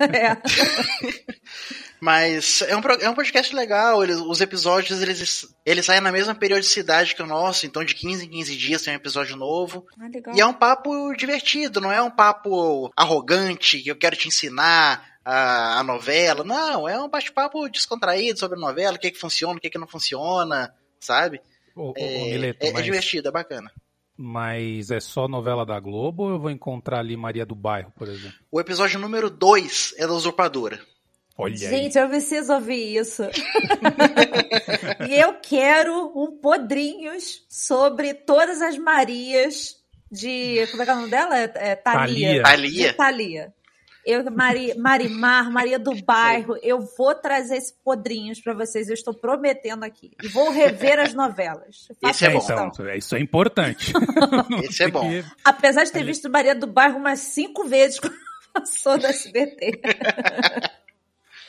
Speaker 7: É. [LAUGHS] Mas é um, é um podcast legal. Eles, os episódios eles, eles saem na mesma periodicidade que o nosso, então de 15 em 15 dias tem um episódio novo. Ah, e é um papo divertido, não é um papo arrogante que eu quero te ensinar a, a novela. Não, é um bate-papo descontraído sobre a novela, o que, é que funciona, o que, é que não funciona, sabe? Ô, ô, é, Mileto, é, é mas... é divertido, é bacana.
Speaker 3: Mas é só novela da Globo ou eu vou encontrar ali Maria do Bairro, por exemplo?
Speaker 7: O episódio número 2 é da Usurpadora.
Speaker 2: Olha Gente, aí. eu preciso ouvir isso. [LAUGHS] e eu quero um podrinhos sobre todas as Marias de. Como é que é o nome dela? É, é Thalia.
Speaker 7: Thalia.
Speaker 2: Thalia. Eu, Mari, Marimar, Maria do Bairro, eu vou trazer esses podrinhos para vocês, eu estou prometendo aqui. E vou rever as novelas. [LAUGHS]
Speaker 3: Isso é bom. Então, isso é importante. [LAUGHS]
Speaker 7: Isso é bom.
Speaker 2: Apesar de ter visto Maria do Bairro umas cinco vezes quando [LAUGHS] passou da SBT.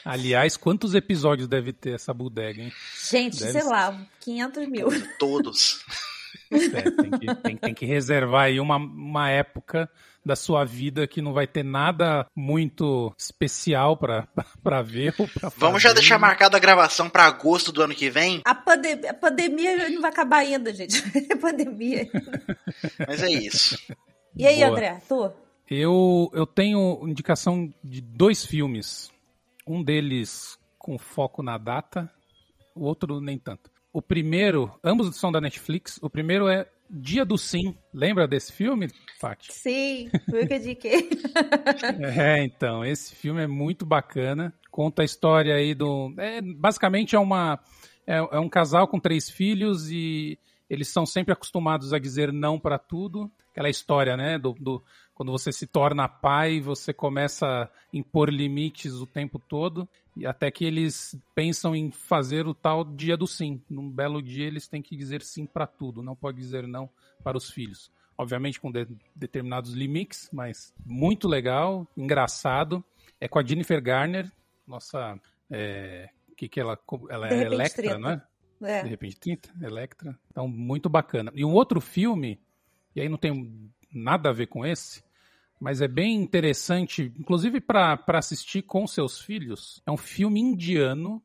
Speaker 3: Aliás, quantos episódios deve ter essa bodega, hein?
Speaker 2: Gente, deve sei ser... lá, 500 mil.
Speaker 7: Todos.
Speaker 3: É, tem, que, tem, tem, que, reservar aí uma, uma época da sua vida que não vai ter nada muito especial para [LAUGHS] ver ou pra
Speaker 7: Vamos já deixar marcada a gravação para agosto do ano que vem?
Speaker 2: A, pandem a pandemia não vai acabar ainda, gente. [LAUGHS] É pandemia.
Speaker 7: Mas é isso.
Speaker 2: E aí, Boa. André, tu?
Speaker 3: Eu, eu tenho indicação de dois filmes. Um deles com foco na data, o outro nem tanto. O primeiro, ambos são da Netflix. O primeiro é Dia do Sim. Lembra desse filme, Fati?
Speaker 2: Sim, que eu indiquei. [LAUGHS]
Speaker 3: é, então, esse filme é muito bacana. Conta a história aí do. É, basicamente é uma. É, é um casal com três filhos e eles são sempre acostumados a dizer não para tudo. Aquela história, né? Do, do, quando você se torna pai, você começa a impor limites o tempo todo, e até que eles pensam em fazer o tal dia do sim. Num belo dia eles têm que dizer sim para tudo, não pode dizer não para os filhos. Obviamente com de, determinados limites, mas muito legal, engraçado. É com a Jennifer Garner, nossa. É, que que ela, ela é Electra, não é? é? De repente 30, Electra. Então, muito bacana. E um outro filme, e aí não tem nada a ver com esse, mas é bem interessante, inclusive para assistir com seus filhos. É um filme indiano.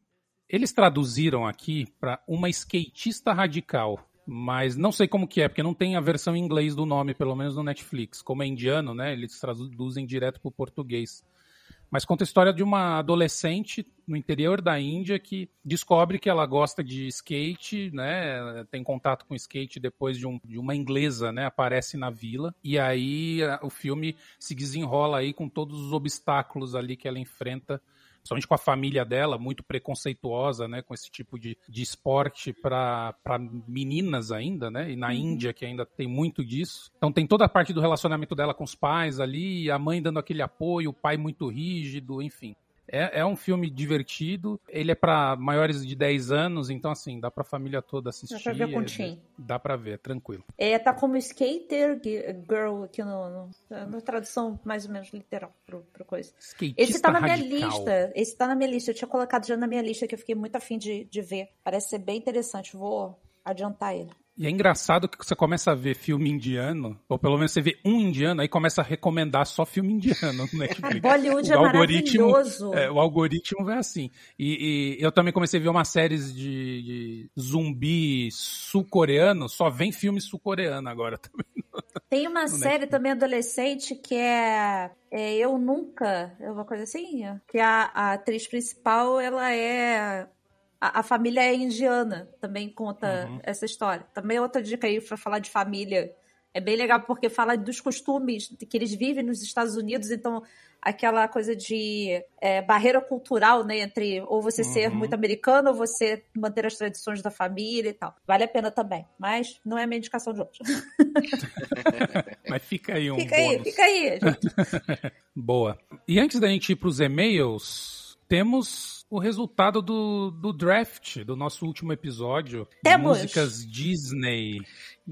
Speaker 3: Eles traduziram aqui para uma skatista radical, mas não sei como que é, porque não tem a versão em inglês do nome, pelo menos no Netflix. Como é indiano, né? Eles traduzem direto para o português. Mas conta a história de uma adolescente no interior da Índia que descobre que ela gosta de skate, né? Tem contato com skate depois de, um, de uma inglesa, né? Aparece na vila. E aí o filme se desenrola aí com todos os obstáculos ali que ela enfrenta principalmente com a família dela, muito preconceituosa, né, com esse tipo de, de esporte para meninas ainda, né, e na uhum. Índia que ainda tem muito disso. Então tem toda a parte do relacionamento dela com os pais ali, a mãe dando aquele apoio, o pai muito rígido, enfim. É, é um filme divertido. Ele é para maiores de 10 anos, então assim, dá pra família toda assistir. Dá pra ver com é, Dá pra ver, tranquilo.
Speaker 2: É, tá como Skater Girl aqui no, no na tradução mais ou menos literal pro, pro coisa.
Speaker 3: Skatista
Speaker 2: Esse tá na minha
Speaker 3: radical.
Speaker 2: lista. Esse tá na minha lista. Eu tinha colocado já na minha lista que eu fiquei muito afim de, de ver. Parece ser bem interessante. Vou adiantar ele.
Speaker 3: E é engraçado que você começa a ver filme indiano, ou pelo menos você vê um indiano, aí começa a recomendar só filme indiano no [LAUGHS] Netflix.
Speaker 2: Bollywood o é algoritmo, maravilhoso.
Speaker 3: É, o algoritmo vai assim. E, e, eu também comecei a ver umas séries de, de zumbi sul-coreano, só vem filme sul-coreano agora [LAUGHS] também.
Speaker 2: Tem uma série também adolescente que é, é, Eu Nunca, é uma coisa assim, que a, a atriz principal, ela é a, a, família é indiana, também conta uhum. essa história. Também é outra dica aí para falar de família. É bem legal porque fala dos costumes que eles vivem nos Estados Unidos, então aquela coisa de é, barreira cultural, né, entre ou você uhum. ser muito americano ou você manter as tradições da família e tal. Vale a pena também, mas não é a minha indicação de hoje. [LAUGHS]
Speaker 3: mas fica aí um
Speaker 2: Fica
Speaker 3: bônus.
Speaker 2: aí, fica aí, gente. [LAUGHS]
Speaker 3: Boa. E antes da gente ir para os e-mails, temos o resultado do, do draft do nosso último episódio.
Speaker 2: Temos.
Speaker 3: Músicas Disney.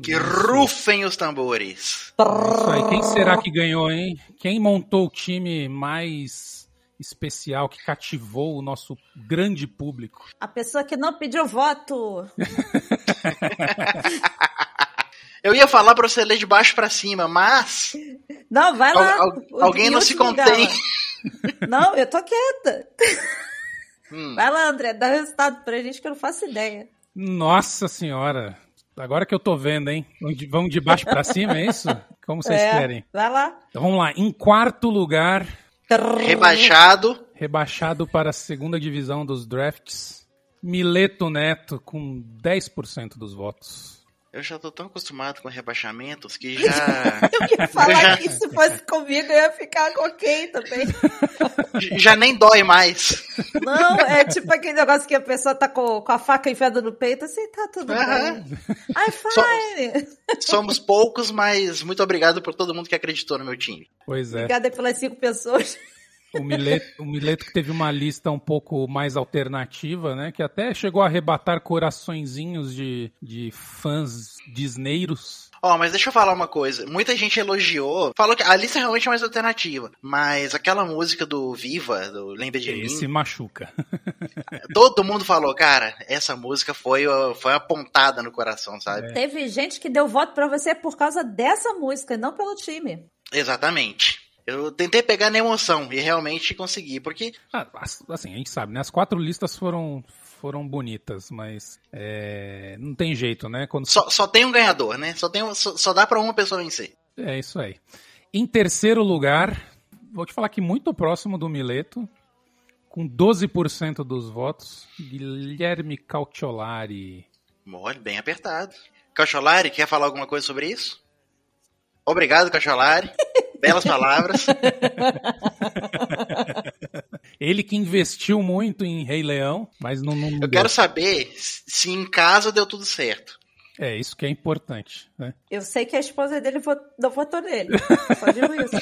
Speaker 7: Que Isso. rufem os tambores.
Speaker 3: Isso aí. Quem será que ganhou, hein? Quem montou o time mais especial que cativou o nosso grande público?
Speaker 2: A pessoa que não pediu voto. [LAUGHS]
Speaker 7: Eu ia falar pra você ler de baixo para cima, mas.
Speaker 2: Não, vai lá.
Speaker 7: Al, al, alguém não se contém.
Speaker 2: Não, eu tô quieta. Hum. Vai lá, André, dá resultado pra gente que eu não faço ideia.
Speaker 3: Nossa senhora. Agora que eu tô vendo, hein? Vamos de baixo para cima, é isso? Como vocês é, querem?
Speaker 2: Vai lá.
Speaker 3: Então vamos lá. Em quarto lugar.
Speaker 7: Rebaixado.
Speaker 3: Rebaixado para a segunda divisão dos drafts. Mileto Neto com 10% dos votos.
Speaker 7: Eu já tô tão acostumado com rebaixamentos que [LAUGHS] já.
Speaker 2: eu ia [LAUGHS] falar eu já... que se fosse comigo eu ia ficar ok também. [LAUGHS]
Speaker 7: já nem dói mais.
Speaker 2: Não, é tipo aquele negócio que a pessoa tá com, com a faca enfiada no peito, assim, tá tudo uhum. bem. Ai, fine.
Speaker 7: Somos poucos, mas muito obrigado por todo mundo que acreditou no meu time.
Speaker 3: Pois é.
Speaker 2: Obrigada pelas cinco pessoas.
Speaker 3: O Mileto, o Mileto que teve uma lista um pouco mais alternativa, né? Que até chegou a arrebatar coraçõezinhos de, de fãs disneiros.
Speaker 7: Ó, oh, mas deixa eu falar uma coisa. Muita gente elogiou, falou que a lista realmente é mais alternativa. Mas aquela música do Viva, do Lembra de
Speaker 3: Esse
Speaker 7: Mim.
Speaker 3: Esse machuca. [LAUGHS]
Speaker 7: todo mundo falou, cara, essa música foi, foi uma pontada no coração, sabe?
Speaker 2: É. Teve gente que deu voto para você por causa dessa música, não pelo time.
Speaker 7: Exatamente. Eu tentei pegar na emoção e realmente consegui, porque.
Speaker 3: Ah, assim, a gente sabe, né? As quatro listas foram, foram bonitas, mas é, não tem jeito, né? Quando...
Speaker 7: Só, só tem um ganhador, né? Só, tem, só, só dá para uma pessoa vencer.
Speaker 3: É isso aí. Em terceiro lugar, vou te falar que muito próximo do Mileto, com 12% dos votos, Guilherme Cautiolari.
Speaker 7: Olha, bem apertado. Cautiolari, quer falar alguma coisa sobre isso? Obrigado, Cautiolari. [LAUGHS] Belas palavras. [LAUGHS]
Speaker 3: Ele que investiu muito em Rei Leão, mas não. não
Speaker 7: Eu
Speaker 3: deu.
Speaker 7: quero saber se em casa deu tudo certo.
Speaker 3: É, isso que é importante, né?
Speaker 2: Eu sei que a esposa dele não votou nele. [LAUGHS] Só digo isso.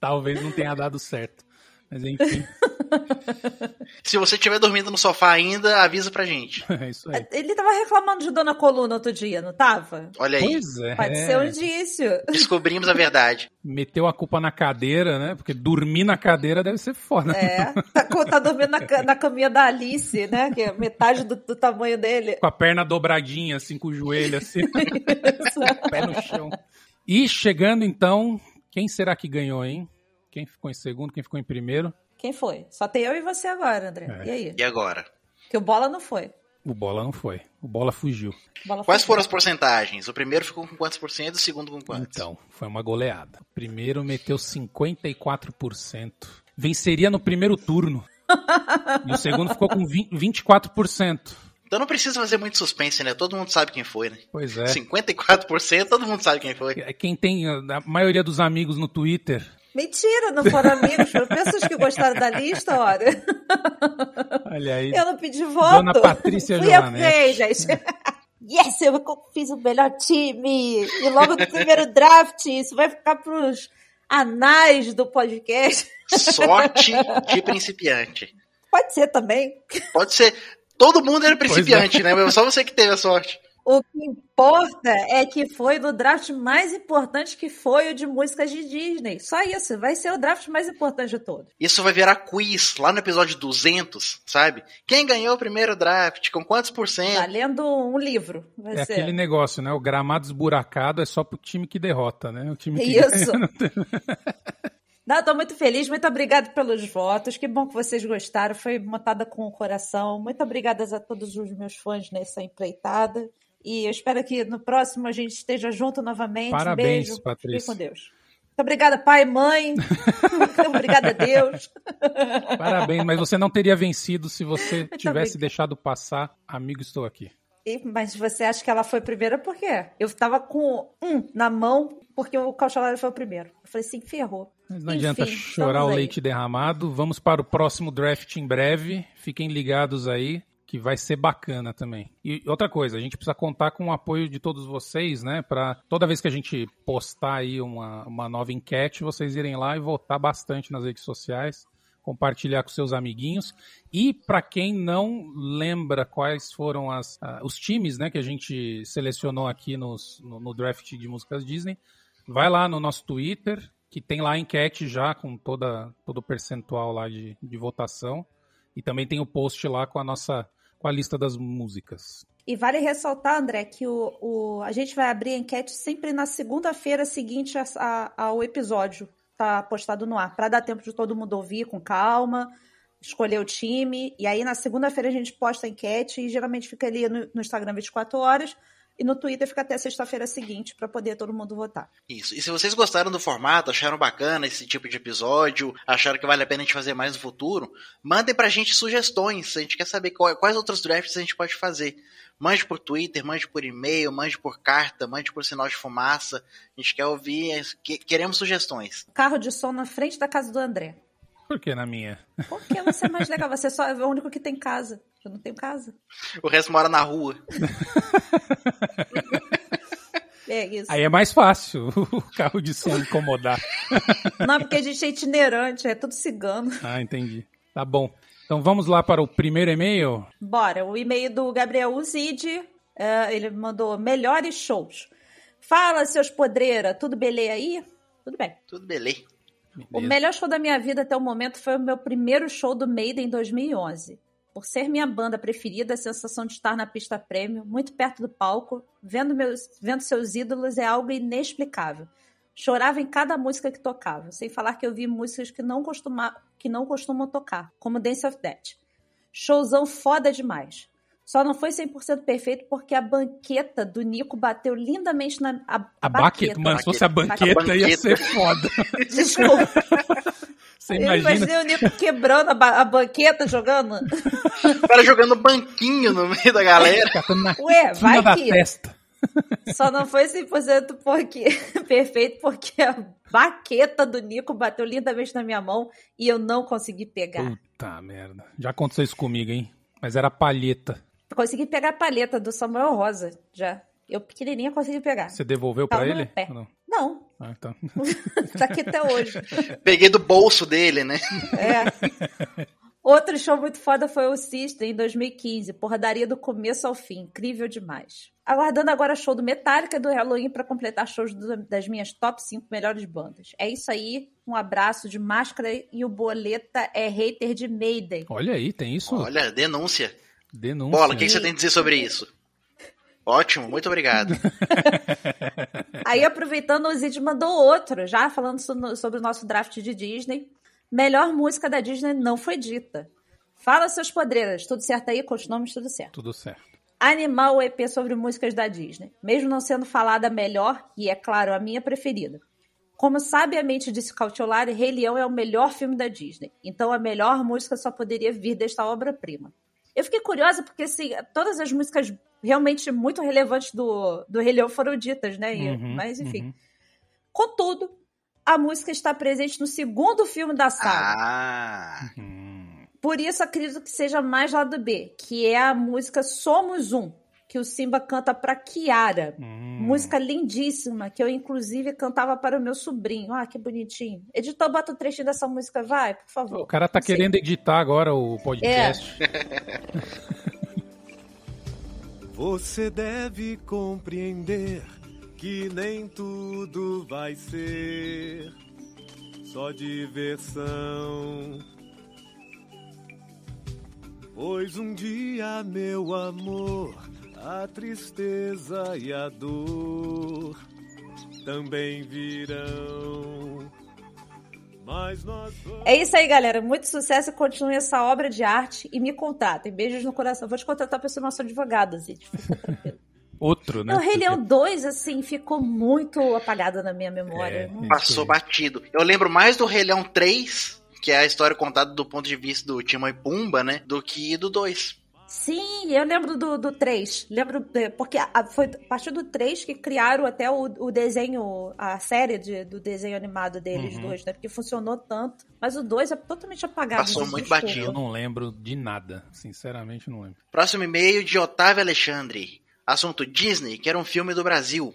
Speaker 3: Talvez não tenha dado certo. Mas enfim. [LAUGHS]
Speaker 7: Se você estiver dormindo no sofá ainda, avisa pra gente. [LAUGHS]
Speaker 3: É isso aí.
Speaker 2: Ele tava reclamando de Dona Coluna outro dia, não tava?
Speaker 7: Olha aí.
Speaker 3: Pois é.
Speaker 2: Pode ser um indício.
Speaker 7: Descobrimos a verdade.
Speaker 3: Meteu a culpa na cadeira, né? Porque dormir na cadeira deve ser foda.
Speaker 2: É. Tá, tá dormindo na, na caminha da Alice, né? Que é metade do, do tamanho dele.
Speaker 3: Com a perna dobradinha, assim, com o joelho, assim. [LAUGHS] Pé no chão. E chegando então, quem será que ganhou, hein? Quem ficou em segundo, quem ficou em primeiro?
Speaker 2: Quem foi? Só tem eu e você agora, André. É. E aí?
Speaker 7: E agora?
Speaker 2: Que o Bola não foi.
Speaker 3: O Bola não foi. O Bola fugiu.
Speaker 2: Bola
Speaker 7: Quais foram as porcentagens? O primeiro ficou com quantos por cento e o segundo com quantos?
Speaker 3: Então, foi uma goleada. O primeiro meteu 54%. Venceria no primeiro turno. [LAUGHS] e o segundo ficou com 24%.
Speaker 7: Então não precisa fazer muito suspense, né? Todo mundo sabe quem foi, né?
Speaker 3: Pois é.
Speaker 7: 54%, todo mundo sabe quem foi.
Speaker 3: É quem tem a maioria dos amigos no Twitter
Speaker 2: Mentira, não foram amigos, foram pessoas que gostaram da lista, olha.
Speaker 3: Olha aí.
Speaker 2: Eu não pedi voto.
Speaker 3: Dona Patrícia Fui
Speaker 2: Giovanetti. gente. [LAUGHS] Yes, eu fiz o melhor time. E logo no primeiro draft, isso vai ficar pros anais do podcast.
Speaker 7: Sorte de principiante.
Speaker 2: Pode ser também.
Speaker 7: Pode ser. Todo mundo era principiante, é. né? Só você que teve a sorte.
Speaker 2: O que importa é que foi do draft mais importante que foi o de músicas de Disney. Só isso, vai ser o draft mais importante de todos.
Speaker 7: Isso vai virar quiz lá no episódio 200, sabe? Quem ganhou o primeiro draft, com quantos por cento?
Speaker 2: Tá lendo um livro.
Speaker 3: é ser. aquele negócio, né? O gramado esburacado é só pro time que derrota, né? O time que
Speaker 2: Isso. Ganha, Não, [LAUGHS] tô muito feliz, muito obrigada pelos votos. Que bom que vocês gostaram. Foi montada com o coração. Muito obrigada a todos os meus fãs nessa empreitada. E eu espero que no próximo a gente esteja junto novamente.
Speaker 3: Parabéns,
Speaker 2: um beijo.
Speaker 3: Patrícia.
Speaker 2: Fique com Deus. Muito obrigada, pai, mãe. [LAUGHS] Muito obrigada a Deus.
Speaker 3: Parabéns, mas você não teria vencido se você Muito tivesse deixado passar. Amigo, estou aqui.
Speaker 2: E, mas você acha que ela foi primeira por quê? Eu estava com um na mão porque o Cauchalari foi o primeiro. Eu falei assim, ferrou.
Speaker 3: Mas não Enfim, adianta chorar o leite derramado. Vamos para o próximo draft em breve. Fiquem ligados aí que vai ser bacana também. E outra coisa, a gente precisa contar com o apoio de todos vocês, né? Para toda vez que a gente postar aí uma, uma nova enquete, vocês irem lá e votar bastante nas redes sociais, compartilhar com seus amiguinhos. E para quem não lembra quais foram as, uh, os times, né, que a gente selecionou aqui nos, no, no draft de músicas Disney, vai lá no nosso Twitter, que tem lá a enquete já com toda, todo o percentual lá de, de votação. E também tem o post lá com a nossa com a lista das músicas.
Speaker 2: E vale ressaltar, André, que o, o a gente vai abrir a enquete sempre na segunda-feira seguinte a, a, ao episódio. tá postado no ar, para dar tempo de todo mundo ouvir com calma, escolher o time. E aí na segunda-feira a gente posta a enquete e geralmente fica ali no, no Instagram 24 horas. E no Twitter fica até sexta-feira seguinte para poder todo mundo votar.
Speaker 7: Isso. E se vocês gostaram do formato, acharam bacana esse tipo de episódio, acharam que vale a pena a gente fazer mais no futuro, mandem pra gente sugestões. A gente quer saber quais outros drafts a gente pode fazer. Mande por Twitter, mande por e-mail, mande por carta, mande por sinal de fumaça. A gente quer ouvir, queremos sugestões.
Speaker 2: Carro de som na frente da casa do André.
Speaker 3: Por que na minha?
Speaker 2: Porque você é mais legal, você só é o único que tem casa. Eu não tenho casa.
Speaker 7: O resto mora na rua. [LAUGHS]
Speaker 2: É isso.
Speaker 3: Aí é mais fácil [LAUGHS] o carro de som incomodar. [LAUGHS]
Speaker 2: Não, porque a gente é itinerante, é tudo cigano.
Speaker 3: Ah, entendi. Tá bom. Então vamos lá para o primeiro e-mail?
Speaker 2: Bora. O e-mail do Gabriel Uzide. Uh, ele mandou melhores shows. Fala, seus podreira, tudo beleza aí? Tudo bem.
Speaker 7: Tudo beleza.
Speaker 2: O melhor show da minha vida até o momento foi o meu primeiro show do Maiden em 2011. Por ser minha banda preferida, a sensação de estar na pista prêmio, muito perto do palco, vendo, meus, vendo seus ídolos é algo inexplicável. Chorava em cada música que tocava, sem falar que eu vi músicas que não, costuma, que não costumam tocar, como Dance of Death. Showzão foda demais. Só não foi 100% perfeito porque a banqueta do Nico bateu lindamente na. A, a,
Speaker 3: a baqueta, baqueta, mano, se fosse a banqueta, a banqueta. ia ser foda. [LAUGHS]
Speaker 2: Desculpa. Você imagina? Eu imaginei o Nico quebrando a, ba a banqueta, jogando.
Speaker 7: O cara jogando banquinho no meio da galera.
Speaker 2: Ué, vai que. Testa. Só não foi 100% porque, [LAUGHS] perfeito porque a baqueta do Nico bateu lindamente na minha mão e eu não consegui pegar.
Speaker 3: Puta merda. Já aconteceu isso comigo, hein? Mas era palheta.
Speaker 2: Consegui pegar a palheta do Samuel Rosa, já. Eu pequenininha consegui pegar.
Speaker 3: Você devolveu para ele?
Speaker 2: Não. não. Ah, então. [LAUGHS] tá aqui até hoje.
Speaker 7: Peguei do bolso dele, né?
Speaker 2: É. Outro show muito foda foi o System em 2015. Porradaria do começo ao fim. Incrível demais. Aguardando agora show do Metallica e do Halloween para completar shows das minhas top 5 melhores bandas. É isso aí. Um abraço de máscara e o Boleta é hater de Maiden.
Speaker 3: Olha aí, tem isso.
Speaker 7: Olha, denúncia.
Speaker 3: Denúncia.
Speaker 7: Bola, o que você tem a dizer sobre isso? Ótimo, muito obrigado. [LAUGHS]
Speaker 2: Aí, aproveitando, o Zid mandou outro, já falando sobre o nosso draft de Disney. Melhor música da Disney não foi dita. Fala, seus podreiras. Tudo certo aí? Com os nomes, tudo certo.
Speaker 3: Tudo certo.
Speaker 2: Animal EP sobre músicas da Disney. Mesmo não sendo falada melhor, e é claro, a minha preferida. Como sabiamente disse Cautiolari, Rei Leão é o melhor filme da Disney. Então a melhor música só poderia vir desta obra-prima. Eu fiquei curiosa porque assim, todas as músicas realmente muito relevantes do, do Rei Leão foram ditas, né? E, uhum, mas enfim. Uhum. Contudo, a música está presente no segundo filme da saga.
Speaker 7: Ah.
Speaker 3: Uhum.
Speaker 2: Por isso acredito que seja mais lado B, que é a música Somos Um, que o Simba canta para Kiara.
Speaker 3: Hum.
Speaker 2: Música lindíssima, que eu inclusive cantava para o meu sobrinho. Ah, que bonitinho. Editor, bota o um trechinho dessa música, vai, por favor.
Speaker 3: O cara tá querendo editar agora o podcast.
Speaker 1: É. [LAUGHS] Você deve compreender que nem tudo vai ser só diversão. Pois um dia, meu amor, a tristeza e a dor também virão.
Speaker 2: É isso aí, galera. Muito sucesso. Continue essa obra de arte e me contatem. Beijos no coração. Vou te contratar para ser nosso advogado, Zid. [LAUGHS]
Speaker 3: Outro, né?
Speaker 2: O Rei Leão 2, assim, ficou muito apagado na minha memória.
Speaker 7: É, Passou batido. Eu lembro mais do Rei Leão 3, que é a história contada do ponto de vista do Timão e Pumba, né? Do que do 2.
Speaker 2: Sim, eu lembro do, do 3. Lembro, porque a, foi a partir do 3 que criaram até o, o desenho, a série de, do desenho animado deles uhum. dois, né? Porque funcionou tanto. Mas o 2 é totalmente apagado.
Speaker 7: Passou muito batido.
Speaker 3: Eu não lembro de nada. Sinceramente, não lembro.
Speaker 7: Próximo e-mail de Otávio Alexandre. Assunto Disney, que era um filme do Brasil.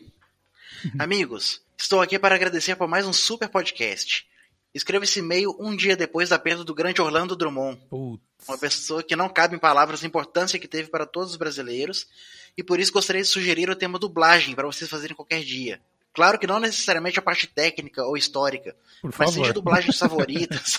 Speaker 7: [LAUGHS] Amigos, estou aqui para agradecer por mais um super podcast. Escreva esse e-mail um dia depois da perda do grande Orlando Drummond.
Speaker 3: Putz.
Speaker 7: Uma pessoa que não cabe em palavras a importância que teve para todos os brasileiros. E por isso gostaria de sugerir o tema dublagem para vocês fazerem qualquer dia. Claro que não necessariamente a parte técnica ou histórica,
Speaker 3: por
Speaker 7: mas
Speaker 3: favor.
Speaker 7: seja dublagens [LAUGHS] favoritas.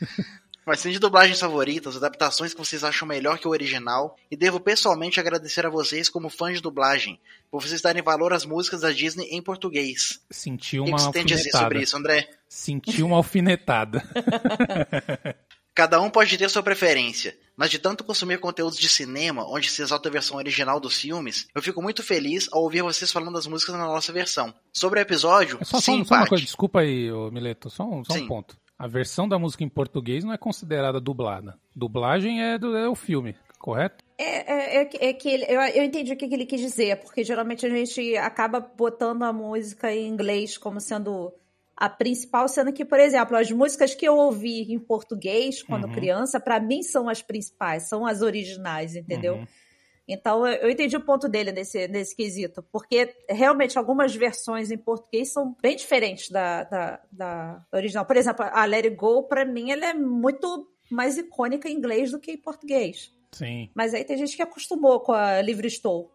Speaker 7: [LAUGHS] Mas tem de dublagens favoritas, adaptações que vocês acham melhor que o original, e devo pessoalmente agradecer a vocês como fãs de dublagem, por vocês darem valor às músicas da Disney em português.
Speaker 3: Senti uma o
Speaker 7: que você tem a dizer sobre isso, André?
Speaker 3: Senti uma alfinetada. [LAUGHS]
Speaker 7: Cada um pode ter sua preferência, mas de tanto consumir conteúdos de cinema, onde se exalta a versão original dos filmes, eu fico muito feliz ao ouvir vocês falando das músicas na nossa versão. Sobre o episódio,
Speaker 3: é só,
Speaker 7: sim,
Speaker 3: só, só uma coisa, desculpa aí, Mileto, só um, só um ponto. A versão da música em português não é considerada dublada. Dublagem é, do, é o filme, correto?
Speaker 2: É, é, é, que ele, eu, eu entendi o que ele quis dizer, porque geralmente a gente acaba botando a música em inglês como sendo a principal, sendo que, por exemplo, as músicas que eu ouvi em português quando uhum. criança, para mim são as principais, são as originais, entendeu? Uhum. Então, eu entendi o ponto dele nesse, nesse quesito, porque realmente algumas versões em português são bem diferentes da, da, da original. Por exemplo, a Let It Go, para mim, ela é muito mais icônica em inglês do que em português.
Speaker 3: Sim.
Speaker 2: Mas aí tem gente que acostumou com a Livre Estou.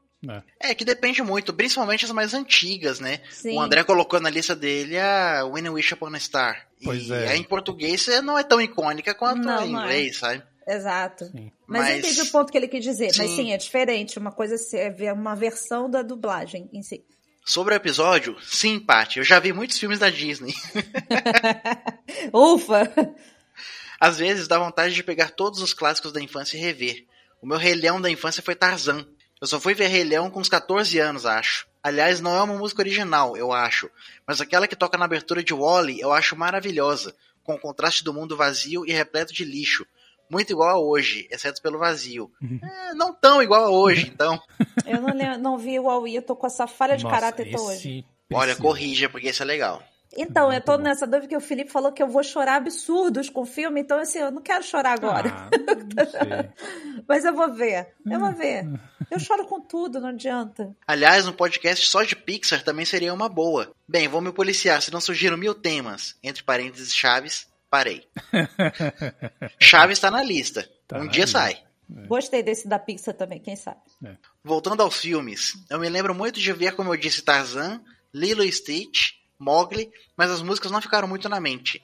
Speaker 7: É. é. que depende muito, principalmente as mais antigas, né? Sim. O André colocou na lista dele a When I Wish Upon a Star.
Speaker 3: Pois
Speaker 7: e
Speaker 3: é.
Speaker 7: em português não é tão icônica quanto não, em é. inglês, é. sabe?
Speaker 2: Exato. Sim. Mas, mas eu entendi o ponto que ele quis dizer. Sim. Mas sim, é diferente. Uma coisa é uma versão da dublagem em si.
Speaker 7: Sobre o episódio, sim, Paty, eu já vi muitos filmes da Disney. [LAUGHS]
Speaker 2: Ufa!
Speaker 7: Às vezes dá vontade de pegar todos os clássicos da infância e rever. O meu Rei Leão da infância foi Tarzan. Eu só fui ver Rei Leão com uns 14 anos, acho. Aliás, não é uma música original, eu acho. Mas aquela que toca na abertura de Wally eu acho maravilhosa, com o contraste do mundo vazio e repleto de lixo. Muito igual a hoje, exceto pelo vazio. Uhum. É, não tão igual a hoje, [LAUGHS] então.
Speaker 2: Eu não, não vi o Wally, eu tô com essa falha de Nossa, caráter até hoje.
Speaker 7: Olha, corrija, porque isso é legal.
Speaker 2: Então, eu tô nessa dúvida que o Felipe falou que eu vou chorar absurdos com o filme, então assim, eu não quero chorar agora. Ah, [LAUGHS] Mas eu vou ver, eu vou ver. Eu [LAUGHS] choro com tudo, não adianta.
Speaker 7: Aliás, um podcast só de Pixar também seria uma boa. Bem, vou me policiar, se não surgiram mil temas, entre parênteses Chaves, parei. [LAUGHS] Chaves tá na lista. Tá um dia sai.
Speaker 2: É. Gostei desse da Pixar também, quem sabe.
Speaker 7: É. Voltando aos filmes, eu me lembro muito de ver, como eu disse, Tarzan, Lilo e Stitch, Mogli, mas as músicas não ficaram muito na mente.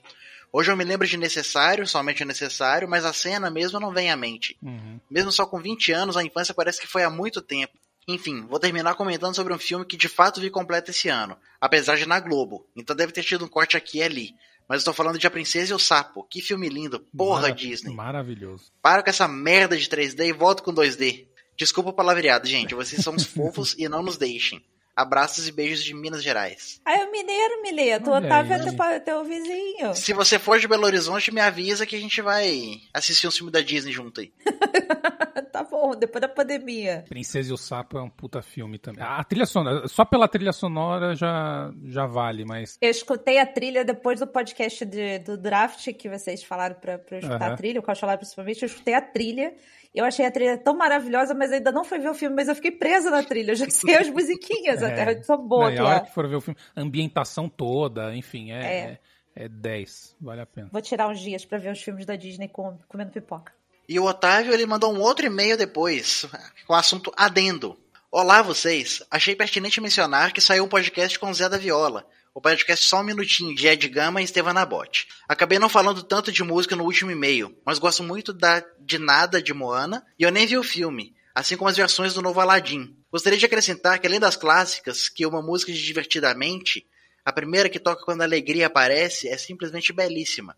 Speaker 7: Hoje eu me lembro de Necessário, somente o Necessário, mas a cena mesmo não vem à mente. Uhum. Mesmo só com 20 anos, a infância parece que foi há muito tempo. Enfim, vou terminar comentando sobre um filme que de fato vi completo esse ano, apesar de na Globo, então deve ter tido um corte aqui e ali. Mas estou falando de A Princesa e o Sapo. Que filme lindo. Porra, Disney.
Speaker 3: Maravilhoso.
Speaker 7: Para com essa merda de 3D e volta com 2D. Desculpa o palavreado, gente. Vocês são os [LAUGHS] fofos e não nos deixem. Abraços e beijos de Minas Gerais.
Speaker 2: Ah, é o mineiro, Mileto. O Otávio é teu, teu vizinho.
Speaker 7: Se você for de Belo Horizonte, me avisa que a gente vai assistir um filme da Disney junto aí. [LAUGHS]
Speaker 2: tá bom, depois da pandemia.
Speaker 3: Princesa e o Sapo é um puta filme também. A trilha sonora, só pela trilha sonora já, já vale, mas.
Speaker 2: Eu escutei a trilha depois do podcast de, do draft que vocês falaram pra, pra eu escutar uhum. a trilha, o falaram principalmente, eu escutei a trilha. Eu achei a trilha tão maravilhosa, mas ainda não fui ver o filme, mas eu fiquei presa na trilha. Eu já sei as musiquinhas [LAUGHS] é, até, tão boa
Speaker 3: que
Speaker 2: a
Speaker 3: hora que for ver o filme, a ambientação toda, enfim, é, é. é 10, vale a pena.
Speaker 2: Vou tirar uns dias para ver os filmes da Disney com, comendo pipoca.
Speaker 7: E o Otávio, ele mandou um outro e-mail depois, com o assunto adendo. Olá vocês, achei pertinente mencionar que saiu um podcast com o Zé da Viola, o podcast Só um Minutinho, de Ed Gama e Estevan Nabote. Acabei não falando tanto de música no último e-mail, mas gosto muito da de nada de Moana, e eu nem vi o filme, assim como as versões do novo Aladdin. Gostaria de acrescentar que além das clássicas, que uma música de Divertidamente, a primeira que toca quando a alegria aparece, é simplesmente belíssima.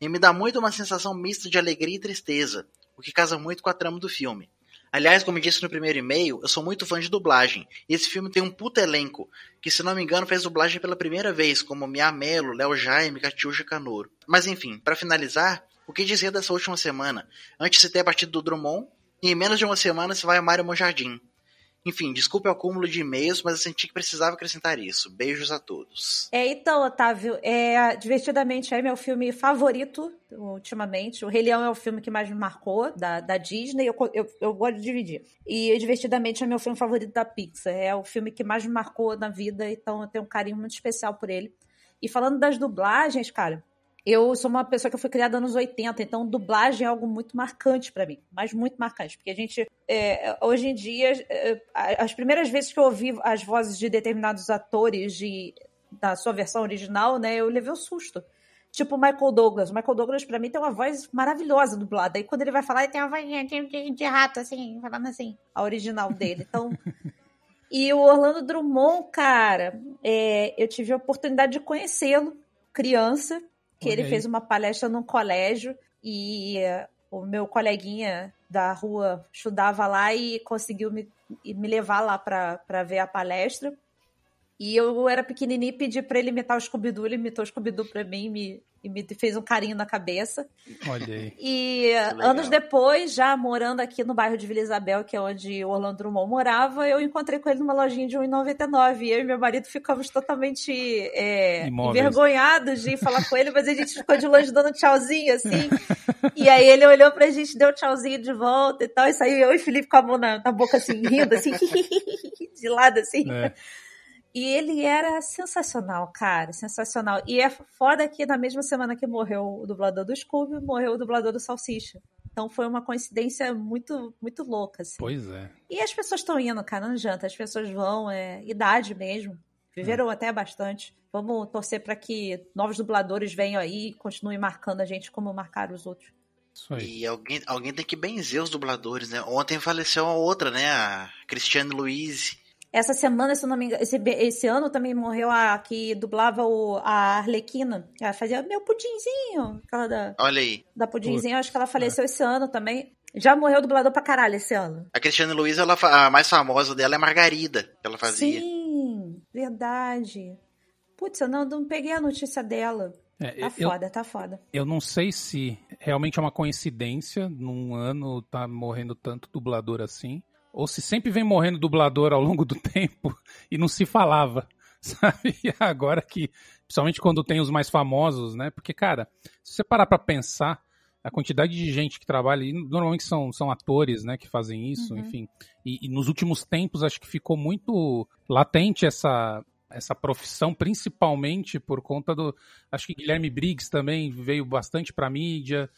Speaker 7: E me dá muito uma sensação mista de alegria e tristeza, o que casa muito com a trama do filme. Aliás, como disse no primeiro e-mail, eu sou muito fã de dublagem. E esse filme tem um puta elenco, que se não me engano fez dublagem pela primeira vez, como Mia Mello, Léo Jaime, Catiuxa Canoro. Mas enfim, para finalizar, o que dizer dessa última semana? Antes de ter a partida do Drummond, e em menos de uma semana se vai a Mário Monjardim. Enfim, desculpe o acúmulo de e-mails, mas eu senti que precisava acrescentar isso. Beijos a todos.
Speaker 2: É, então, Otávio, é, Divertidamente é meu filme favorito ultimamente. O Rei Leão é o filme que mais me marcou, da, da Disney. Eu, eu, eu gosto de dividir. E Divertidamente é meu filme favorito da Pixar. É o filme que mais me marcou na vida, então eu tenho um carinho muito especial por ele. E falando das dublagens, cara, eu sou uma pessoa que foi criada nos 80, então dublagem é algo muito marcante para mim, mas muito marcante, porque a gente, é, hoje em dia, é, as primeiras vezes que eu ouvi as vozes de determinados atores de, da sua versão original, né, eu levei um susto. tipo o Michael Douglas. O Michael Douglas, pra mim, tem uma voz maravilhosa dublada. Aí quando ele vai falar, ele tem uma voz de, de rato, assim, falando assim, a original dele. Então. [LAUGHS] e o Orlando Drummond, cara, é, eu tive a oportunidade de conhecê-lo, criança, que ele fez uma palestra num colégio e uh, o meu coleguinha da rua estudava lá e conseguiu me, me levar lá para ver a palestra. E eu era pequenininha e pedi pra ele imitar o Scooby-Doo. Ele imitou o Scooby-Doo pra mim me, e me fez um carinho na cabeça.
Speaker 3: Olha aí.
Speaker 2: E anos depois, já morando aqui no bairro de Vila Isabel, que é onde o Orlando Drummond morava, eu encontrei com ele numa lojinha de 1,99. E eu e meu marido ficamos totalmente é, envergonhados de ir falar com ele, mas a gente ficou de longe dando tchauzinho, assim. [LAUGHS] e aí ele olhou pra gente, deu tchauzinho de volta e tal. E saiu eu e o Felipe com a mão na, na boca, assim, rindo, assim, [LAUGHS] de lado, assim. É. E ele era sensacional, cara, sensacional. E é foda que na mesma semana que morreu o dublador do Scooby, morreu o dublador do Salsicha. Então foi uma coincidência muito, muito louca, assim.
Speaker 3: Pois é.
Speaker 2: E as pessoas estão indo, cara, não adianta. As pessoas vão, é idade mesmo. Viveram é. até bastante. Vamos torcer para que novos dubladores venham aí e continuem marcando a gente como marcaram os outros.
Speaker 7: E alguém, alguém tem que benzer os dubladores, né? Ontem faleceu a outra, né? A Cristiane Luiz
Speaker 2: essa semana, se eu não me engano, esse, esse ano também morreu a que dublava o, a Arlequina. Ela fazia meu pudinzinho. Aquela da,
Speaker 7: Olha aí.
Speaker 2: Da pudinzinho, acho que ela faleceu é. esse ano também. Já morreu dublador pra caralho esse ano.
Speaker 7: A Cristiane Luiz, ela, a mais famosa dela é Margarida, que ela fazia.
Speaker 2: Sim, verdade. Putz, eu não, não peguei a notícia dela. É, tá eu, foda, tá foda.
Speaker 3: Eu não sei se realmente é uma coincidência num ano tá morrendo tanto dublador assim ou se sempre vem morrendo dublador ao longo do [LAUGHS] tempo e não se falava, [LAUGHS] sabe? E agora que, principalmente quando tem os mais famosos, né? Porque, cara, se você parar pra pensar, a quantidade de gente que trabalha, e normalmente são, são atores, né, que fazem isso, uhum. enfim. E, e, nos últimos tempos acho que ficou muito latente essa, essa profissão, principalmente por conta do. Acho que Guilherme Briggs também veio bastante pra mídia.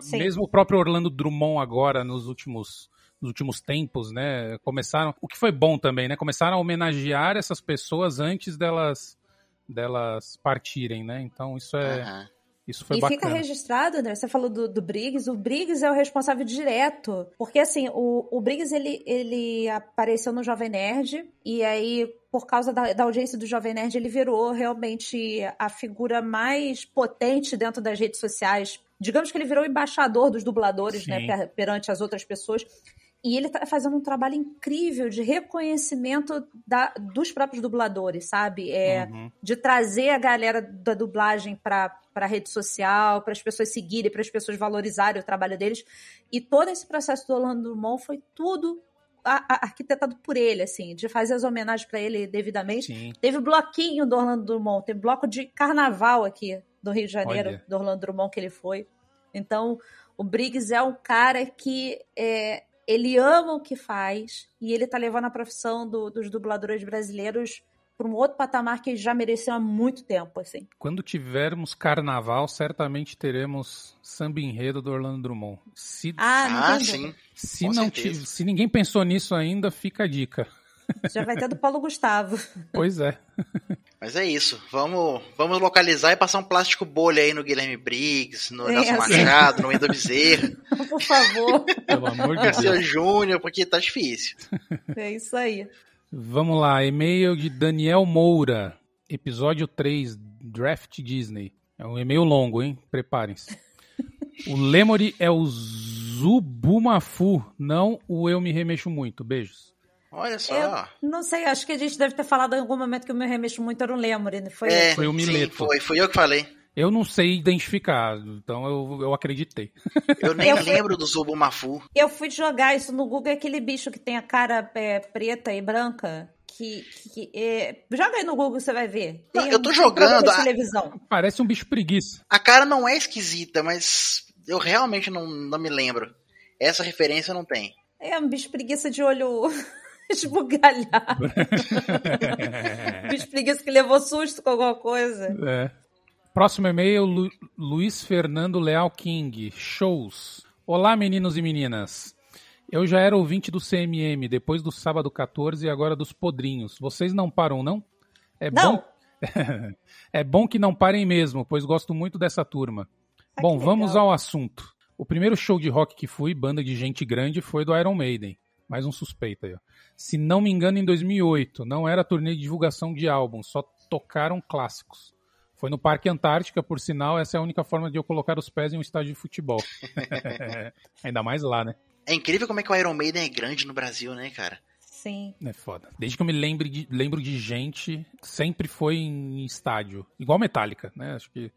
Speaker 3: Sim. Mesmo o próprio Orlando Drummond agora, nos últimos nos últimos tempos, né? Começaram, o que foi bom também, né? Começaram a homenagear essas pessoas antes delas delas partirem, né? Então isso é uhum. Isso foi
Speaker 2: e
Speaker 3: bacana.
Speaker 2: fica registrado, né? Você falou do, do Briggs. O Briggs é o responsável direto. Porque, assim, o, o Briggs, ele, ele apareceu no Jovem Nerd. E aí, por causa da, da, audiência do Jovem Nerd, ele virou realmente a figura mais potente dentro das redes sociais. Digamos que ele virou o embaixador dos dubladores, né? Sim. né? Perante as outras pessoas. E ele está fazendo um trabalho incrível de reconhecimento da, dos próprios dubladores, sabe? É, uhum. De trazer a galera da dublagem para a rede social, para as pessoas seguirem, para as pessoas valorizarem o trabalho deles. E todo esse processo do Orlando Drummond foi tudo arquitetado por ele, assim, de fazer as homenagens para ele devidamente. Sim. Teve bloquinho do Orlando Drummond, teve bloco de carnaval aqui do Rio de Janeiro, Olha. do Orlando Drummond que ele foi. Então, o Briggs é um cara que é, ele ama o que faz e ele tá levando a profissão do, dos dubladores brasileiros para um outro patamar que já mereceu há muito tempo, assim.
Speaker 3: Quando tivermos carnaval, certamente teremos samba enredo do Orlando Drummond.
Speaker 2: Se, ah, ah sim.
Speaker 3: Se, Com não se ninguém pensou nisso ainda, fica a dica.
Speaker 2: Já vai ter do Paulo Gustavo.
Speaker 3: Pois é.
Speaker 7: Mas é isso. Vamos, vamos localizar e passar um plástico bolha aí no Guilherme Briggs, no é, Nelson Machado, no Wendel Bezerra. [LAUGHS]
Speaker 2: Por favor.
Speaker 3: Pelo amor de Deus.
Speaker 7: Seu Júnior, porque tá difícil.
Speaker 2: É isso aí.
Speaker 3: Vamos lá, e-mail de Daniel Moura, episódio 3, Draft Disney. É um e-mail longo, hein? Preparem-se. O Lemuri é o Zubumafu, não o Eu Me Remexo Muito. Beijos.
Speaker 7: Olha só.
Speaker 2: Eu não sei, acho que a gente deve ter falado em algum momento que o meu remexo muito era um Lemuri, não foi?
Speaker 7: É,
Speaker 3: foi o Mileto.
Speaker 7: Sim, foi, foi eu que falei.
Speaker 3: Eu não sei identificar, então eu, eu acreditei. [LAUGHS]
Speaker 7: Eu nem eu lembro fui, do Zubumafu.
Speaker 2: Eu fui jogar isso no Google, é aquele bicho que tem a cara é, preta e branca. Que, que é... joga aí no Google, você vai ver.
Speaker 7: Não, eu tô um, jogando.
Speaker 2: A... televisão.
Speaker 3: Parece um bicho preguiça.
Speaker 7: A cara não é esquisita, mas eu realmente não, não me lembro. Essa referência não tem.
Speaker 2: É um bicho preguiça de olho esbugalhado. bicho [LAUGHS] preguiça que levou susto com alguma coisa.
Speaker 3: É. Próximo e-mail, Lu Luiz Fernando Leal King. Shows. Olá, meninos e meninas. Eu já era ouvinte do CMM, depois do sábado 14 e agora dos podrinhos. Vocês não param, não? É
Speaker 2: não.
Speaker 3: bom. [LAUGHS] é bom que não parem mesmo, pois gosto muito dessa turma. Ah, bom, vamos ao assunto. O primeiro show de rock que fui, banda de gente grande, foi do Iron Maiden. Mais um suspeito aí, ó. Se não me engano, em 2008. Não era turnê de divulgação de álbum, só tocaram clássicos. Foi no Parque Antártica, por sinal, essa é a única forma de eu colocar os pés em um estádio de futebol. [LAUGHS] Ainda mais lá, né?
Speaker 7: É incrível como é que o Iron Maiden é grande no Brasil, né, cara?
Speaker 2: Sim.
Speaker 3: É foda. Desde que eu me lembre de, lembro de gente, sempre foi em estádio. Igual Metallica, né? Acho que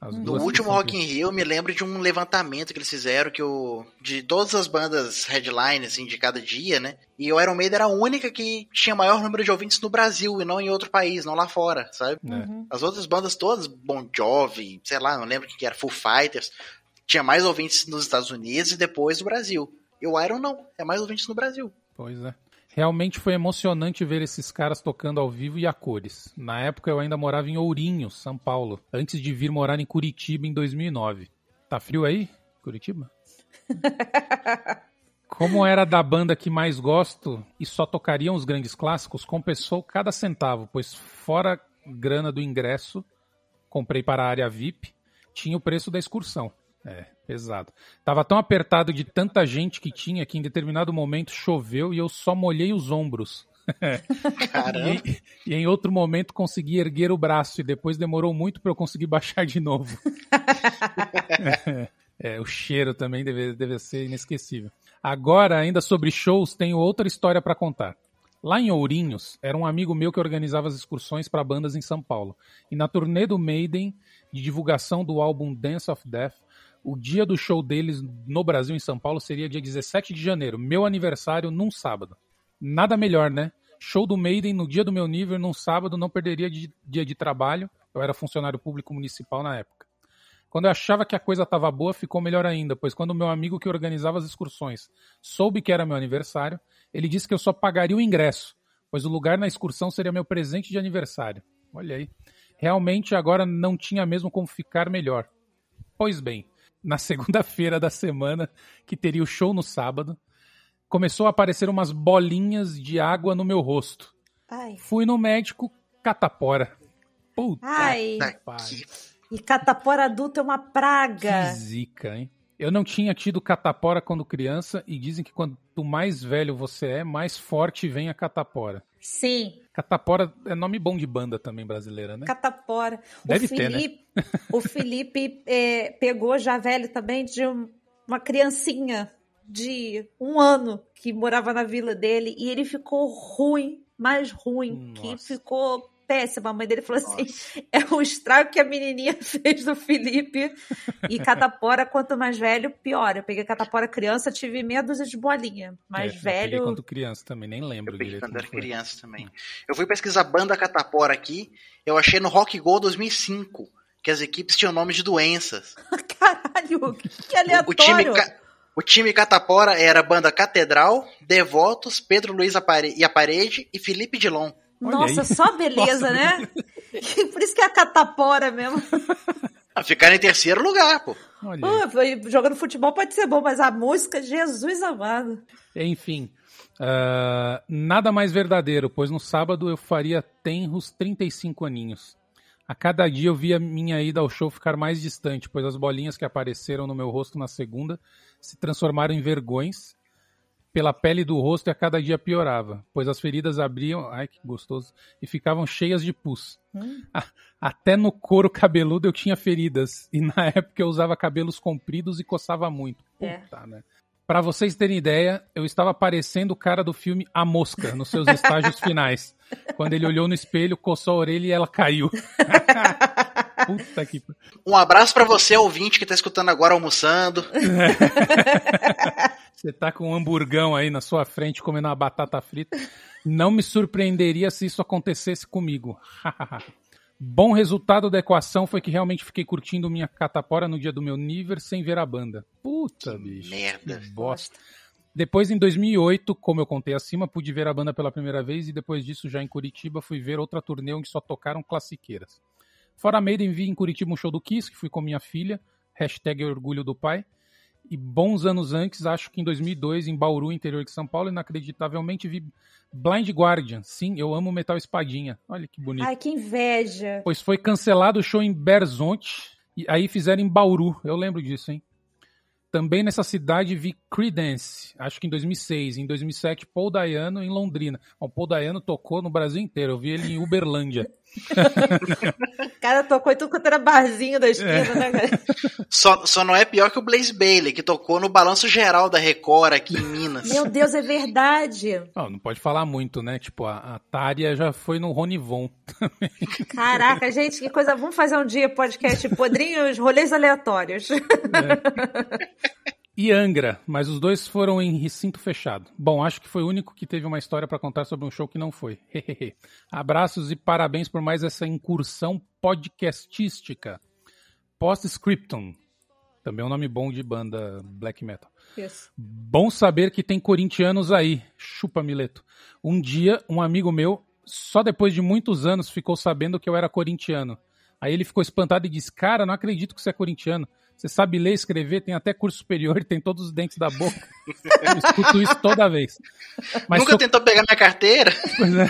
Speaker 7: no último Rock in Rio, eu me lembro de um levantamento que eles fizeram que o de todas as bandas headline assim, de cada dia, né? E o Iron Maiden era a única que tinha maior número de ouvintes no Brasil e não em outro país, não lá fora, sabe? Uhum. As outras bandas todas, Bon Jovi, sei lá, não lembro que era, Foo Fighters, tinha mais ouvintes nos Estados Unidos e depois no Brasil. E o Iron não, é mais ouvintes no Brasil.
Speaker 3: Pois é. Realmente foi emocionante ver esses caras tocando ao vivo e a cores. Na época eu ainda morava em Ourinhos, São Paulo, antes de vir morar em Curitiba em 2009. Tá frio aí, Curitiba? [LAUGHS] Como era da banda que mais gosto e só tocariam os grandes clássicos, compensou cada centavo, pois fora grana do ingresso, comprei para a área VIP, tinha o preço da excursão. É, pesado. Tava tão apertado de tanta gente que tinha que em determinado momento choveu e eu só molhei os ombros. [LAUGHS]
Speaker 7: Caramba.
Speaker 3: e, e, em outro momento consegui erguer o braço e depois demorou muito para eu conseguir [LAUGHS] baixar de novo. [LAUGHS] é, o cheiro também deve, deve ser inesquecível. Agora, ainda sobre shows, tenho outra história para contar. Lá em Ourinhos, era um amigo meu que organizava as excursões para bandas em São Paulo. E na turnê do Maiden, de divulgação do álbum Dance of Death, o dia do show deles no Brasil, em São Paulo, seria dia 17 de janeiro, meu aniversário, num sábado. Nada melhor, né? Show do Maiden no dia do meu nível, num sábado, não perderia dia de trabalho. Eu era funcionário público municipal na época. Quando eu achava que a coisa estava boa, ficou melhor ainda, pois quando o meu amigo que organizava as excursões soube que era meu aniversário, ele disse que eu só pagaria o ingresso, pois o lugar na excursão seria meu presente de aniversário. Olha aí. Realmente agora não tinha mesmo como ficar melhor. Pois bem, na segunda-feira da semana, que teria o show no sábado, começou a aparecer umas bolinhas de água no meu rosto. Ai. Fui no médico, catapora. Puta
Speaker 2: Ai. que E catapora adulto é uma praga.
Speaker 3: Que zica, hein? Eu não tinha tido catapora quando criança e dizem que quanto mais velho você é, mais forte vem a catapora.
Speaker 2: Sim.
Speaker 3: Catapora é nome bom de banda também brasileira, né?
Speaker 2: Catapora.
Speaker 3: Deve o Felipe,
Speaker 2: ter, né? o Felipe é, pegou já velho também de uma criancinha de um ano que morava na vila dele e ele ficou ruim, mais ruim, Nossa. que ficou péssima. A mãe dele falou assim: Nossa. [LAUGHS] é o estrago que a menininha [LAUGHS] fez do Felipe. E catapora, quanto mais velho, pior. Eu peguei catapora criança, tive meia dúzia de bolinha. Mais é, velho. Eu
Speaker 3: quando criança também, nem lembro. Eu
Speaker 7: peguei quando era criança também. Eu fui pesquisar banda catapora aqui, eu achei no Rock Go 2005 que as equipes tinham nomes de doenças. [LAUGHS]
Speaker 2: Caralho, que aleatório. O, o time,
Speaker 7: o time Catapora era a banda Catedral, Devotos, Pedro Luiz e a Parede e Felipe Dilon.
Speaker 2: Nossa, só beleza, Nossa. né? [LAUGHS] Por isso que é a catapora mesmo.
Speaker 7: A [LAUGHS] ficar em terceiro lugar, pô.
Speaker 2: Uh, jogando futebol pode ser bom, mas a música, Jesus amado.
Speaker 3: Enfim, uh, nada mais verdadeiro, pois no sábado eu faria tenros 35 aninhos. A cada dia eu via minha ida ao show ficar mais distante, pois as bolinhas que apareceram no meu rosto na segunda se transformaram em vergões pela pele do rosto e a cada dia piorava, pois as feridas abriam, ai que gostoso, e ficavam cheias de pus. Hum. Até no couro cabeludo eu tinha feridas, e na [LAUGHS] época eu usava cabelos compridos e coçava muito. É. Puta, é. né? Pra vocês terem ideia, eu estava parecendo o cara do filme A Mosca, nos seus estágios [LAUGHS] finais. Quando ele olhou no espelho, coçou a orelha e ela caiu. [LAUGHS]
Speaker 7: Puta que... Um abraço para você, ouvinte, que tá escutando agora almoçando.
Speaker 3: Você tá com um hamburgão aí na sua frente comendo uma batata frita. Não me surpreenderia se isso acontecesse comigo. [LAUGHS] Bom resultado da equação foi que realmente fiquei curtindo minha catapora no dia do meu nível sem ver a banda. Puta, que bicho.
Speaker 7: Merda.
Speaker 3: Que bosta. Depois, em 2008, como eu contei acima, pude ver a banda pela primeira vez e depois disso, já em Curitiba, fui ver outra turnê onde só tocaram classiqueiras. Fora Maiden, vi em Curitiba um show do Kiss, que fui com minha filha, hashtag orgulho do pai, E bons anos antes, acho que em 2002, em Bauru, interior de São Paulo, inacreditavelmente vi Blind Guardian. Sim, eu amo Metal Espadinha. Olha que bonito.
Speaker 2: Ai, que inveja.
Speaker 3: Pois foi cancelado o show em Berzonte, e aí fizeram em Bauru. Eu lembro disso, hein? Também nessa cidade vi Creedence, acho que em 2006. Em 2007, Paul Dayano em Londrina. O Paul Dayano tocou no Brasil inteiro. Eu vi ele em Uberlândia. [LAUGHS]
Speaker 2: o [LAUGHS] cara tocou em tudo quanto era barzinho da esquina, é. né, cara?
Speaker 7: Só, só não é pior que o Blaze Bailey, que tocou no Balanço Geral da Record aqui em Minas.
Speaker 2: Meu Deus, é verdade.
Speaker 3: Não, não pode falar muito, né? Tipo, a, a Tária já foi no Ronivon também.
Speaker 2: Caraca, [LAUGHS] gente, que coisa. Vamos fazer um dia podcast Podrinhos, rolês aleatórios. É [LAUGHS]
Speaker 3: e Angra, mas os dois foram em recinto fechado. Bom, acho que foi o único que teve uma história para contar sobre um show que não foi. Abraços e parabéns por mais essa incursão podcastística. Postscriptum. Também é um nome bom de banda black metal.
Speaker 2: Isso.
Speaker 3: Bom saber que tem corintianos aí. Chupa, Mileto. Um dia, um amigo meu, só depois de muitos anos, ficou sabendo que eu era corintiano. Aí ele ficou espantado e disse: Cara, não acredito que você é corintiano. Você sabe ler, escrever, tem até curso superior, [LAUGHS] tem todos os dentes da boca. Eu escuto isso toda vez.
Speaker 7: Mas Nunca sou... tentou pegar minha carteira? Pois
Speaker 3: é.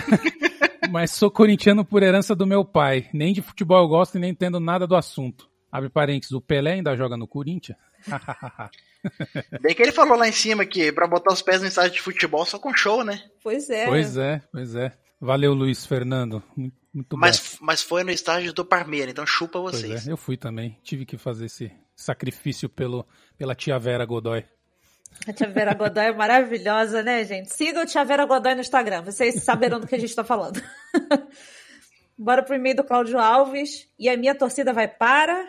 Speaker 3: Mas sou corintiano por herança do meu pai. Nem de futebol eu gosto e nem entendo nada do assunto. Abre parênteses, o Pelé ainda joga no Corinthians? [LAUGHS]
Speaker 7: Bem que ele falou lá em cima que pra botar os pés no estádio de futebol só com show, né?
Speaker 2: Pois é.
Speaker 3: Pois é, pois é. Valeu, Luiz Fernando. Muito
Speaker 7: mas, bom. mas foi no estádio do Parmeira, então chupa vocês.
Speaker 3: É, eu fui também. Tive que fazer esse sacrifício pelo, pela tia Vera Godoy.
Speaker 2: A tia Vera Godoy é maravilhosa, né, gente? Siga o tia Vera Godoy no Instagram, vocês saberão do que a gente está falando. [LAUGHS] Bora pro e-mail do Cláudio Alves. E a minha torcida vai para.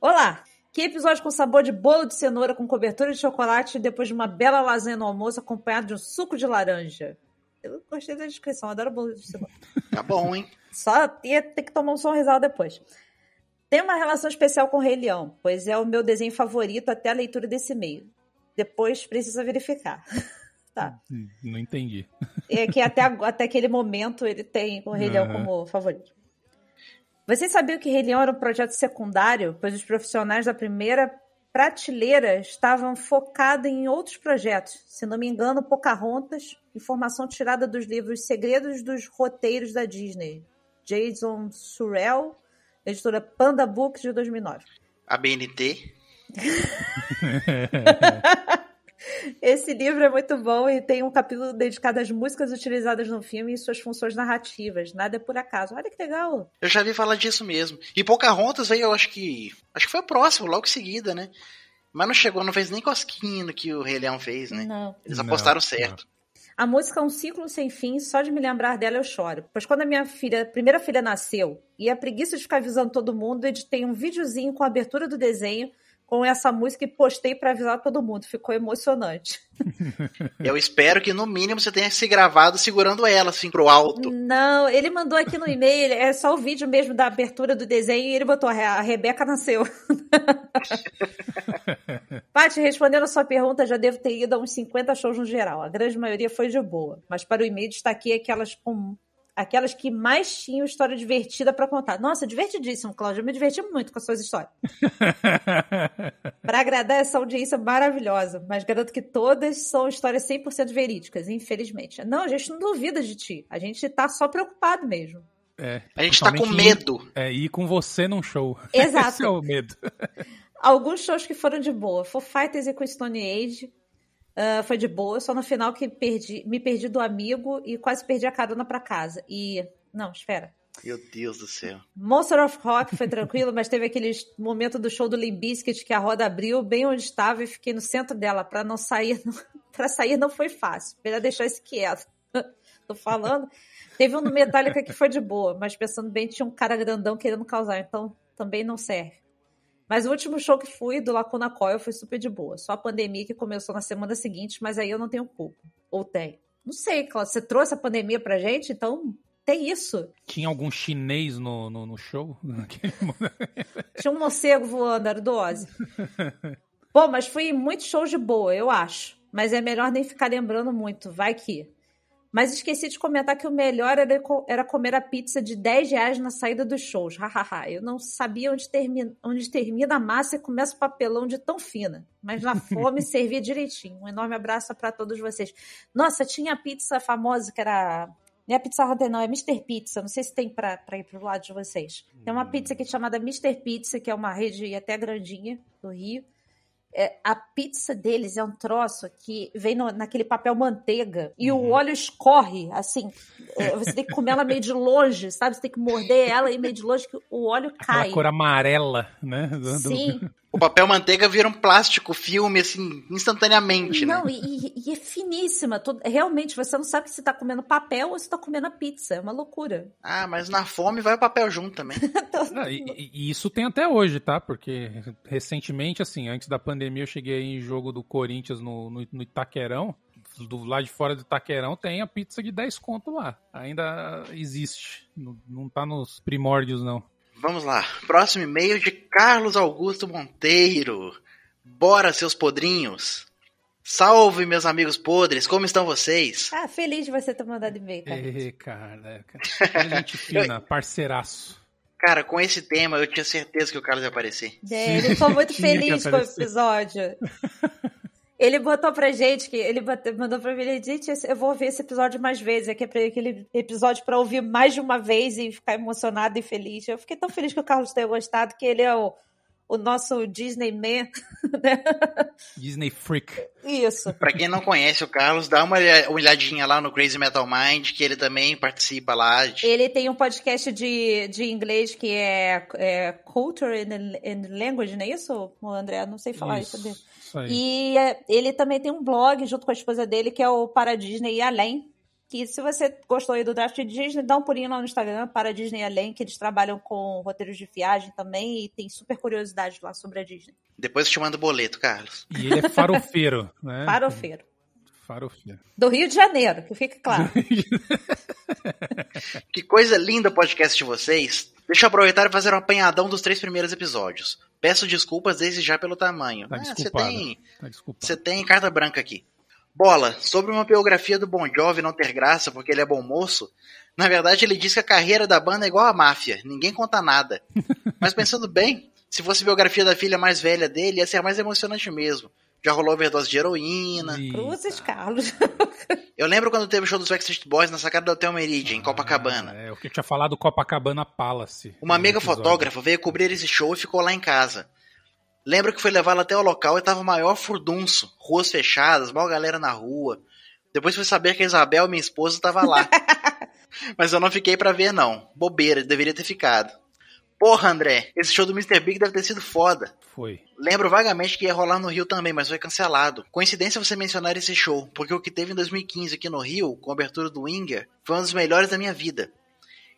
Speaker 2: Olá! Que episódio com sabor de bolo de cenoura com cobertura de chocolate depois de uma bela lasanha no almoço acompanhado de um suco de laranja. Eu gostei da descrição, adoro bolo de cenoura.
Speaker 7: Tá bom, hein?
Speaker 2: Só ia ter que tomar um sorrisal depois. Tem uma relação especial com o Rei Leão, pois é o meu desenho favorito até a leitura desse meio. Depois precisa verificar. [LAUGHS] tá.
Speaker 3: Não entendi.
Speaker 2: É que até, até aquele momento ele tem o Rei uhum. Leão como favorito. Vocês sabiam que Rei Leão era um projeto secundário, pois os profissionais da primeira prateleira estavam focados em outros projetos. Se não me engano, Pocahontas, informação tirada dos livros Segredos dos Roteiros da Disney. Jason Surrell, editora Panda Books de 2009.
Speaker 7: A BNT. [LAUGHS]
Speaker 2: Esse livro é muito bom e tem um capítulo dedicado às músicas utilizadas no filme e suas funções narrativas. Nada é por acaso. Olha que legal.
Speaker 7: Eu já vi falar disso mesmo. E Pocahontas veio, eu acho que. Acho que foi o próximo, logo em seguida, né? Mas não chegou, não fez nem cosquinho no que o Rei Leão fez, né?
Speaker 2: Não.
Speaker 7: Eles apostaram não, certo. Não.
Speaker 2: A música é um ciclo sem fim, só de me lembrar dela eu choro. Pois quando a minha filha, primeira filha nasceu, e a preguiça de ficar avisando todo mundo, editei um videozinho com a abertura do desenho com essa música e postei para avisar todo mundo. Ficou emocionante. [LAUGHS]
Speaker 7: Eu espero que no mínimo você tenha se gravado segurando ela assim pro alto.
Speaker 2: Não, ele mandou aqui no e-mail, é só o vídeo mesmo da abertura do desenho e ele botou a Rebeca nasceu. [LAUGHS] Paty, respondendo a sua pergunta, já devo ter ido a uns 50 shows no geral. A grande maioria foi de boa, mas para o e-mail destaquei aquelas com aquelas que mais tinham história divertida para contar. Nossa, divertidíssimo, Cláudio. Eu me diverti muito com as suas histórias. [LAUGHS] para agradar essa audiência maravilhosa, mas garanto que todas são histórias 100% verídicas, infelizmente. Não, a gente não duvida de ti. A gente tá só preocupado mesmo.
Speaker 3: É,
Speaker 7: a gente tá com medo.
Speaker 3: Ir, é, ir com você num show. [LAUGHS]
Speaker 2: Exato.
Speaker 3: Esse é o medo.
Speaker 2: Alguns shows que foram de boa. For Fighters e com Stone Age. Uh, foi de boa, só no final que perdi, me perdi do amigo e quase perdi a carona para casa. E. Não, espera.
Speaker 7: Meu Deus do céu.
Speaker 2: Monster of Rock foi tranquilo, [LAUGHS] mas teve aquele momento do show do Limp Bizkit que a roda abriu bem onde estava e fiquei no centro dela para não sair. [LAUGHS] para sair não foi fácil. Melhor deixar isso quieto. [LAUGHS] Tô falando. Teve um do Metallica que foi de boa, mas pensando bem, tinha um cara grandão querendo causar, então também não serve. Mas o último show que fui do Lacuna Coil foi super de boa. Só a pandemia que começou na semana seguinte, mas aí eu não tenho culpa. Ou tem. Não sei, Cláudio, você trouxe a pandemia pra gente, então tem isso.
Speaker 3: Tinha algum chinês no, no, no show? [LAUGHS]
Speaker 2: Tinha um morcego voando, era do Ozzy. [LAUGHS] Bom, mas fui em muitos shows de boa, eu acho. Mas é melhor nem ficar lembrando muito, vai que. Mas esqueci de comentar que o melhor era, era comer a pizza de 10 reais na saída dos shows. Hahaha. Eu não sabia onde termina, onde termina a massa e começa o papelão de tão fina. Mas na [LAUGHS] fome servia direitinho. Um enorme abraço para todos vocês. Nossa, tinha a pizza famosa que era não é Pizza Hunter, não, é Mr. Pizza. Não sei se tem pra, pra ir pro lado de vocês. Tem uma pizza aqui é chamada Mr. Pizza, que é uma rede até grandinha do Rio. É, a pizza deles é um troço que vem no, naquele papel manteiga e uhum. o óleo escorre, assim. É, você tem que comer ela meio de longe, sabe? Você tem que morder ela e meio de longe que o óleo cai.
Speaker 3: Aquela cor amarela, né?
Speaker 2: Sim.
Speaker 7: O papel manteiga vira um plástico filme, assim, instantaneamente,
Speaker 2: não,
Speaker 7: né?
Speaker 2: e, e, é finíssima. realmente, você não sabe se tá comendo papel ou se tá comendo a pizza. É uma loucura.
Speaker 7: Ah, mas na fome vai o papel junto também. [LAUGHS]
Speaker 3: não, e, e, isso tem até hoje, tá? Porque recentemente, assim, antes da pandemia, eu cheguei em jogo do Corinthians no, no, no Itaquerão do lado de fora do Itaquerão tem a pizza de 10 conto lá. Ainda existe. Não, não tá nos primórdios, não.
Speaker 7: Vamos lá. Próximo e-mail de Carlos Augusto Monteiro. Bora, seus podrinhos. Salve, meus amigos podres, como estão vocês?
Speaker 2: Ah, feliz de você ter mandado e-mail,
Speaker 3: cara. cara. Gente [LAUGHS] fina, parceiraço.
Speaker 7: Cara, com esse tema eu tinha certeza que o Carlos ia aparecer.
Speaker 2: É, ele ficou muito feliz com o episódio. [LAUGHS] Ele botou pra gente que ele mandou pra mim, gente, eu vou ouvir esse episódio mais vezes, é é aquele episódio para ouvir mais de uma vez e ficar emocionado e feliz. Eu fiquei tão feliz que o Carlos tenha gostado, que ele é o, o nosso Disney Man, [LAUGHS] né?
Speaker 3: Disney Freak.
Speaker 2: Isso.
Speaker 7: Pra quem não conhece o Carlos, dá uma olhadinha lá no Crazy Metal Mind, que ele também participa lá.
Speaker 2: De... Ele tem um podcast de, de inglês que é, é Culture and, and Language, não é isso, André? Não sei falar isso. isso e é, ele também tem um blog junto com a esposa dele, que é o Para Disney e Além. Que se você gostou aí do Draft de Disney, dá um pulinho lá no Instagram, Para Disney Além, que eles trabalham com roteiros de viagem também e tem super curiosidade lá sobre a Disney.
Speaker 7: Depois eu te mando boleto, Carlos.
Speaker 3: E ele é farofeiro, [LAUGHS] né?
Speaker 2: Farofeiro.
Speaker 3: Farofeiro.
Speaker 2: Do Rio de Janeiro, que fique claro. [LAUGHS]
Speaker 7: que coisa linda o podcast de vocês. Deixa eu aproveitar e fazer um apanhadão dos três primeiros episódios. Peço desculpas desde já pelo tamanho.
Speaker 3: Tá ah, você tem,
Speaker 7: tá você tem carta branca aqui. Bola, sobre uma biografia do Bon Jovi não ter graça porque ele é bom moço, na verdade ele diz que a carreira da banda é igual à máfia, ninguém conta nada. [LAUGHS] Mas pensando bem, se fosse biografia da filha mais velha dele, ia ser mais emocionante mesmo. Já rolou overdose de heroína.
Speaker 2: Cruzes, Carlos. [LAUGHS]
Speaker 7: Eu lembro quando teve o show dos Backstreet Boys na sacada do Hotel Meridian, em ah, Copacabana.
Speaker 3: É, o que eu tinha falado do Copacabana Palace.
Speaker 7: Uma amiga fotógrafa veio cobrir esse show e ficou lá em casa. Lembro que foi levá-la até o local e tava maior furdunço, ruas fechadas, mal galera na rua. Depois fui saber que a Isabel, minha esposa, tava lá. [LAUGHS] Mas eu não fiquei para ver não. Bobeira, deveria ter ficado. Porra, André, esse show do Mr. Big deve ter sido foda.
Speaker 3: Foi.
Speaker 7: Lembro vagamente que ia rolar no Rio também, mas foi cancelado. Coincidência você mencionar esse show, porque o que teve em 2015 aqui no Rio, com a abertura do Winger, foi um dos melhores da minha vida.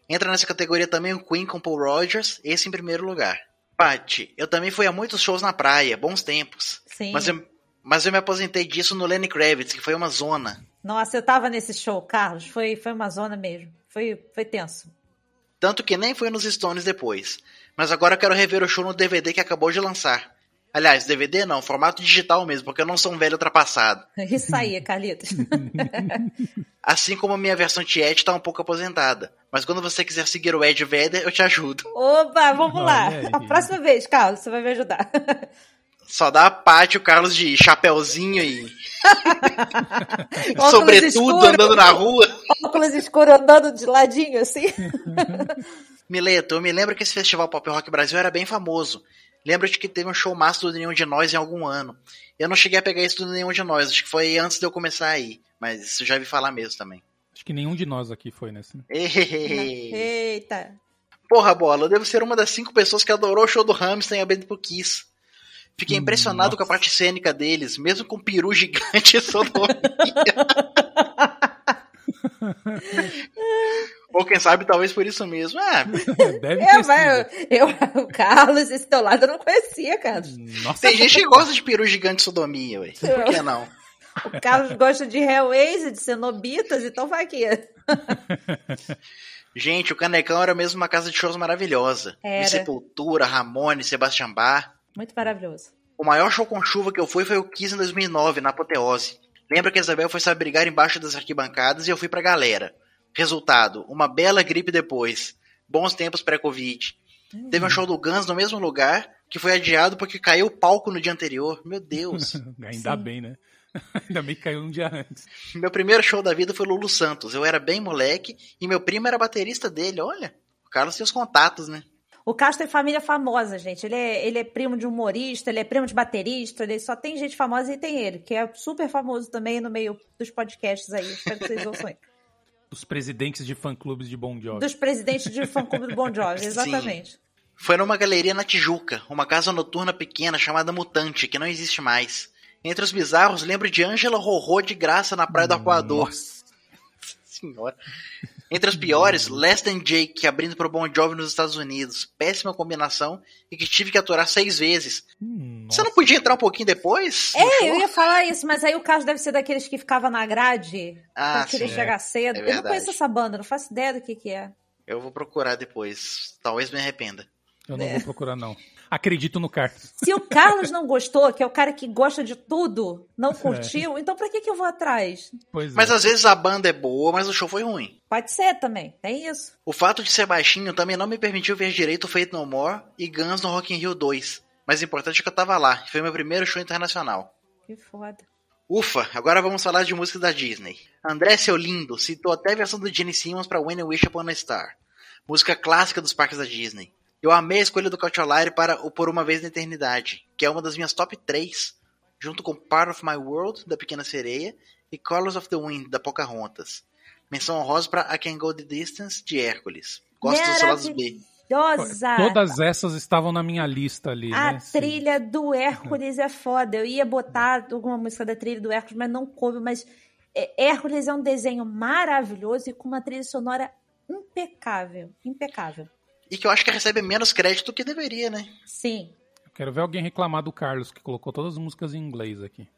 Speaker 7: Entra nessa categoria também o Queen com Paul Rogers, esse em primeiro lugar. Paty, eu também fui a muitos shows na praia, bons tempos.
Speaker 2: Sim.
Speaker 7: Mas eu, mas eu me aposentei disso no Lenny Kravitz, que foi uma zona.
Speaker 2: Nossa, eu tava nesse show, Carlos. Foi, foi uma zona mesmo. Foi, foi tenso.
Speaker 7: Tanto que nem fui nos Stones depois. Mas agora eu quero rever o show no DVD que acabou de lançar. Aliás, DVD não, formato digital mesmo, porque eu não sou um velho ultrapassado.
Speaker 2: Isso aí, Carlitos. [LAUGHS] [LAUGHS]
Speaker 7: assim como a minha versão Tiet tá um pouco aposentada. Mas quando você quiser seguir o Ed Vedder, eu te ajudo.
Speaker 2: Opa, vamos lá. A próxima vez, Carlos, você vai me ajudar.
Speaker 7: Só dá a Paty o Carlos de chapéuzinho e. [LAUGHS] Sobretudo andando na rua.
Speaker 2: Óculos escuros andando de ladinho, assim. [LAUGHS]
Speaker 7: Mileto, eu me lembro que esse festival Pop Rock Brasil era bem famoso. Lembro de que teve um show massa do Nenhum de Nós em algum ano. Eu não cheguei a pegar isso do Nenhum de Nós, acho que foi antes de eu começar aí. Mas isso já vi falar mesmo também.
Speaker 3: Acho que nenhum de nós aqui foi nesse. Né?
Speaker 2: Eita!
Speaker 7: Porra, bola, eu devo ser uma das cinco pessoas que adorou o show do Hamilton e a Band Kiss. Fiquei impressionado Nossa. com a parte cênica deles, mesmo com peru gigante e sodomia. [LAUGHS] Ou quem sabe, talvez por isso mesmo. É. [LAUGHS]
Speaker 3: Deve ter
Speaker 2: eu, eu, [LAUGHS] o Carlos, esse teu lado eu não conhecia, Carlos.
Speaker 7: Nossa. Tem gente que gosta de peru gigante e sodomia, ué. Por que não?
Speaker 2: O Carlos gosta de Hellways, de cenobitas, então vai aqui. [LAUGHS]
Speaker 7: Gente, o Canecão era mesmo uma casa de shows maravilhosa.
Speaker 2: Era.
Speaker 7: Sepultura, Ramone, Sebastian Bach.
Speaker 2: Muito maravilhoso.
Speaker 7: O maior show com chuva que eu fui foi o Kiss em 2009, na Apoteose. Lembra que a Isabel foi se abrigar embaixo das arquibancadas e eu fui pra galera. Resultado, uma bela gripe depois. Bons tempos pré-Covid. Hum. Teve um show do Guns no mesmo lugar, que foi adiado porque caiu o palco no dia anterior. Meu Deus. [LAUGHS]
Speaker 3: Ainda Sim. bem, né? [LAUGHS] Ainda bem que caiu um dia antes.
Speaker 7: Meu primeiro show da vida foi Lulu Santos. Eu era bem moleque e meu primo era baterista dele. Olha, o Carlos tinha os contatos, né?
Speaker 2: O Carlos tem família famosa, gente. Ele é, ele é primo de humorista, ele é primo de baterista, ele só tem gente famosa e tem ele, que é super famoso também no meio dos podcasts aí. Espero que vocês [LAUGHS] ouçam aí.
Speaker 3: Dos presidentes de fã-clubes de Bon Jovi.
Speaker 2: Dos presidentes de fã-clube do Bon Jovi, [LAUGHS] exatamente. Sim.
Speaker 7: Foi numa galeria na Tijuca, uma casa noturna pequena chamada Mutante, que não existe mais. Entre os bizarros, lembro de Angela Rorô de graça na Praia do Arcoador. Nossa [LAUGHS] senhora. Entre os piores, Less Than Jake abrindo pro Bon Jovi nos Estados Unidos. Péssima combinação e que tive que aturar seis vezes. Hum, Você não podia entrar um pouquinho depois?
Speaker 2: É, eu ia falar isso, mas aí o caso deve ser daqueles que ficava na grade. Ah, queria chegar cedo. É eu não conheço essa banda, não faço ideia do que, que é.
Speaker 7: Eu vou procurar depois. Talvez me arrependa.
Speaker 3: Eu não é. vou procurar, não. Acredito no Carlos.
Speaker 2: Se o Carlos não gostou, que é o cara que gosta de tudo, não é. curtiu, é. então pra que, que eu vou atrás?
Speaker 7: Pois mas é. às vezes a banda é boa, mas o show foi ruim.
Speaker 2: Pode ser também, é isso.
Speaker 7: O fato de ser baixinho também não me permitiu ver direito o Fate No More e Guns no Rock in Rio 2. Mas o importante é que eu tava lá, e foi meu primeiro show internacional.
Speaker 2: Que foda.
Speaker 7: Ufa, agora vamos falar de música da Disney. André Seu Lindo citou até a versão do Gene Simmons para When You Wish Upon a Star. Música clássica dos parques da Disney. Eu amei a escolha do Caucholari para o Por Uma Vez na Eternidade, que é uma das minhas top 3, junto com Part of My World, da Pequena Sereia, e Colors of the Wind, da Pocahontas. Menção honrosa para I Can Go The Distance, de Hércules. Gosto dos lados B.
Speaker 3: Todas essas estavam na minha lista ali.
Speaker 2: A
Speaker 3: né?
Speaker 2: trilha Sim. do Hércules é foda. Eu ia botar alguma música da trilha do Hércules, mas não coube. Mas é, Hércules é um desenho maravilhoso e com uma trilha sonora impecável. Impecável.
Speaker 7: E que eu acho que recebe menos crédito do que deveria, né?
Speaker 2: Sim.
Speaker 3: Eu quero ver alguém reclamar do Carlos, que colocou todas as músicas em inglês aqui.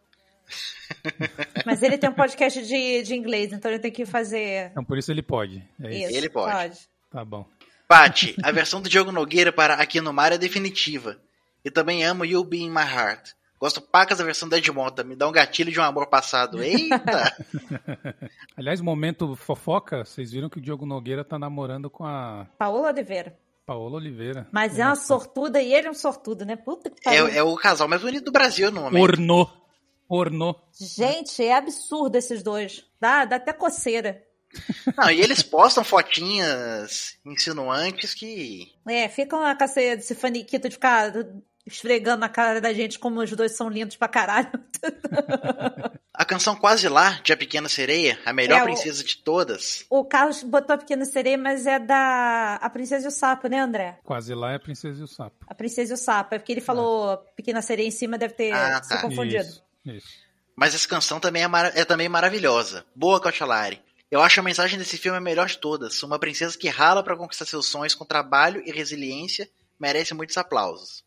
Speaker 3: [LAUGHS]
Speaker 2: Mas ele tem um podcast de, de inglês, então ele tem que fazer.
Speaker 3: Então por isso ele pode.
Speaker 7: É isso. Ele pode. pode.
Speaker 3: Tá bom.
Speaker 7: Pati, a versão do Diogo Nogueira para Aqui no Mar é definitiva. E também amo You'll Be in My Heart. Gosto pacas da versão da Edmonta. Me dá um gatilho de um amor passado. Eita! [LAUGHS]
Speaker 3: Aliás, momento fofoca, vocês viram que o Diogo Nogueira tá namorando com a.
Speaker 2: Paola Oliveira.
Speaker 3: Paola Oliveira.
Speaker 2: Mas é uma sortuda e ele é um sortudo, né? Puta que
Speaker 7: pariu. É, é o casal mais bonito do Brasil no momento.
Speaker 3: Ornô. Ornô.
Speaker 2: Gente, é absurdo esses dois. Dá, dá até coceira. [LAUGHS]
Speaker 7: Não, e eles postam fotinhas insinuantes que.
Speaker 2: É, ficam a cacete desse faniquito de ficar esfregando na cara da gente como os dois são lindos pra caralho.
Speaker 7: A canção Quase Lá, de A Pequena Sereia, a melhor é, princesa de todas.
Speaker 2: O Carlos botou A Pequena Sereia, mas é da A Princesa e o Sapo, né, André?
Speaker 3: Quase Lá é A Princesa e o Sapo.
Speaker 2: A Princesa e o Sapo. É porque ele falou é. Pequena Sereia em cima, deve ter ah, se tá. confundido. Isso,
Speaker 7: isso. Mas essa canção também é, é também maravilhosa. Boa, Cauchalari. Eu acho a mensagem desse filme a melhor de todas. Uma princesa que rala para conquistar seus sonhos com trabalho e resiliência merece muitos aplausos.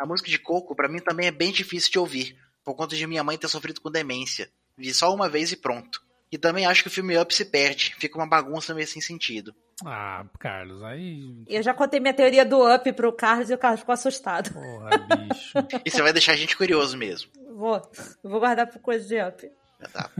Speaker 7: A música de Coco, para mim, também é bem difícil de ouvir, por conta de minha mãe ter sofrido com demência. Vi só uma vez e pronto. E também acho que o filme Up se perde, fica uma bagunça meio sem sentido.
Speaker 3: Ah, Carlos, aí.
Speaker 2: Eu já contei minha teoria do Up pro Carlos e o Carlos ficou assustado.
Speaker 3: Porra, bicho. [LAUGHS]
Speaker 7: e você vai deixar a gente curioso mesmo.
Speaker 2: Vou. Vou guardar por coisa de Up.
Speaker 7: Tá,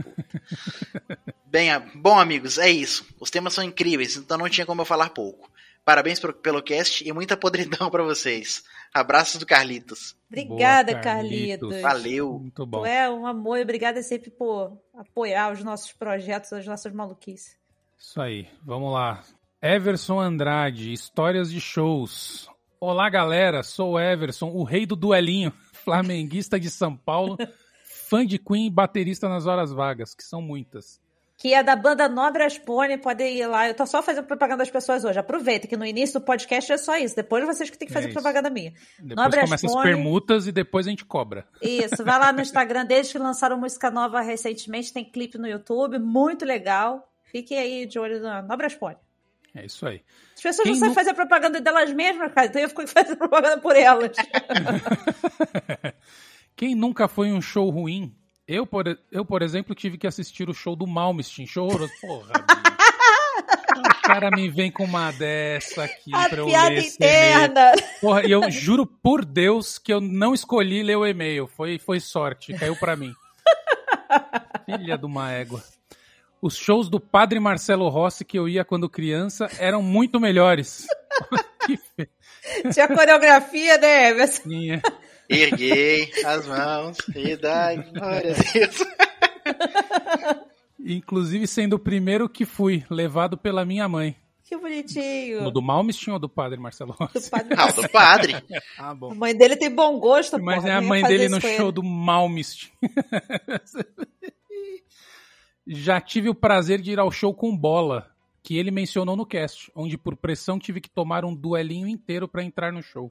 Speaker 7: Bem, bom, amigos, é isso. Os temas são incríveis, então não tinha como eu falar pouco. Parabéns pelo cast e muita podridão [LAUGHS] para vocês. Abraços do Carlitos.
Speaker 2: Obrigada, Boa, Carlitos. Carlitos.
Speaker 7: Valeu.
Speaker 2: Muito bom. Tu é um amor e obrigada sempre por apoiar os nossos projetos, as nossas maluquices.
Speaker 3: Isso aí. Vamos lá. Everson Andrade, histórias de shows. Olá, galera. Sou o Everson, o rei do duelinho, [LAUGHS] flamenguista de São Paulo, [LAUGHS] fã de Queen e baterista nas horas vagas, que são muitas
Speaker 2: que é da banda Nobre Aspone, podem ir lá. Eu tô só fazendo propaganda das pessoas hoje. Aproveita que no início do podcast é só isso. Depois vocês que tem que fazer é propaganda minha.
Speaker 3: Depois Nobre começa Aspone, as permutas e depois a gente cobra.
Speaker 2: Isso, vai lá no Instagram deles que lançaram música nova recentemente, tem clipe no YouTube, muito legal. Fiquem aí de olho na Nobre Aspone.
Speaker 3: É isso aí.
Speaker 2: As pessoas Quem não sabem fazer propaganda delas mesmas, cara, então eu fico [LAUGHS] fazendo propaganda por elas. [LAUGHS]
Speaker 3: Quem nunca foi um show ruim eu, por, eu, por exemplo, tive que assistir o show do Malmsteen. Show horroroso. Porra, O cara me vem com uma dessa aqui
Speaker 2: A
Speaker 3: pra eu
Speaker 2: piada ler interna.
Speaker 3: Porra, e eu juro por Deus que eu não escolhi ler o e-mail. Foi, foi sorte, caiu pra mim. Filha de uma égua. Os shows do Padre Marcelo Rossi que eu ia quando criança eram muito melhores. [LAUGHS]
Speaker 2: Tinha coreografia, né, Emerson?
Speaker 7: Tinha. Erguei as mãos e dai glória a Deus. [LAUGHS]
Speaker 3: Inclusive sendo o primeiro que fui, levado pela minha mãe.
Speaker 2: Que bonitinho.
Speaker 3: No do Malmsteen ou do padre Marcelo Rossi?
Speaker 7: Do padre. [LAUGHS] Não, do padre.
Speaker 2: ah, bom. A mãe dele tem bom gosto,
Speaker 3: Mas
Speaker 2: porra,
Speaker 3: é a mãe dele no show ele. do Malmsteen. [LAUGHS] Já tive o prazer de ir ao show com bola, que ele mencionou no cast, onde por pressão tive que tomar um duelinho inteiro para entrar no show.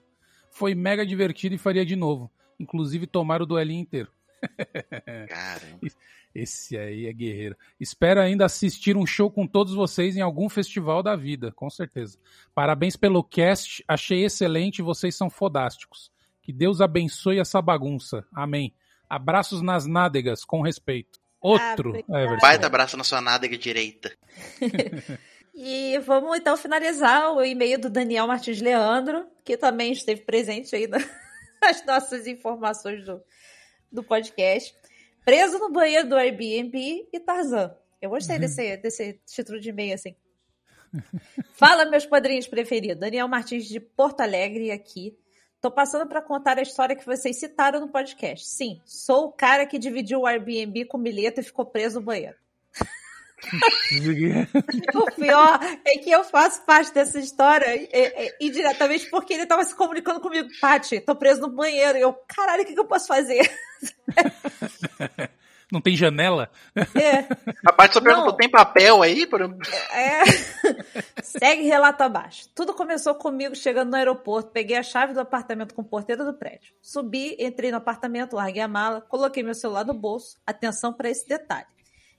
Speaker 3: Foi mega divertido e faria de novo. Inclusive tomar o duelinho inteiro. [LAUGHS]
Speaker 7: Caramba.
Speaker 3: Esse aí é guerreiro. Espero ainda assistir um show com todos vocês em algum festival da vida, com certeza. Parabéns pelo cast, achei excelente, vocês são fodásticos. Que Deus abençoe essa bagunça. Amém. Abraços nas nádegas, com respeito. Outro.
Speaker 7: Ah, Baita abraço na sua nádega direita. [LAUGHS]
Speaker 2: e vamos então finalizar o e-mail do Daniel Martins Leandro, que também esteve presente aí [LAUGHS] nas nossas informações do, do podcast. Preso no banheiro do Airbnb e Tarzan. Eu gostei uhum. desse, desse título de e-mail assim. [LAUGHS] Fala, meus padrinhos preferidos. Daniel Martins de Porto Alegre aqui. Tô passando para contar a história que vocês citaram no podcast. Sim, sou o cara que dividiu o Airbnb com bilhete e ficou preso no banheiro. [LAUGHS] [LAUGHS] o pior é que eu faço parte dessa história é, é, indiretamente porque ele estava se comunicando comigo. Paty, tô preso no banheiro. E eu, caralho, o que, que eu posso fazer? [LAUGHS]
Speaker 3: Não tem janela?
Speaker 2: É.
Speaker 7: A parte só perguntou, tem papel aí?
Speaker 2: É. [LAUGHS] Segue relato abaixo. Tudo começou comigo chegando no aeroporto, peguei a chave do apartamento com o porteiro do prédio. Subi, entrei no apartamento, larguei a mala, coloquei meu celular no bolso, atenção para esse detalhe,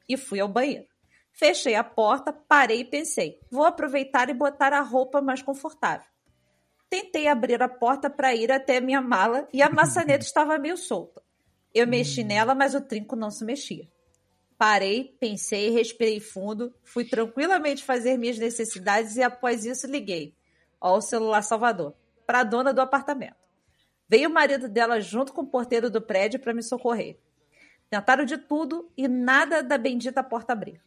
Speaker 2: e fui ao banheiro. Fechei a porta, parei e pensei: vou aproveitar e botar a roupa mais confortável. Tentei abrir a porta para ir até a minha mala e a maçaneta [LAUGHS] estava meio solta. Eu mexi nela, mas o trinco não se mexia. Parei, pensei, respirei fundo, fui tranquilamente fazer minhas necessidades e após isso liguei ao celular Salvador para a dona do apartamento. Veio o marido dela junto com o porteiro do prédio para me socorrer. Tentaram de tudo e nada da bendita porta abrir.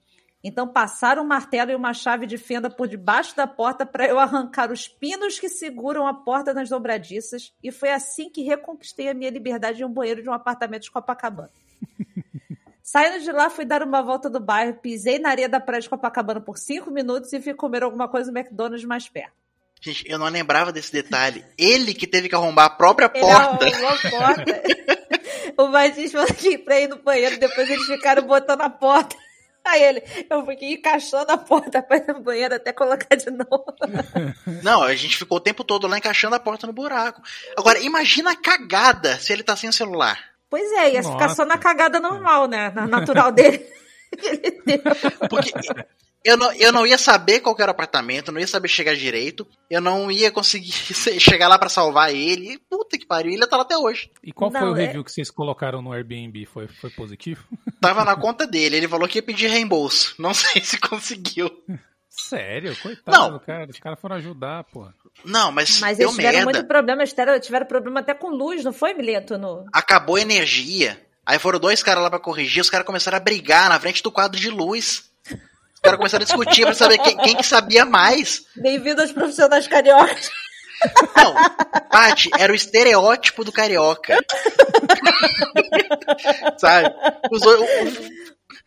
Speaker 2: Então passaram um martelo e uma chave de fenda por debaixo da porta para eu arrancar os pinos que seguram a porta nas dobradiças, e foi assim que reconquistei a minha liberdade em um banheiro de um apartamento de Copacabana. [LAUGHS] Saindo de lá, fui dar uma volta do bairro, pisei na areia da praia de Copacabana por cinco minutos e fui comer alguma coisa no McDonald's mais perto.
Speaker 7: Gente, eu não lembrava desse detalhe. Ele que teve que arrombar a própria porta.
Speaker 2: Ele a porta. [LAUGHS] o Batista falou que pra ir no banheiro, depois eles ficaram botando a porta. [LAUGHS] Aí ele, eu fiquei encaixando a porta para ir no banheiro até colocar de novo. [LAUGHS]
Speaker 7: Não, a gente ficou o tempo todo lá encaixando a porta no buraco. Agora, imagina a cagada se ele tá sem o celular.
Speaker 2: Pois é, ia Nossa. ficar só na cagada normal, né? Na natural dele. [LAUGHS]
Speaker 7: Porque eu não, eu não ia saber qual era o apartamento, não ia saber chegar direito, eu não ia conseguir [LAUGHS] chegar lá para salvar ele. Puta que pariu, ele tá lá até hoje.
Speaker 3: E qual
Speaker 2: não,
Speaker 3: foi o é... review que vocês colocaram no Airbnb? Foi, foi positivo? [LAUGHS]
Speaker 7: Tava na conta dele, ele falou que ia pedir reembolso. Não [LAUGHS] sei se conseguiu.
Speaker 3: Sério? Coitado não. do cara. Os caras foram ajudar, pô.
Speaker 7: Não, mas.
Speaker 2: Mas eles tiveram
Speaker 7: merda.
Speaker 2: muito problema, tiveram, tiveram problema até com luz, não foi, Mileto? No...
Speaker 7: Acabou a energia. Aí foram dois caras lá para corrigir, os caras começaram a brigar na frente do quadro de luz caras começaram a discutir pra saber quem, quem que sabia mais.
Speaker 2: Bem-vindo aos profissionais cariocas.
Speaker 7: Não, Paty, era o estereótipo do carioca. [LAUGHS] Sabe? Os,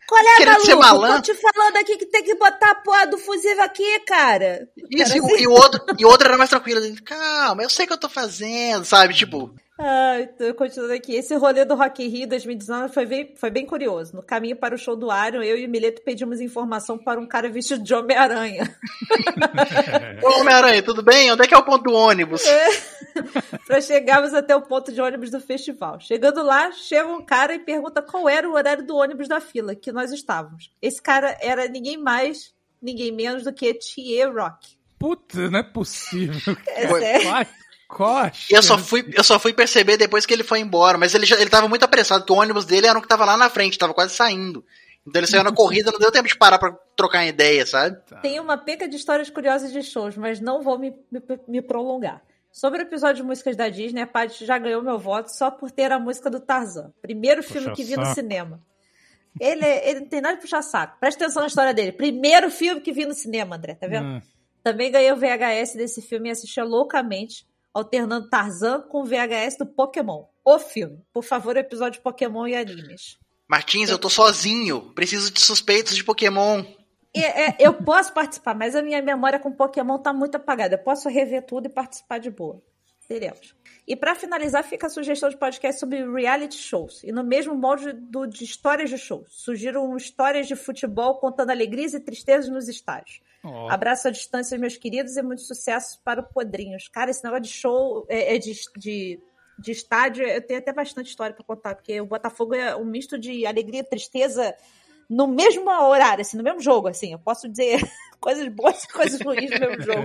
Speaker 2: qual é, Querendo ser malandro. Tô te falando aqui que tem que botar a porra do fusível aqui, cara.
Speaker 7: Isso, cara, e, assim... e, o outro, e o outro era mais tranquilo. Calma, eu sei o que eu tô fazendo, sabe? Tipo,
Speaker 2: ah, tô continuando aqui. Esse rolê do Rock in Rio 2019 foi bem, foi bem curioso. No caminho para o show do Iron, eu e o Mileto pedimos informação para um cara vestido de Homem-Aranha. [LAUGHS]
Speaker 7: Ô, Homem-Aranha, tudo bem? Onde é que é o ponto do ônibus? É. [LAUGHS]
Speaker 2: para chegarmos até o ponto de ônibus do festival. Chegando lá, chega um cara e pergunta qual era o horário do ônibus da fila que nós estávamos. Esse cara era ninguém mais, ninguém menos do que T.A. Rock.
Speaker 3: Puta, não é possível. [LAUGHS]
Speaker 2: É sério.
Speaker 3: Coxa.
Speaker 7: Eu só fui, eu só fui perceber depois que ele foi embora, mas ele já, ele tava muito apressado, porque o ônibus dele era o que tava lá na frente, tava quase saindo. Então ele saiu na [LAUGHS] corrida, não deu tempo de parar pra trocar ideia, sabe?
Speaker 2: Tá. Tem uma peca de histórias curiosas de shows, mas não vou me, me, me prolongar. Sobre o episódio de músicas da Disney, a Paty já ganhou meu voto só por ter a música do Tarzan. Primeiro filme Puxa que vi no cinema. Ele, ele não tem nada de puxar saco. Presta atenção na história dele. Primeiro filme que vi no cinema, André, tá vendo? Hum. Também ganhei o VHS desse filme e assistia loucamente, alternando Tarzan com o VHS do Pokémon. O filme. Por favor, episódio de Pokémon e animes.
Speaker 7: Martins, eu tô sozinho. Preciso de suspeitos de Pokémon.
Speaker 2: É, é, eu posso participar, mas a minha memória com Pokémon tá muito apagada. Eu posso rever tudo e participar de boa. Teremos. E para finalizar, fica a sugestão de podcast sobre reality shows. E no mesmo molde do, de histórias de shows. Surgiram histórias de futebol contando alegrias e tristezas nos estádios. Oh. Abraço à distância, meus queridos, e muito sucesso para o Podrinhos. Cara, esse negócio de show, é, é de, de, de estádio, eu tenho até bastante história para contar, porque o Botafogo é um misto de alegria e tristeza no mesmo horário, assim, no mesmo jogo, assim. Eu posso dizer [LAUGHS] coisas boas e coisas ruins no mesmo jogo.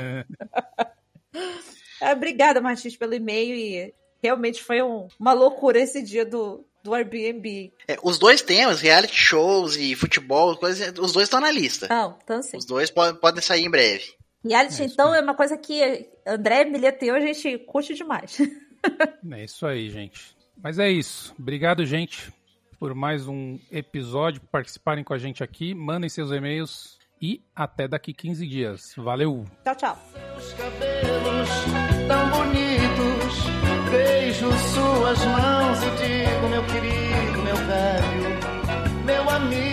Speaker 2: [LAUGHS] Obrigada, Martins, pelo e-mail e realmente foi um, uma loucura esse dia do, do Airbnb.
Speaker 7: É, os dois temas, reality shows e futebol, coisas, os dois estão na lista.
Speaker 2: Não, então sim.
Speaker 7: Os dois podem, podem sair em breve.
Speaker 2: Reality, é então, é uma coisa que André, Mileta e eu, a gente curte demais. [LAUGHS]
Speaker 3: É isso aí, gente. Mas é isso. Obrigado, gente, por mais um episódio, por participarem com a gente aqui. Mandem seus e-mails e até daqui 15 dias. Valeu!
Speaker 2: Tchau, tchau.
Speaker 6: Seus cabelos tão bonitos, beijo suas mãos e digo me.